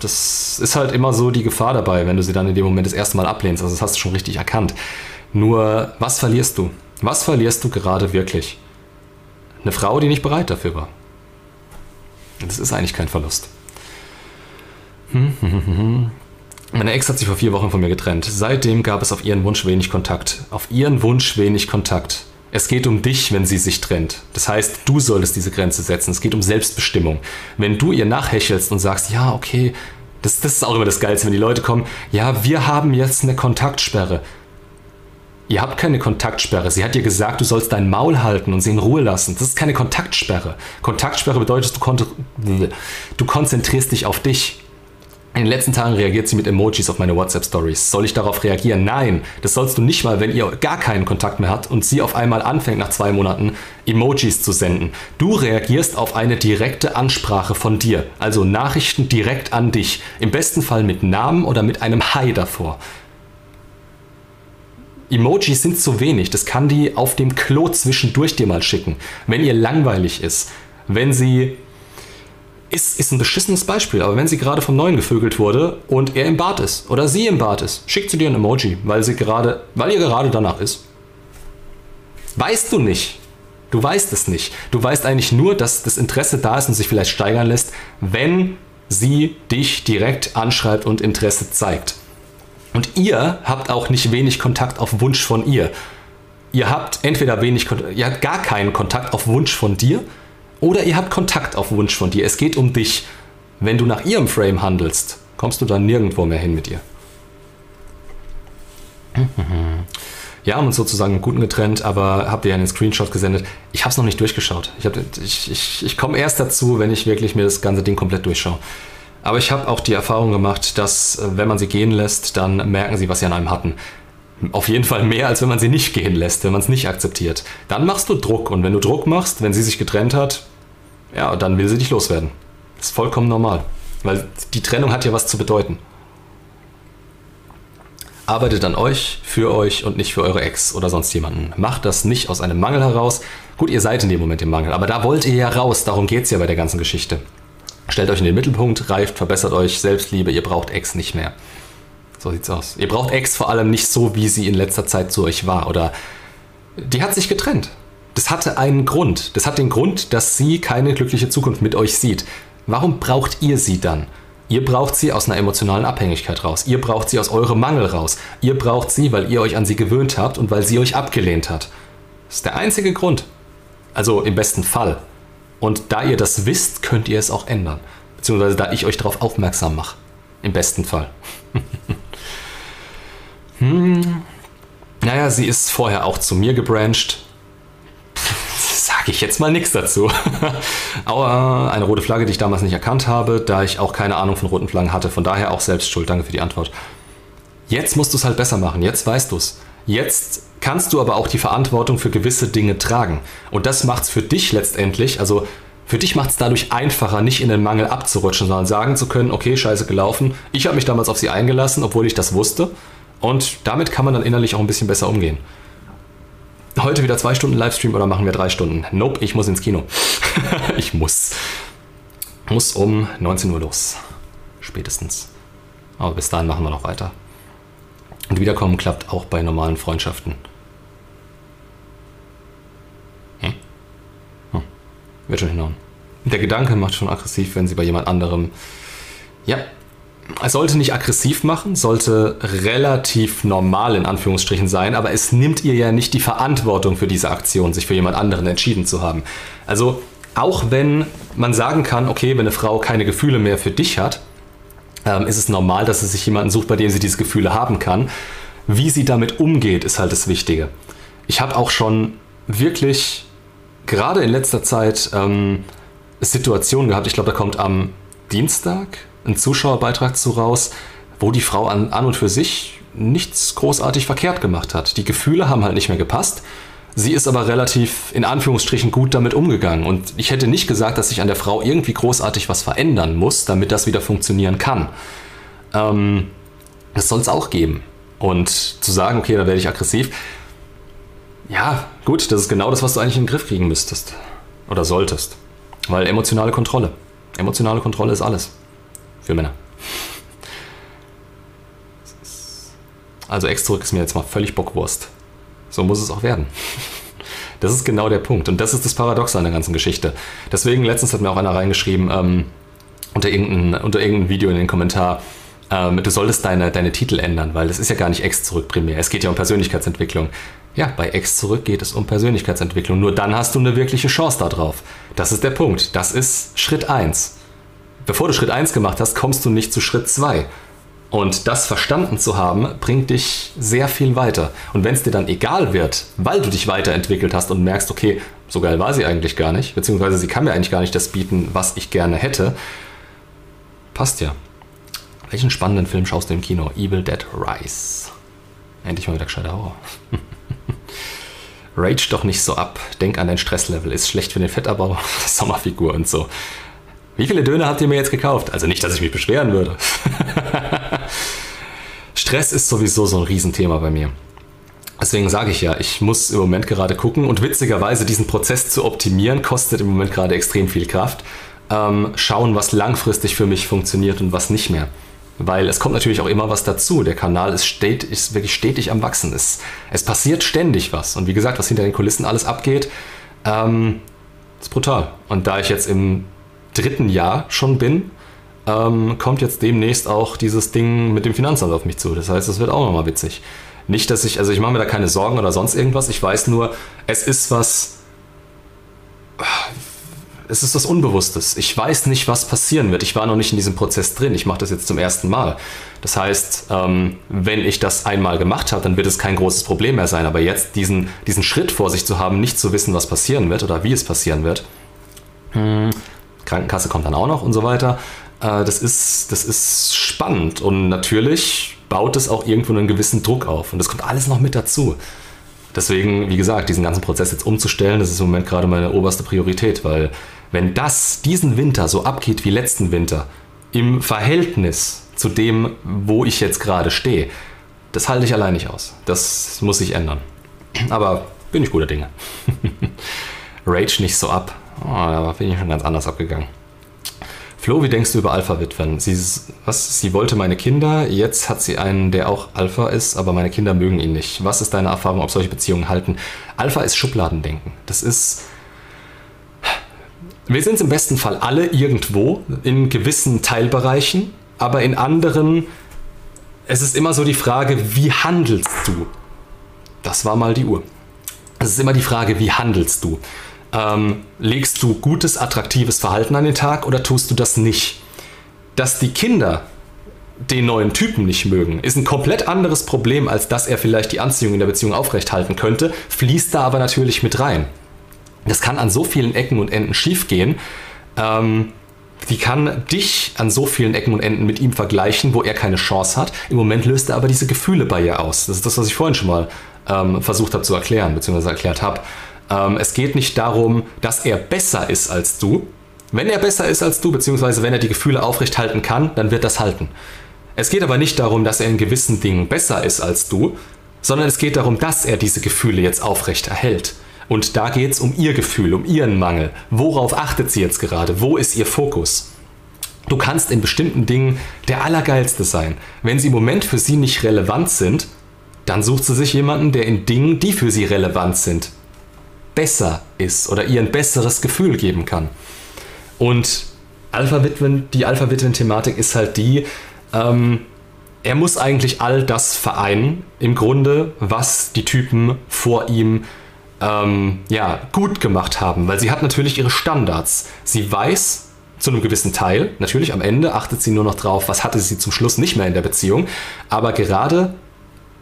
Das ist halt immer so die Gefahr dabei, wenn du sie dann in dem Moment das erste Mal ablehnst. Also das hast du schon richtig erkannt. Nur, was verlierst du? Was verlierst du gerade wirklich? Eine Frau, die nicht bereit dafür war. Das ist eigentlich kein Verlust. *laughs* Meine Ex hat sich vor vier Wochen von mir getrennt. Seitdem gab es auf ihren Wunsch wenig Kontakt. Auf ihren Wunsch wenig Kontakt. Es geht um dich, wenn sie sich trennt. Das heißt, du solltest diese Grenze setzen. Es geht um Selbstbestimmung. Wenn du ihr nachhechelst und sagst, ja, okay, das, das ist auch immer das Geilste, wenn die Leute kommen, ja, wir haben jetzt eine Kontaktsperre. Ihr habt keine Kontaktsperre. Sie hat dir gesagt, du sollst dein Maul halten und sie in Ruhe lassen. Das ist keine Kontaktsperre. Kontaktsperre bedeutet, du, du konzentrierst dich auf dich. In den letzten Tagen reagiert sie mit Emojis auf meine WhatsApp-Stories. Soll ich darauf reagieren? Nein, das sollst du nicht mal, wenn ihr gar keinen Kontakt mehr habt und sie auf einmal anfängt, nach zwei Monaten Emojis zu senden. Du reagierst auf eine direkte Ansprache von dir, also Nachrichten direkt an dich. Im besten Fall mit Namen oder mit einem Hi davor. Emojis sind zu wenig, das kann die auf dem Klo zwischendurch dir mal schicken, wenn ihr langweilig ist, wenn sie ist, ist ein beschissenes Beispiel, aber wenn sie gerade vom Neuen gevögelt wurde und er im Bad ist oder sie im Bad ist, schickt sie dir ein Emoji, weil sie gerade, weil ihr gerade danach ist. Weißt du nicht. Du weißt es nicht. Du weißt eigentlich nur, dass das Interesse da ist und sich vielleicht steigern lässt, wenn sie dich direkt anschreibt und Interesse zeigt. Und ihr habt auch nicht wenig Kontakt auf Wunsch von ihr. Ihr habt entweder wenig, ihr habt gar keinen Kontakt auf Wunsch von dir oder ihr habt Kontakt auf Wunsch von dir. Es geht um dich. Wenn du nach ihrem Frame handelst, kommst du dann nirgendwo mehr hin mit ihr. Ja, haben uns sozusagen guten getrennt, aber habt ihr einen Screenshot gesendet. Ich habe es noch nicht durchgeschaut. Ich, ich, ich, ich komme erst dazu, wenn ich wirklich mir das ganze Ding komplett durchschaue. Aber ich habe auch die Erfahrung gemacht, dass äh, wenn man sie gehen lässt, dann merken sie, was sie an einem hatten. Auf jeden Fall mehr, als wenn man sie nicht gehen lässt, wenn man es nicht akzeptiert. Dann machst du Druck und wenn du Druck machst, wenn sie sich getrennt hat, ja, dann will sie dich loswerden. Das ist vollkommen normal, weil die Trennung hat ja was zu bedeuten. Arbeitet an euch, für euch und nicht für eure Ex oder sonst jemanden. Macht das nicht aus einem Mangel heraus. Gut, ihr seid in dem Moment im Mangel, aber da wollt ihr ja raus, darum geht es ja bei der ganzen Geschichte. Stellt euch in den Mittelpunkt, reift, verbessert euch, Selbstliebe, ihr braucht Ex nicht mehr. So sieht's aus. Ihr braucht Ex vor allem nicht so, wie sie in letzter Zeit zu euch war. Oder die hat sich getrennt. Das hatte einen Grund. Das hat den Grund, dass sie keine glückliche Zukunft mit euch sieht. Warum braucht ihr sie dann? Ihr braucht sie aus einer emotionalen Abhängigkeit raus. Ihr braucht sie aus eurem Mangel raus. Ihr braucht sie, weil ihr euch an sie gewöhnt habt und weil sie euch abgelehnt hat. Das ist der einzige Grund. Also im besten Fall. Und da ihr das wisst, könnt ihr es auch ändern. Beziehungsweise da ich euch darauf aufmerksam mache. Im besten Fall. *laughs* hm. Naja, sie ist vorher auch zu mir gebrancht. *laughs* Sage ich jetzt mal nichts dazu. *laughs* Aber eine rote Flagge, die ich damals nicht erkannt habe, da ich auch keine Ahnung von roten Flaggen hatte. Von daher auch selbst schuld. Danke für die Antwort. Jetzt musst du es halt besser machen. Jetzt weißt du es. Jetzt kannst du aber auch die Verantwortung für gewisse Dinge tragen. Und das macht es für dich letztendlich, also für dich macht es dadurch einfacher, nicht in den Mangel abzurutschen, sondern sagen zu können, okay, scheiße gelaufen. Ich habe mich damals auf sie eingelassen, obwohl ich das wusste. Und damit kann man dann innerlich auch ein bisschen besser umgehen. Heute wieder zwei Stunden Livestream oder machen wir drei Stunden? Nope, ich muss ins Kino. *laughs* ich muss. Muss um 19 Uhr los. Spätestens. Aber bis dahin machen wir noch weiter. Und Wiederkommen klappt auch bei normalen Freundschaften. Hm? Hm. Wird schon hinhauen. Der Gedanke macht schon aggressiv, wenn sie bei jemand anderem. Ja, sollte nicht aggressiv machen, sollte relativ normal in Anführungsstrichen sein, aber es nimmt ihr ja nicht die Verantwortung für diese Aktion, sich für jemand anderen entschieden zu haben. Also auch wenn man sagen kann, okay, wenn eine Frau keine Gefühle mehr für dich hat, ähm, ist es normal, dass sie sich jemanden sucht, bei dem sie diese Gefühle haben kann. Wie sie damit umgeht, ist halt das Wichtige. Ich habe auch schon wirklich, gerade in letzter Zeit, ähm, Situationen gehabt, ich glaube, da kommt am Dienstag ein Zuschauerbeitrag zu raus, wo die Frau an, an und für sich nichts großartig verkehrt gemacht hat. Die Gefühle haben halt nicht mehr gepasst. Sie ist aber relativ in Anführungsstrichen gut damit umgegangen. Und ich hätte nicht gesagt, dass sich an der Frau irgendwie großartig was verändern muss, damit das wieder funktionieren kann. Ähm, das soll es auch geben. Und zu sagen, okay, da werde ich aggressiv, ja, gut, das ist genau das, was du eigentlich in den Griff kriegen müsstest. Oder solltest. Weil emotionale Kontrolle. Emotionale Kontrolle ist alles. Für Männer. Also Ex zurück ist mir jetzt mal völlig Bockwurst. So muss es auch werden. Das ist genau der Punkt. Und das ist das Paradox an der ganzen Geschichte. Deswegen, letztens hat mir auch einer reingeschrieben, ähm, unter, irgendein, unter irgendeinem Video in den Kommentar, ähm, du solltest deine, deine Titel ändern, weil das ist ja gar nicht Ex zurück primär. Es geht ja um Persönlichkeitsentwicklung. Ja, bei Ex zurück geht es um Persönlichkeitsentwicklung. Nur dann hast du eine wirkliche Chance darauf. Das ist der Punkt. Das ist Schritt 1. Bevor du Schritt 1 gemacht hast, kommst du nicht zu Schritt 2. Und das verstanden zu haben, bringt dich sehr viel weiter. Und wenn es dir dann egal wird, weil du dich weiterentwickelt hast und merkst, okay, so geil war sie eigentlich gar nicht, beziehungsweise sie kann mir eigentlich gar nicht das bieten, was ich gerne hätte, passt ja. Welchen spannenden Film schaust du im Kino? Evil Dead Rise. Endlich mal wieder gescheiter Horror. *laughs* Rage doch nicht so ab. Denk an dein Stresslevel. Ist schlecht für den Fettabbau. *laughs* Sommerfigur und so. Wie viele Döner habt ihr mir jetzt gekauft? Also nicht, dass ich mich beschweren würde. *laughs* Stress ist sowieso so ein Riesenthema bei mir. Deswegen sage ich ja, ich muss im Moment gerade gucken und witzigerweise diesen Prozess zu optimieren, kostet im Moment gerade extrem viel Kraft. Ähm, schauen, was langfristig für mich funktioniert und was nicht mehr. Weil es kommt natürlich auch immer was dazu. Der Kanal ist, stet, ist wirklich stetig am Wachsen. Es, es passiert ständig was. Und wie gesagt, was hinter den Kulissen alles abgeht, ähm, ist brutal. Und da ich jetzt im dritten Jahr schon bin, ähm, kommt jetzt demnächst auch dieses Ding mit dem Finanzamt auf mich zu. Das heißt, es wird auch nochmal witzig. Nicht, dass ich, also ich mache mir da keine Sorgen oder sonst irgendwas. Ich weiß nur, es ist was, es ist was Unbewusstes. Ich weiß nicht, was passieren wird. Ich war noch nicht in diesem Prozess drin. Ich mache das jetzt zum ersten Mal. Das heißt, ähm, wenn ich das einmal gemacht habe, dann wird es kein großes Problem mehr sein. Aber jetzt diesen, diesen Schritt vor sich zu haben, nicht zu wissen, was passieren wird oder wie es passieren wird. Krankenkasse kommt dann auch noch und so weiter. Äh, das, ist, das ist spannend und natürlich baut es auch irgendwo einen gewissen Druck auf. Und das kommt alles noch mit dazu. Deswegen, wie gesagt, diesen ganzen Prozess jetzt umzustellen, das ist im Moment gerade meine oberste Priorität, weil wenn das diesen Winter so abgeht wie letzten Winter, im Verhältnis zu dem, wo ich jetzt gerade stehe, das halte ich allein nicht aus. Das muss sich ändern. Aber bin ich guter Dinge. *laughs* Rage nicht so ab. Oh, da bin ich schon ganz anders abgegangen. Flo, wie denkst du über Alpha-Witwen? Sie, sie wollte meine Kinder, jetzt hat sie einen, der auch Alpha ist, aber meine Kinder mögen ihn nicht. Was ist deine Erfahrung, ob solche Beziehungen halten? Alpha ist Schubladendenken. Das ist wir sind im besten Fall alle irgendwo in gewissen Teilbereichen, aber in anderen, es ist immer so die Frage, wie handelst du? Das war mal die Uhr. Es ist immer die Frage, wie handelst du? Ähm, legst du gutes, attraktives Verhalten an den Tag oder tust du das nicht? Dass die Kinder den neuen Typen nicht mögen, ist ein komplett anderes Problem, als dass er vielleicht die Anziehung in der Beziehung aufrechthalten könnte, fließt da aber natürlich mit rein. Das kann an so vielen Ecken und Enden schiefgehen. Ähm, die kann dich an so vielen Ecken und Enden mit ihm vergleichen, wo er keine Chance hat. Im Moment löst er aber diese Gefühle bei ihr aus. Das ist das, was ich vorhin schon mal ähm, versucht habe zu erklären, beziehungsweise erklärt habe. Ähm, es geht nicht darum, dass er besser ist als du. Wenn er besser ist als du, beziehungsweise wenn er die Gefühle aufrechthalten kann, dann wird das halten. Es geht aber nicht darum, dass er in gewissen Dingen besser ist als du, sondern es geht darum, dass er diese Gefühle jetzt aufrecht erhält. Und da geht es um ihr Gefühl, um ihren Mangel. Worauf achtet sie jetzt gerade? Wo ist ihr Fokus? Du kannst in bestimmten Dingen der Allergeilste sein. Wenn sie im Moment für sie nicht relevant sind, dann sucht sie sich jemanden, der in Dingen, die für sie relevant sind, besser ist oder ihr ein besseres Gefühl geben kann. Und Alpha-Witwen, die Alpha-Witwen-Thematik ist halt die, ähm, er muss eigentlich all das vereinen, im Grunde, was die Typen vor ihm ähm, ja, gut gemacht haben, weil sie hat natürlich ihre Standards. Sie weiß zu einem gewissen Teil, natürlich am Ende achtet sie nur noch drauf, was hatte sie zum Schluss nicht mehr in der Beziehung, aber gerade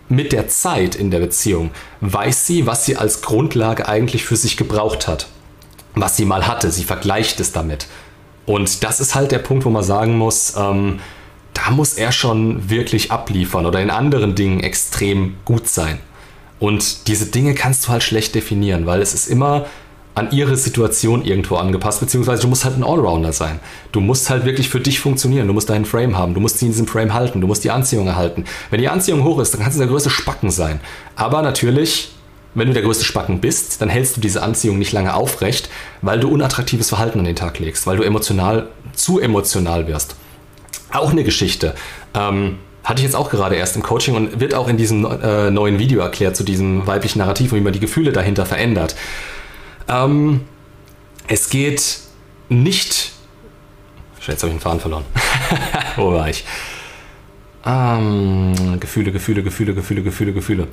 mit der Zeit in der Beziehung weiß sie, was sie als Grundlage eigentlich für sich gebraucht hat, was sie mal hatte. Sie vergleicht es damit. Und das ist halt der Punkt, wo man sagen muss, ähm, da muss er schon wirklich abliefern oder in anderen Dingen extrem gut sein. Und diese Dinge kannst du halt schlecht definieren, weil es ist immer an ihre Situation irgendwo angepasst, beziehungsweise du musst halt ein Allrounder sein. Du musst halt wirklich für dich funktionieren, du musst deinen Frame haben, du musst sie in diesem Frame halten, du musst die Anziehung erhalten. Wenn die Anziehung hoch ist, dann kannst du der größte Spacken sein. Aber natürlich, wenn du der größte Spacken bist, dann hältst du diese Anziehung nicht lange aufrecht, weil du unattraktives Verhalten an den Tag legst, weil du emotional, zu emotional wirst. Auch eine Geschichte. Ähm, hatte ich jetzt auch gerade erst im Coaching und wird auch in diesem äh, neuen Video erklärt zu diesem weiblichen Narrativ und wie man die Gefühle dahinter verändert. Ähm, es geht nicht. Jetzt habe ich den Faden verloren. *laughs* Wo war ich? Ähm, Gefühle, Gefühle, Gefühle, Gefühle, Gefühle, Gefühle.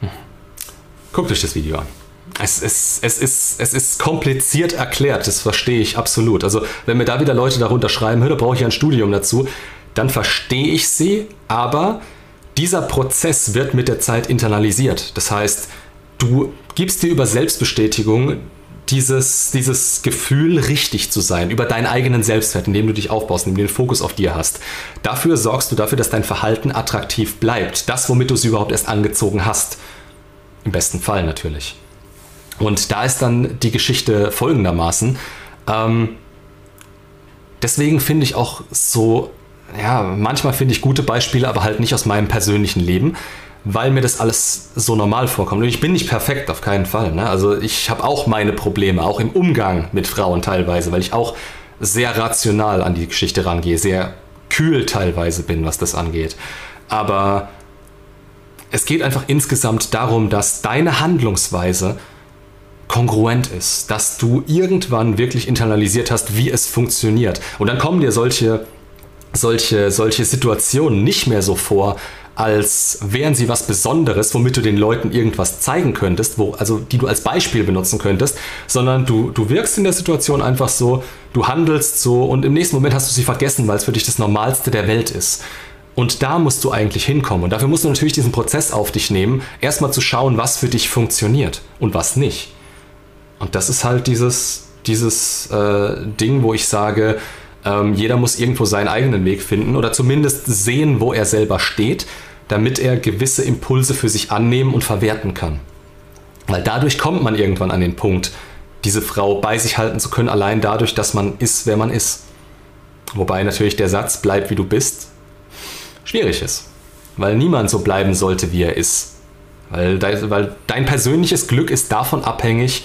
Hm. Guckt euch das Video an. Es ist, es, ist, es ist kompliziert erklärt, das verstehe ich absolut. Also, wenn mir da wieder Leute darunter schreiben, da brauche ich ein Studium dazu, dann verstehe ich sie, aber dieser Prozess wird mit der Zeit internalisiert. Das heißt, du gibst dir über Selbstbestätigung dieses, dieses Gefühl, richtig zu sein, über deinen eigenen Selbstwert, indem du dich aufbaust, indem du den Fokus auf dir hast. Dafür sorgst du dafür, dass dein Verhalten attraktiv bleibt. Das, womit du es überhaupt erst angezogen hast. Im besten Fall natürlich. Und da ist dann die Geschichte folgendermaßen. Ähm, deswegen finde ich auch so, ja, manchmal finde ich gute Beispiele, aber halt nicht aus meinem persönlichen Leben weil mir das alles so normal vorkommt. Und ich bin nicht perfekt, auf keinen Fall. Ne? Also ich habe auch meine Probleme, auch im Umgang mit Frauen teilweise, weil ich auch sehr rational an die Geschichte rangehe, sehr kühl teilweise bin, was das angeht. Aber es geht einfach insgesamt darum, dass deine Handlungsweise kongruent ist, dass du irgendwann wirklich internalisiert hast, wie es funktioniert. Und dann kommen dir solche, solche, solche Situationen nicht mehr so vor, als wären sie was Besonderes, womit du den Leuten irgendwas zeigen könntest, wo, also die du als Beispiel benutzen könntest, sondern du, du wirkst in der Situation einfach so, du handelst so und im nächsten Moment hast du sie vergessen, weil es für dich das Normalste der Welt ist. Und da musst du eigentlich hinkommen. Und dafür musst du natürlich diesen Prozess auf dich nehmen, erstmal zu schauen, was für dich funktioniert und was nicht. Und das ist halt dieses, dieses äh, Ding, wo ich sage, ähm, jeder muss irgendwo seinen eigenen Weg finden oder zumindest sehen, wo er selber steht, damit er gewisse Impulse für sich annehmen und verwerten kann. Weil dadurch kommt man irgendwann an den Punkt, diese Frau bei sich halten zu können, allein dadurch, dass man ist, wer man ist. Wobei natürlich der Satz, bleib wie du bist, schwierig ist. Weil niemand so bleiben sollte, wie er ist. Weil, weil dein persönliches Glück ist davon abhängig,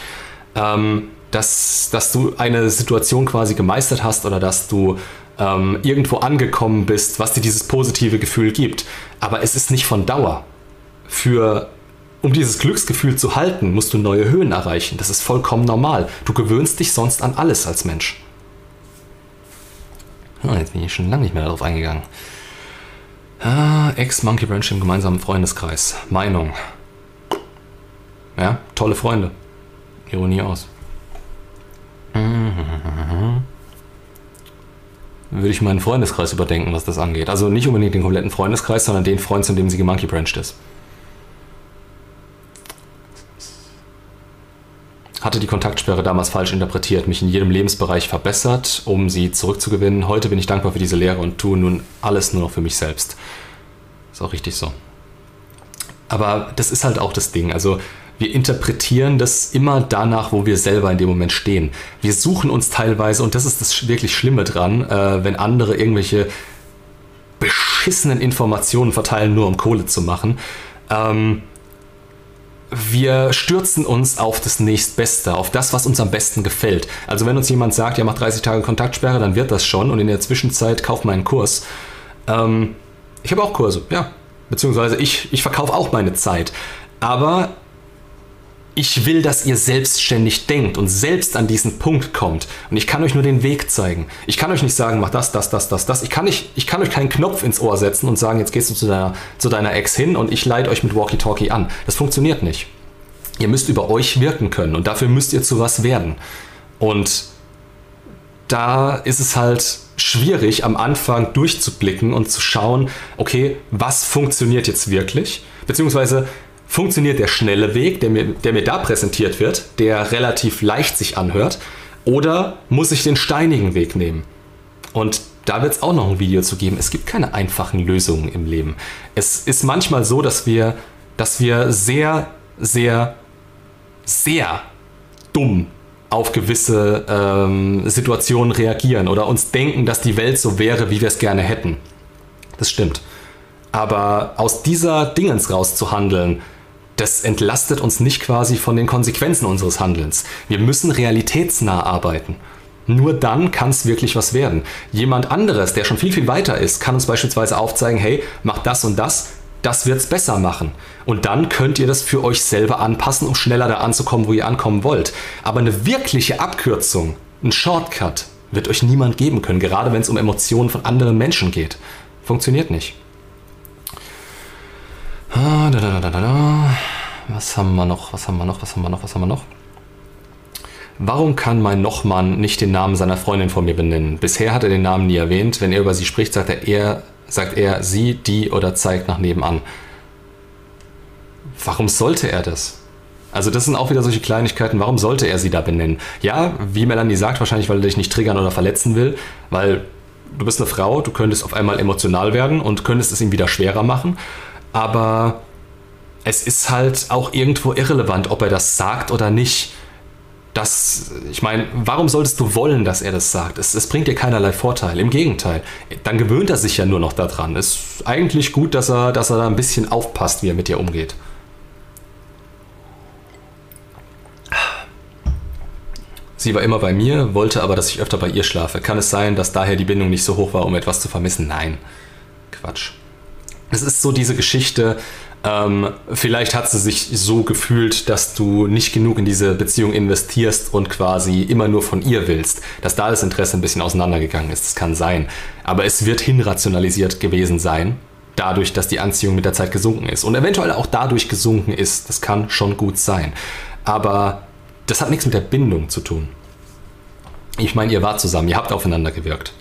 ähm, dass, dass du eine Situation quasi gemeistert hast oder dass du ähm, irgendwo angekommen bist, was dir dieses positive Gefühl gibt. Aber es ist nicht von Dauer. Für, um dieses Glücksgefühl zu halten, musst du neue Höhen erreichen. Das ist vollkommen normal. Du gewöhnst dich sonst an alles als Mensch. Oh, jetzt bin ich schon lange nicht mehr darauf eingegangen. Ah, Ex-Monkey Branch im gemeinsamen Freundeskreis. Meinung. Ja, tolle Freunde. Ironie aus. Würde ich meinen Freundeskreis überdenken, was das angeht. Also nicht unbedingt den kompletten Freundeskreis, sondern den Freund, zu dem sie gemonkey branched ist. Hatte die Kontaktsperre damals falsch interpretiert, mich in jedem Lebensbereich verbessert, um sie zurückzugewinnen. Heute bin ich dankbar für diese Lehre und tue nun alles nur noch für mich selbst. Ist auch richtig so. Aber das ist halt auch das Ding. Also wir interpretieren das immer danach, wo wir selber in dem Moment stehen. Wir suchen uns teilweise, und das ist das wirklich Schlimme dran, äh, wenn andere irgendwelche beschissenen Informationen verteilen, nur um Kohle zu machen. Ähm, wir stürzen uns auf das nächstbeste, auf das, was uns am besten gefällt. Also wenn uns jemand sagt, ja, mach 30 Tage Kontaktsperre, dann wird das schon und in der Zwischenzeit kauf mal einen Kurs. Ähm, ich habe auch Kurse, ja. Beziehungsweise ich, ich verkaufe auch meine Zeit. Aber ich will, dass ihr selbstständig denkt und selbst an diesen Punkt kommt. Und ich kann euch nur den Weg zeigen. Ich kann euch nicht sagen, mach das, das, das, das, das. Ich kann, nicht, ich kann euch keinen Knopf ins Ohr setzen und sagen, jetzt gehst du zu deiner, zu deiner Ex hin und ich leite euch mit Walkie-Talkie an. Das funktioniert nicht. Ihr müsst über euch wirken können und dafür müsst ihr zu was werden. Und da ist es halt schwierig, am Anfang durchzublicken und zu schauen, okay, was funktioniert jetzt wirklich? Beziehungsweise funktioniert der schnelle Weg, der mir, der mir da präsentiert wird, der relativ leicht sich anhört, oder muss ich den steinigen Weg nehmen? Und da wird es auch noch ein Video zu geben. Es gibt keine einfachen Lösungen im Leben. Es ist manchmal so, dass wir, dass wir sehr, sehr, sehr dumm auf gewisse ähm, Situationen reagieren oder uns denken, dass die Welt so wäre, wie wir es gerne hätten. Das stimmt. Aber aus dieser Dingens rauszuhandeln, das entlastet uns nicht quasi von den Konsequenzen unseres Handelns. Wir müssen realitätsnah arbeiten. Nur dann kann es wirklich was werden. Jemand anderes, der schon viel, viel weiter ist, kann uns beispielsweise aufzeigen, hey, mach das und das, das wird es besser machen. Und dann könnt ihr das für euch selber anpassen, um schneller da anzukommen, wo ihr ankommen wollt. Aber eine wirkliche Abkürzung, ein Shortcut, wird euch niemand geben können, gerade wenn es um Emotionen von anderen Menschen geht. Funktioniert nicht. Ah, was haben wir noch? Was haben wir noch? Was haben wir noch? Was haben wir noch? Warum kann mein Nochmann nicht den Namen seiner Freundin vor mir benennen? Bisher hat er den Namen nie erwähnt. Wenn er über sie spricht, sagt er eher, sagt er sie, die oder zeigt nach nebenan. Warum sollte er das? Also das sind auch wieder solche Kleinigkeiten. Warum sollte er sie da benennen? Ja, wie Melanie sagt, wahrscheinlich, weil er dich nicht triggern oder verletzen will, weil du bist eine Frau, du könntest auf einmal emotional werden und könntest es ihm wieder schwerer machen. Aber es ist halt auch irgendwo irrelevant, ob er das sagt oder nicht das, ich meine, warum solltest du wollen, dass er das sagt? Es, es, bringt dir keinerlei Vorteil. Im Gegenteil, dann gewöhnt er sich ja nur noch daran. Es ist eigentlich gut, dass er, dass er da ein bisschen aufpasst, wie er mit dir umgeht. Sie war immer bei mir, wollte aber, dass ich öfter bei ihr schlafe. Kann es sein, dass daher die Bindung nicht so hoch war, um etwas zu vermissen? Nein. Quatsch. Es ist so diese Geschichte, ähm, vielleicht hat sie sich so gefühlt, dass du nicht genug in diese Beziehung investierst und quasi immer nur von ihr willst. Dass da das Interesse ein bisschen auseinandergegangen ist. Das kann sein. Aber es wird hinrationalisiert gewesen sein, dadurch, dass die Anziehung mit der Zeit gesunken ist. Und eventuell auch dadurch gesunken ist. Das kann schon gut sein. Aber das hat nichts mit der Bindung zu tun. Ich meine, ihr wart zusammen, ihr habt aufeinander gewirkt.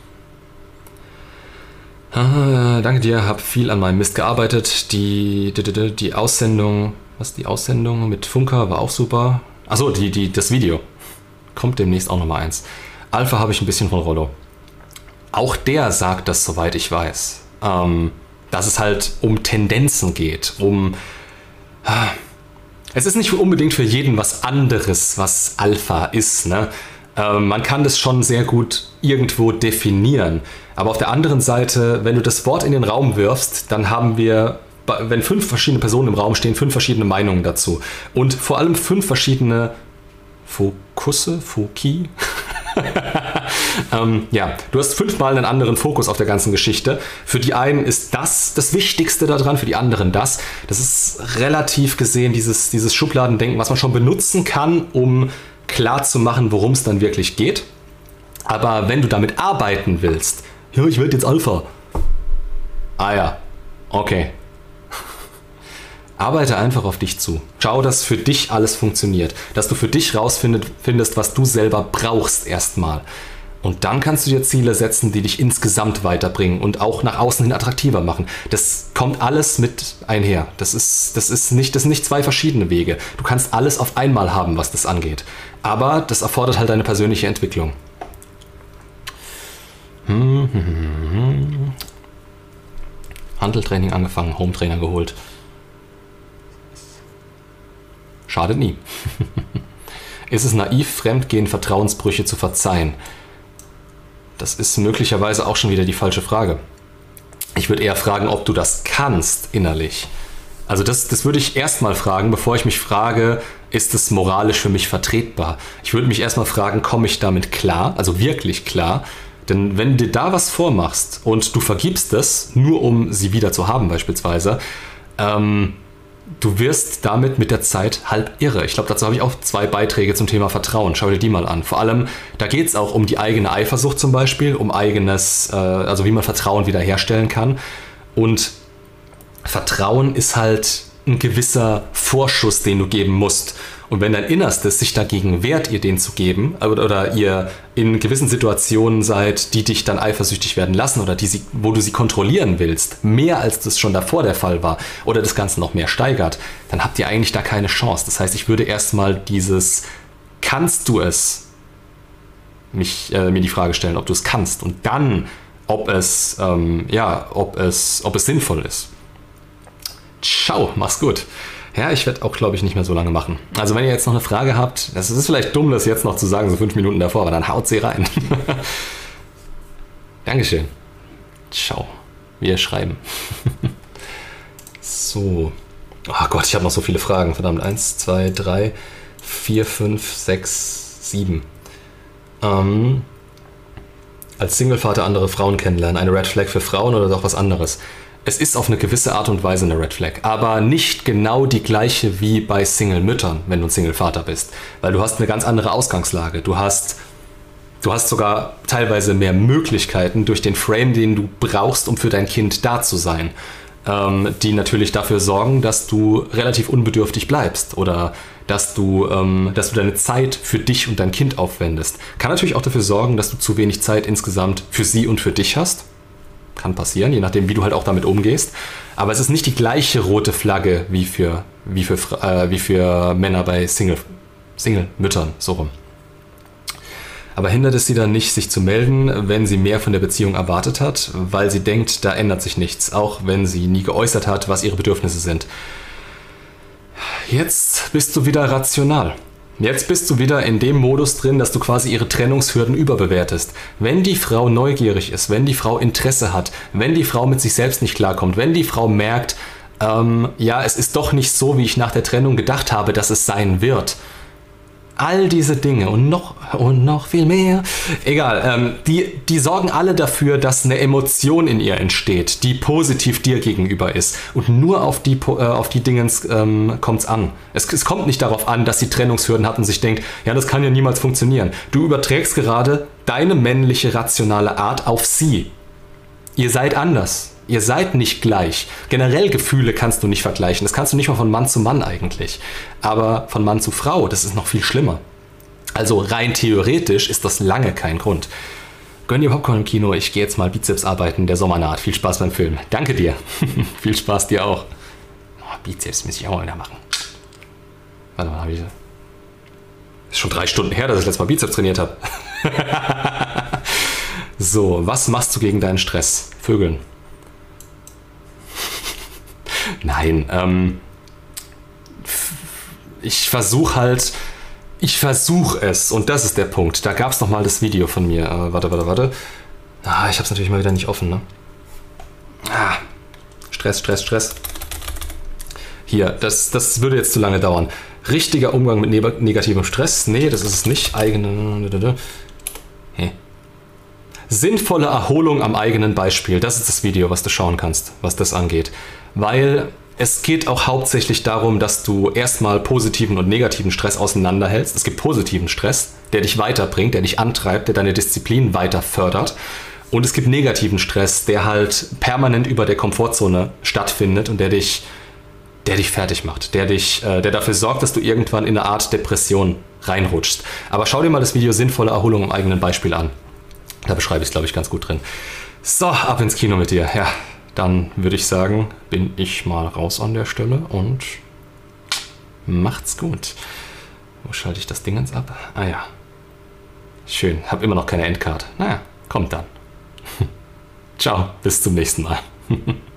Danke dir, hab viel an meinem Mist gearbeitet. Die, die, die Aussendung, was die Aussendung mit Funker war auch super. Achso, die, die, das Video. Kommt demnächst auch nochmal eins. Alpha habe ich ein bisschen von Rollo. Auch der sagt das, soweit ich weiß. Ähm, dass es halt um Tendenzen geht, um. Ah, es ist nicht unbedingt für jeden was anderes, was Alpha ist. Ne? Ähm, man kann das schon sehr gut irgendwo definieren. Aber auf der anderen Seite, wenn du das Wort in den Raum wirfst, dann haben wir, wenn fünf verschiedene Personen im Raum stehen, fünf verschiedene Meinungen dazu. Und vor allem fünf verschiedene Fokusse, Foki. *laughs* ähm, ja, du hast fünfmal einen anderen Fokus auf der ganzen Geschichte. Für die einen ist das das Wichtigste daran, für die anderen das. Das ist relativ gesehen dieses, dieses Schubladendenken, was man schon benutzen kann, um klar zu machen, worum es dann wirklich geht. Aber wenn du damit arbeiten willst, ja, ich werde jetzt Alpha. Ah ja, okay. Arbeite einfach auf dich zu. Schau, dass für dich alles funktioniert. Dass du für dich rausfindest, was du selber brauchst erstmal. Und dann kannst du dir Ziele setzen, die dich insgesamt weiterbringen und auch nach außen hin attraktiver machen. Das kommt alles mit einher. Das ist, das ist, nicht, das sind nicht zwei verschiedene Wege. Du kannst alles auf einmal haben, was das angeht. Aber das erfordert halt deine persönliche Entwicklung. Hm, hm, hm, Handeltraining angefangen, Hometrainer geholt. Schadet nie. *laughs* ist es naiv, Fremdgehen, Vertrauensbrüche zu verzeihen? Das ist möglicherweise auch schon wieder die falsche Frage. Ich würde eher fragen, ob du das kannst innerlich. Also das, das würde ich erstmal fragen, bevor ich mich frage, ist es moralisch für mich vertretbar? Ich würde mich erstmal fragen, komme ich damit klar, also wirklich klar? Denn wenn du dir da was vormachst und du vergibst es, nur um sie wieder zu haben beispielsweise, ähm, du wirst damit mit der Zeit halb irre. Ich glaube, dazu habe ich auch zwei Beiträge zum Thema Vertrauen. Schau dir die mal an. Vor allem, da geht es auch um die eigene Eifersucht zum Beispiel, um eigenes, äh, also wie man Vertrauen wiederherstellen kann. Und Vertrauen ist halt ein gewisser Vorschuss, den du geben musst. Und wenn dein Innerstes sich dagegen wehrt, ihr den zu geben, oder ihr in gewissen Situationen seid, die dich dann eifersüchtig werden lassen oder die sie, wo du sie kontrollieren willst, mehr als das schon davor der Fall war, oder das Ganze noch mehr steigert, dann habt ihr eigentlich da keine Chance. Das heißt, ich würde erstmal dieses Kannst du es? Mich, äh, mir die Frage stellen, ob du es kannst. Und dann ob es, ähm, ja, ob es, ob es sinnvoll ist. Ciao, mach's gut. Ja, ich werde auch, glaube ich, nicht mehr so lange machen. Also wenn ihr jetzt noch eine Frage habt, es ist vielleicht dumm, das jetzt noch zu sagen, so fünf Minuten davor, aber dann haut sie rein. *laughs* Dankeschön. Ciao. Wir schreiben. *laughs* so. Oh Gott, ich habe noch so viele Fragen. Verdammt. Eins, zwei, drei, vier, fünf, sechs, sieben. Ähm, als Singlevater andere Frauen kennenlernen, eine Red Flag für Frauen oder doch was anderes? Es ist auf eine gewisse Art und Weise eine Red Flag, aber nicht genau die gleiche wie bei Single-Müttern, wenn du ein Single-Vater bist. Weil du hast eine ganz andere Ausgangslage. Du hast, du hast sogar teilweise mehr Möglichkeiten durch den Frame, den du brauchst, um für dein Kind da zu sein. Ähm, die natürlich dafür sorgen, dass du relativ unbedürftig bleibst oder dass du, ähm, dass du deine Zeit für dich und dein Kind aufwendest. Kann natürlich auch dafür sorgen, dass du zu wenig Zeit insgesamt für sie und für dich hast kann passieren, je nachdem, wie du halt auch damit umgehst. Aber es ist nicht die gleiche rote Flagge wie für, wie für, äh, wie für Männer bei Single, Single-Müttern, so rum. Aber hindert es sie dann nicht, sich zu melden, wenn sie mehr von der Beziehung erwartet hat, weil sie denkt, da ändert sich nichts, auch wenn sie nie geäußert hat, was ihre Bedürfnisse sind. Jetzt bist du wieder rational. Jetzt bist du wieder in dem Modus drin, dass du quasi ihre Trennungshürden überbewertest. Wenn die Frau neugierig ist, wenn die Frau Interesse hat, wenn die Frau mit sich selbst nicht klarkommt, wenn die Frau merkt, ähm, ja, es ist doch nicht so, wie ich nach der Trennung gedacht habe, dass es sein wird, All diese Dinge und noch und noch viel mehr, egal, ähm, die, die sorgen alle dafür, dass eine Emotion in ihr entsteht, die positiv dir gegenüber ist. Und nur auf die, äh, die Dinge ähm, kommt es an. Es kommt nicht darauf an, dass sie Trennungshürden hat und sich denkt, ja, das kann ja niemals funktionieren. Du überträgst gerade deine männliche, rationale Art auf sie. Ihr seid anders. Ihr seid nicht gleich. Generell Gefühle kannst du nicht vergleichen. Das kannst du nicht mal von Mann zu Mann eigentlich. Aber von Mann zu Frau, das ist noch viel schlimmer. Also rein theoretisch ist das lange kein Grund. Gönn dir Popcorn im Kino, ich gehe jetzt mal Bizeps arbeiten, der Sommer naht. Viel Spaß beim Film. Danke dir. *laughs* viel Spaß dir auch. Oh, Bizeps muss ich auch mal wieder machen. Warte mal, habe ich. Ist schon drei Stunden her, dass ich letztes Mal Bizeps trainiert habe. *laughs* so, was machst du gegen deinen Stress? Vögeln. Nein, ähm, ich versuche halt, ich versuche es und das ist der Punkt. Da gab es nochmal das Video von mir. Äh, warte, warte, warte. Ah, ich habe es natürlich mal wieder nicht offen, ne? Ah, Stress, Stress, Stress. Hier, das, das würde jetzt zu lange dauern. Richtiger Umgang mit ne negativem Stress? Nee, das ist es nicht. Eigene. Hey. Sinnvolle Erholung am eigenen Beispiel. Das ist das Video, was du schauen kannst, was das angeht weil es geht auch hauptsächlich darum, dass du erstmal positiven und negativen Stress auseinanderhältst. Es gibt positiven Stress, der dich weiterbringt, der dich antreibt, der deine Disziplin weiter fördert. Und es gibt negativen Stress, der halt permanent über der Komfortzone stattfindet und der dich, der dich fertig macht, der, dich, äh, der dafür sorgt, dass du irgendwann in eine Art Depression reinrutschst. Aber schau dir mal das Video Sinnvolle Erholung im eigenen Beispiel an. Da beschreibe ich es, glaube ich, ganz gut drin. So, ab ins Kino mit dir. Ja, dann würde ich sagen, bin ich mal raus an der Stelle und macht's gut. Wo schalte ich das Ding jetzt ab? Ah ja. Schön, hab immer noch keine Endcard. Naja, kommt dann. *laughs* Ciao, bis zum nächsten Mal. *laughs*